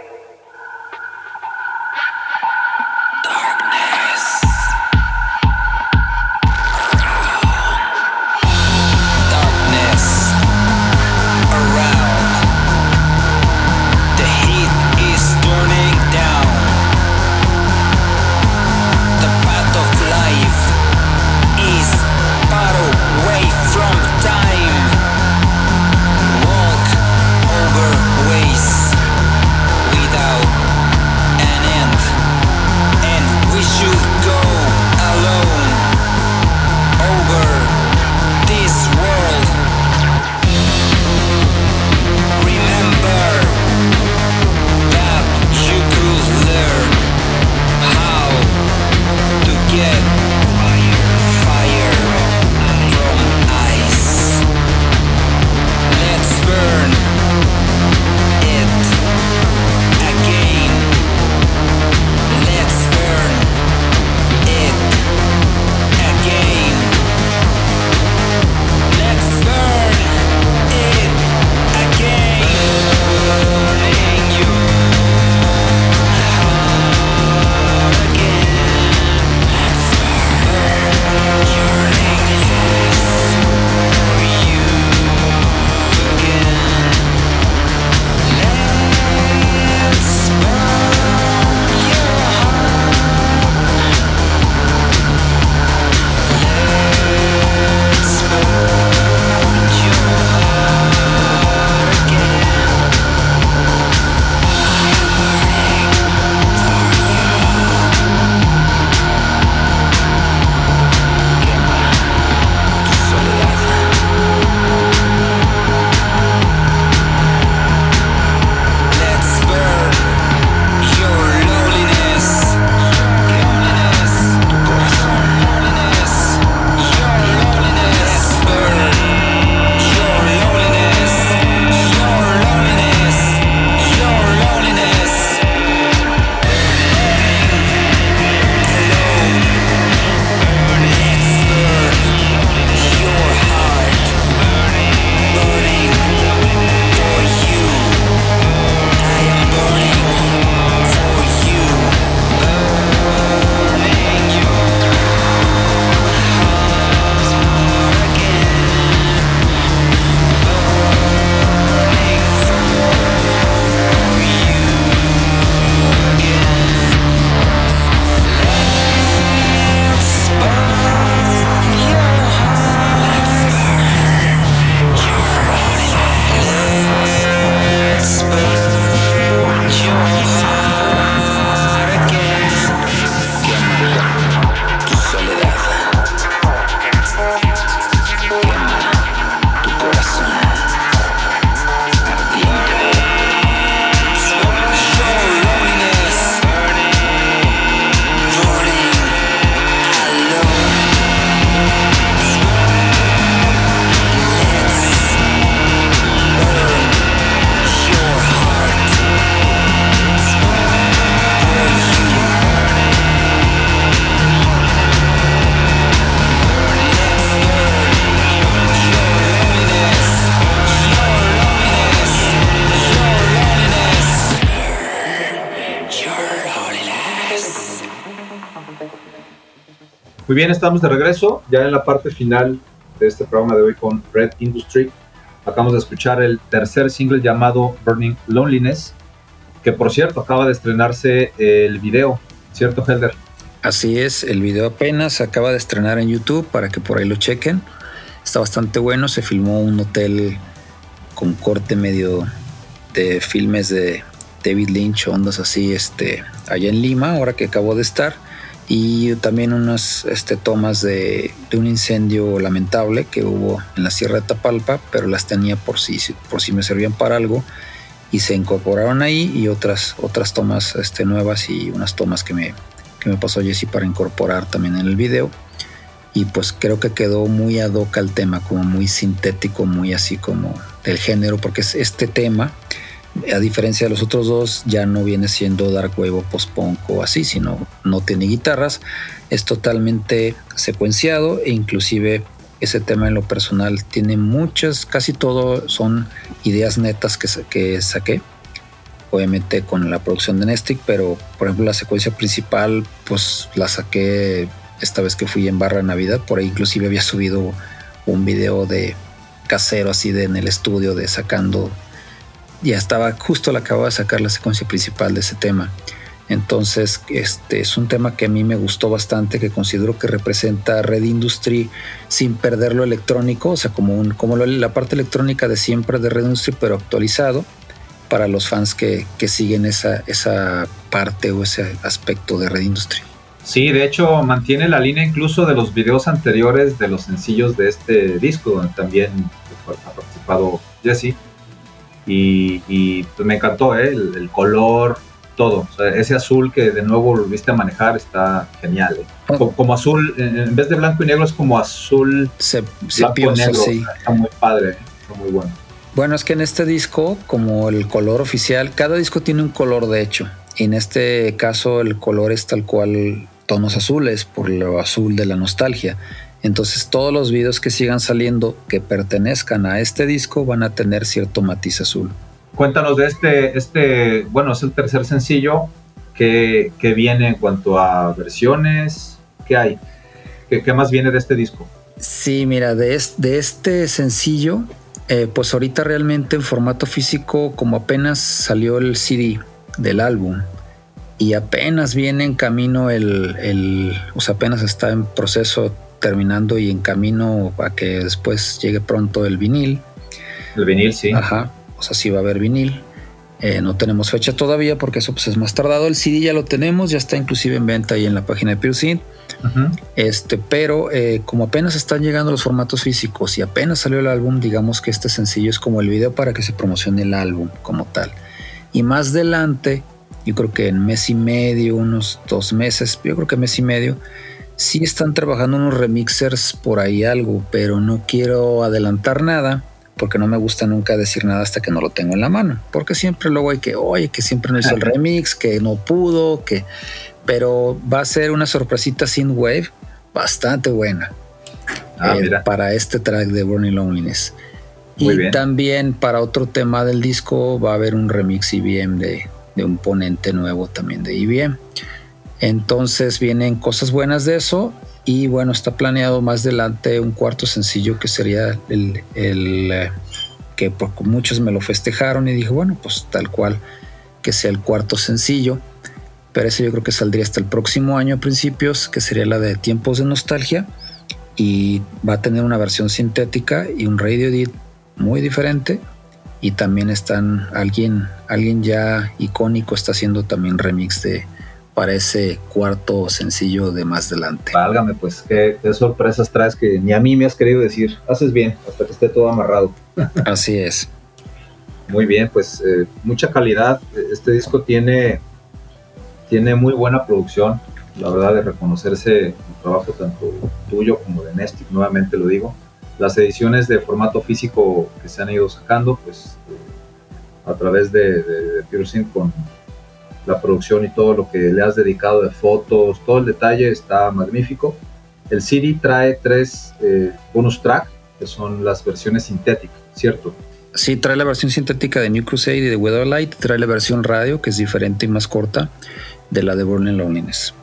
[SPEAKER 3] Muy bien, estamos de regreso ya en la parte final de este programa de hoy con Red Industry. Acabamos de escuchar el tercer single llamado Burning Loneliness, que por cierto acaba de estrenarse el video, ¿cierto, Helder?
[SPEAKER 4] Así es, el video apenas acaba de estrenar en YouTube para que por ahí lo chequen. Está bastante bueno, se filmó un hotel con corte medio de filmes de David Lynch, ondas así, este, allá en Lima, ahora que acabo de estar. Y también unas este, tomas de, de un incendio lamentable que hubo en la Sierra de Tapalpa, pero las tenía por si, por si me servían para algo y se incorporaron ahí y otras, otras tomas este, nuevas y unas tomas que me, que me pasó Jesse para incorporar también en el video. Y pues creo que quedó muy ad hoc al tema, como muy sintético, muy así como del género, porque es este tema, a diferencia de los otros dos, ya no viene siendo dark wave o post-punk o así, sino no tiene guitarras, es totalmente secuenciado e inclusive ese tema en lo personal tiene muchas, casi todo son ideas netas que, que saqué, obviamente con la producción de Nestic, pero por ejemplo la secuencia principal pues la saqué esta vez que fui en Barra Navidad, por ahí inclusive había subido un video de casero así de en el estudio de sacando ya estaba justo la acababa de sacar la secuencia principal de ese tema. Entonces, este es un tema que a mí me gustó bastante, que considero que representa Red Industry sin perder lo electrónico, o sea, como, un, como la parte electrónica de siempre de Red Industry, pero actualizado para los fans que, que siguen esa, esa parte o ese aspecto de Red Industry.
[SPEAKER 3] Sí, de hecho mantiene la línea incluso de los videos anteriores de los sencillos de este disco, donde también ha participado Jesse. Y, y, pues, me encantó ¿eh? el, el color, todo. O sea, ese azul que de nuevo volviste a manejar está genial. ¿eh? Como, como azul, en en vez de blanco y negro es como azul
[SPEAKER 4] Se, sepioso,
[SPEAKER 3] negro.
[SPEAKER 4] sí.
[SPEAKER 3] Está muy padre, ¿eh? está muy bueno.
[SPEAKER 4] Bueno, es que en este disco, como el color oficial, cada disco tiene un color de hecho. Y en este caso el color es tal cual tonos azules, por lo azul de la nostalgia. Entonces todos los videos que sigan saliendo que pertenezcan a este disco van a tener cierto matiz azul.
[SPEAKER 3] Cuéntanos de este, este, bueno, es el tercer sencillo que, que viene en cuanto a versiones. ¿Qué hay? ¿Qué, qué más viene de este disco?
[SPEAKER 4] Sí, mira, de, es- de este sencillo, eh, pues ahorita realmente en formato físico, como apenas salió el CD del álbum y apenas viene en camino el, el- o sea, apenas está en proceso terminando y en camino a que después llegue pronto el vinil.
[SPEAKER 3] El vinil, sí.
[SPEAKER 4] Ajá, o sea, sí va a haber vinil. Eh, no tenemos fecha todavía porque eso pues, es más tardado. El CD ya lo tenemos, ya está inclusive en venta ahí en la página de Pure
[SPEAKER 3] Ujú.
[SPEAKER 4] este, pero eh, como apenas están llegando los formatos físicos y apenas salió el álbum, digamos que este sencillo es como el video para que se promocione el álbum como tal. Y más adelante, yo creo que en mes y medio, unos dos meses, yo creo que mes y medio, sí están trabajando unos remixers por ahí algo, pero no quiero adelantar nada porque no me gusta nunca decir nada hasta que no lo tengo en la mano, porque siempre luego hay que, oye, que siempre no hizo el remix, que no pudo, que pero va a ser una sorpresita sin wave bastante buena
[SPEAKER 3] Ah,
[SPEAKER 4] eh, para este track de Burning Loneliness.
[SPEAKER 3] Muy
[SPEAKER 4] y
[SPEAKER 3] bien.
[SPEAKER 4] también para otro tema del disco va a haber un remix IBM de, de un ponente nuevo también de IBM. Entonces vienen cosas buenas de eso y bueno, está planeado más adelante un cuarto sencillo que sería el, eh, que muchos me lo festejaron y dije, bueno, pues tal cual que sea el cuarto sencillo. Pero ese yo creo que saldría hasta el próximo año a principios, que sería la de Tiempos de Nostalgia. Y va a tener una versión sintética y un radio edit muy diferente. Y también están alguien, alguien ya icónico está haciendo también remix de para ese cuarto sencillo de más adelante.
[SPEAKER 3] Válgame, pues, qué, qué sorpresas traes que ni a mí me has querido decir. Haces bien, hasta que esté todo amarrado.
[SPEAKER 4] Así es.
[SPEAKER 3] Muy bien, pues eh, mucha calidad. Este disco tiene, tiene muy buena producción. La verdad de reconocerse el trabajo tanto tuyo como de Nestic, nuevamente lo digo. Las ediciones de formato físico que se han ido sacando, pues eh, a través de, de, de Synth con la producción y todo lo que le has dedicado de fotos, todo el detalle está magnífico. El CD trae tres eh, bonus track, que son las versiones sintéticas, ¿cierto?
[SPEAKER 4] Sí, trae la versión sintética de New Crusade y de Weatherlight. Trae la versión radio, que es diferente y más corta, de la de Burning Loneliness.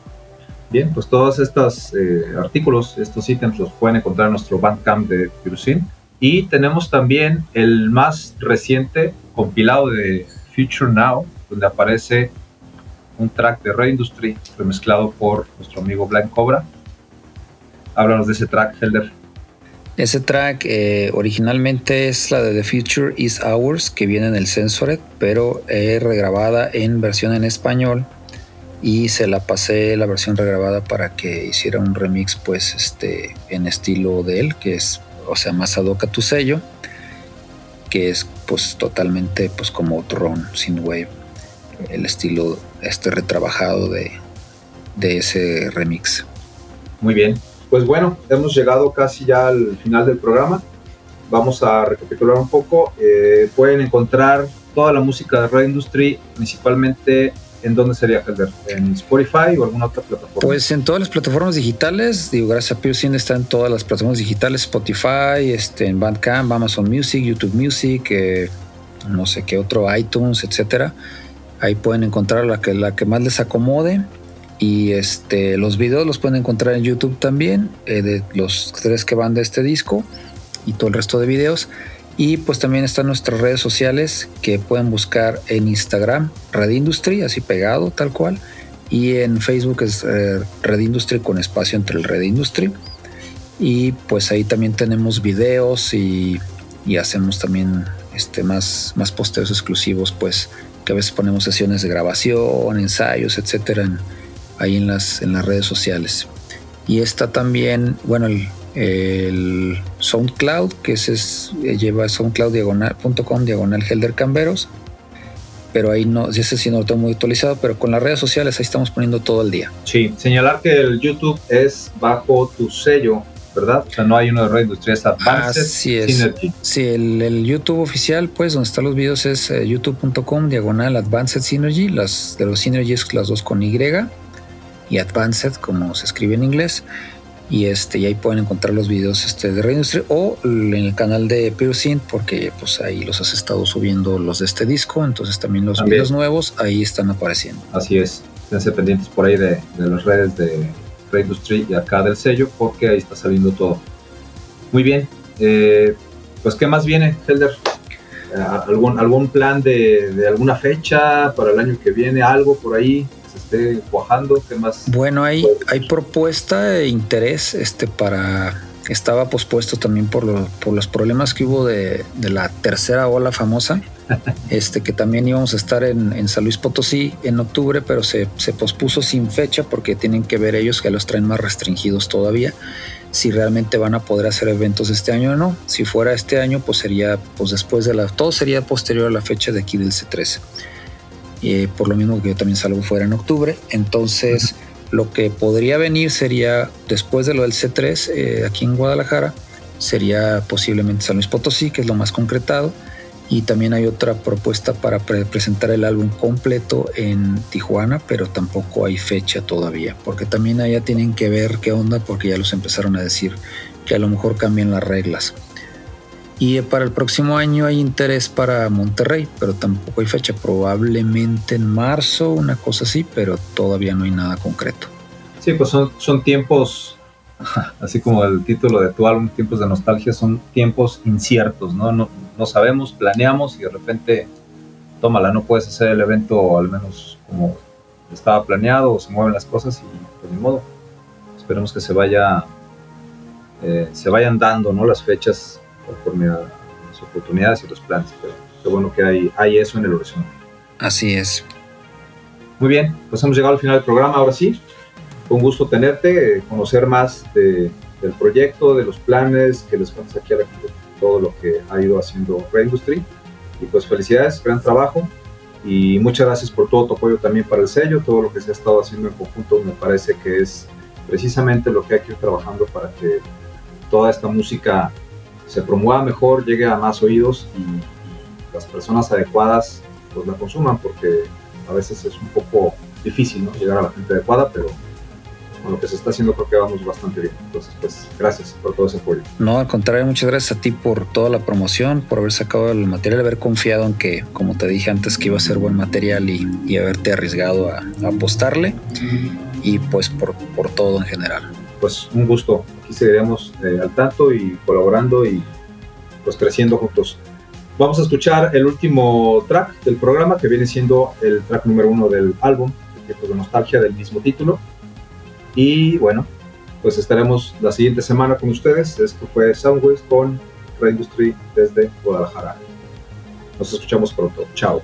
[SPEAKER 3] Bien, pues todos estos eh, artículos, estos ítems los pueden encontrar en nuestro Bandcamp de Pyrusin. Y tenemos también el más reciente compilado de Future Now, donde aparece un track de Red Industry remezclado por nuestro amigo Blind Cobra. Háblanos de ese track, Helder.
[SPEAKER 4] Ese track eh, originalmente es la de The Future Is Ours, que viene en el Censored, pero eh, regrabada en versión en español y se la pasé la versión regrabada para que hiciera un remix pues este en estilo de él que es o sea más ad hoc a tu sello que es pues totalmente pues como drone sin wave el estilo este retrabajado de, de ese remix
[SPEAKER 3] Muy bien. Pues bueno, hemos llegado casi ya al final del programa. Vamos a recapitular un poco. Eh, pueden encontrar toda la música de Red Industry, principalmente en dónde sería Helder, en Spotify o alguna otra plataforma.
[SPEAKER 4] Pues en todas las plataformas digitales, digo, gracias a Piercing está en todas las plataformas digitales, Spotify, este, en Bandcamp, Amazon Music, YouTube Music, eh, no sé qué otro, iTunes, etcétera. Ahí pueden encontrar la que, la que más les acomode. Y este, los videos los pueden encontrar en YouTube también, eh, de los tres que van de este disco y todo el resto de videos. Y pues también están nuestras redes sociales que pueden buscar en Instagram, Red Industry, así pegado, tal cual. Y en Facebook es eh, Red Industry con espacio entre el Red Industry. Y pues ahí también tenemos videos y, y hacemos también este, más, más posteos exclusivos, pues que a veces ponemos sesiones de grabación, ensayos, etcétera, ahí en las, en las redes sociales. Y está también, bueno, el, el SoundCloud, que ese es, eh, lleva soundcloud.com diagonal Helder Camberos. Pero ahí no, ese sí no lo tengo muy actualizado, pero con las redes sociales ahí estamos poniendo todo el día.
[SPEAKER 3] Sí, señalar que el YouTube es bajo tu sello, ¿verdad? O sea, no hay uno de Red Industry, es Advanced
[SPEAKER 4] Así es.
[SPEAKER 3] Synergy.
[SPEAKER 4] Sí, el, el YouTube oficial, pues donde están los videos es eh, youtube.com diagonal Advanced Synergy, las de los Synergies, las dos con Y y Advanced, como se escribe en inglés. Y este, y ahí pueden encontrar los videos este, de Red Industry o en el canal de Piercing, porque pues ahí los has estado subiendo los de este disco, entonces también los
[SPEAKER 3] También.
[SPEAKER 4] videos nuevos ahí están apareciendo.
[SPEAKER 3] Así es. Esténse pendientes por ahí de, de las redes de Industry y acá del sello, porque ahí está saliendo todo. Muy bien. eh, pues, ¿qué más viene, Helder? Eh, ¿Algún, ¿Algún plan de, de alguna fecha para el año que viene? ¿Algo por ahí que se esté cuajando? ¿Qué más?
[SPEAKER 4] Bueno, hay, hay propuesta de interés este, para... Estaba pospuesto también por, lo- por los problemas que hubo de, de la tercera ola famosa, este, que también íbamos a estar en, en San Luis Potosí en octubre, pero se, se pospuso sin fecha porque tienen que ver ellos que los traen más restringidos todavía, si realmente van a poder hacer eventos este año o no. Si fuera este año, pues sería pues después de la... Todo sería posterior a la fecha de aquí del C13 eh, por lo mismo que yo también salgo fuera en octubre. Entonces, lo que podría venir sería, después de lo del C3, eh, aquí en Guadalajara, sería posiblemente San Luis Potosí, que es lo más concretado. Y también hay otra propuesta para pre- presentar el álbum completo en Tijuana, pero tampoco hay fecha todavía, porque también allá tienen que ver qué onda, porque ya los empezaron a decir que a lo mejor cambian las reglas. Y eh, para el próximo año hay interés para Monterrey, pero tampoco hay fecha. Probablemente en marzo, una cosa así, pero todavía no hay nada concreto.
[SPEAKER 3] Sí, pues son, son tiempos, así como el título de tu álbum, Tiempos de Nostalgia, son tiempos inciertos, ¿no? No, no sabemos, planeamos y de repente, tómala, no puedes hacer el evento al menos como estaba planeado o se mueven las cosas y pues ni modo. Esperemos que se vaya, eh, se vayan dando, ¿no? Las fechas conforme a las oportunidades y los planes, pero qué bueno que hay, hay eso en el horizonte.
[SPEAKER 4] Así es.
[SPEAKER 3] Muy bien, pues hemos llegado al final del programa, ahora sí. Fue un gusto tenerte, conocer más de- del proyecto, de los planes, que les cuentes aquí a la gente todo lo que ha ido haciendo Red Industry. Y pues felicidades, gran trabajo. Y muchas gracias por todo tu apoyo también para el sello, todo lo que se ha estado haciendo en conjunto me parece que es precisamente lo que hay que ir trabajando para que toda esta música se promueva mejor, llegue a más oídos y, y las personas adecuadas pues la consuman porque a veces es un poco difícil ¿no? llegar a la gente adecuada, pero con lo que se está haciendo creo que vamos bastante bien. Entonces, pues gracias por todo ese apoyo.
[SPEAKER 4] No, al contrario, muchas gracias a ti por toda la promoción, por haber sacado el material, haber confiado en que, como te dije antes, que iba a ser buen material y, y haberte arriesgado a, a apostarle. Y pues por, por todo en general.
[SPEAKER 3] Pues un gusto. Aquí seguiremos eh, al tanto y colaborando y pues creciendo juntos. Vamos a escuchar el último track del programa que viene siendo el track número uno del álbum, Tiempos de Nostalgia, del mismo título. Y bueno, pues estaremos la siguiente semana con ustedes. Esto fue Soundwaves con Red Industry desde Guadalajara. Nos escuchamos pronto. Chao.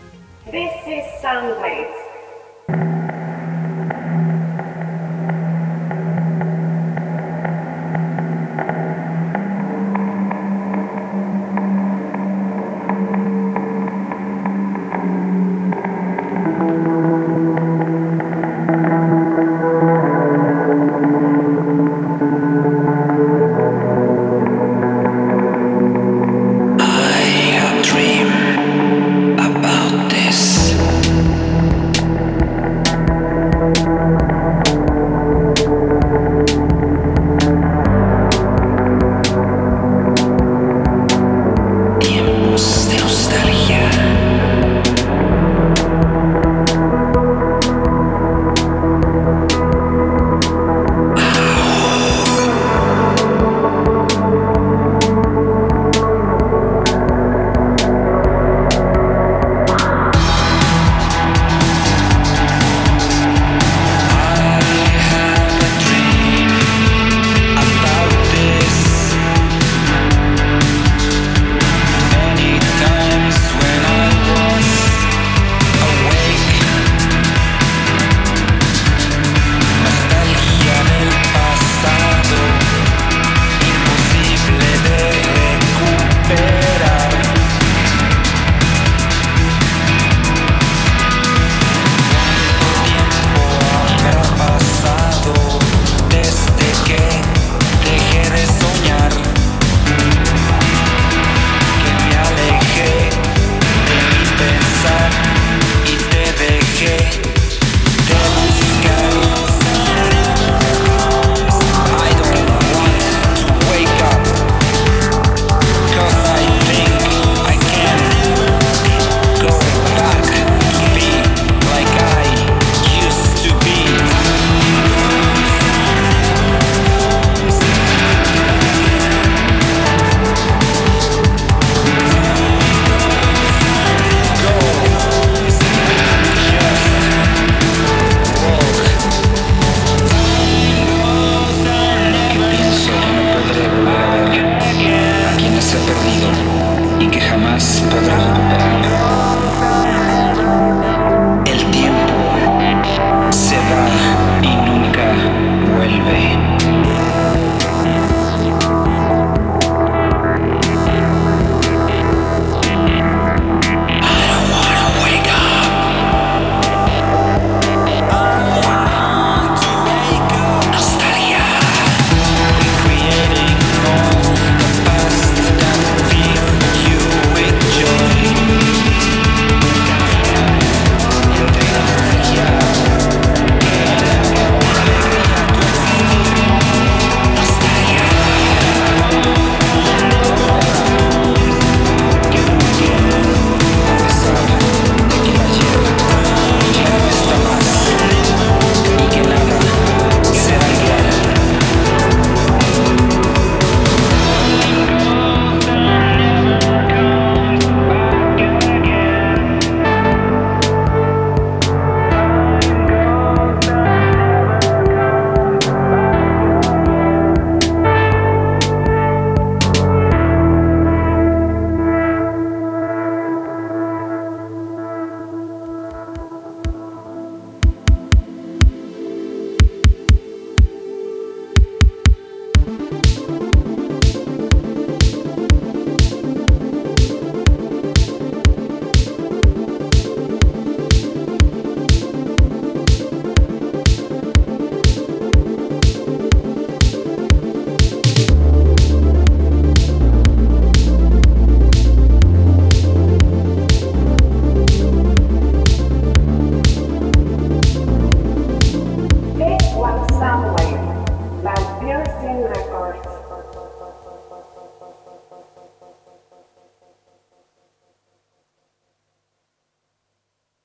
[SPEAKER 5] This is.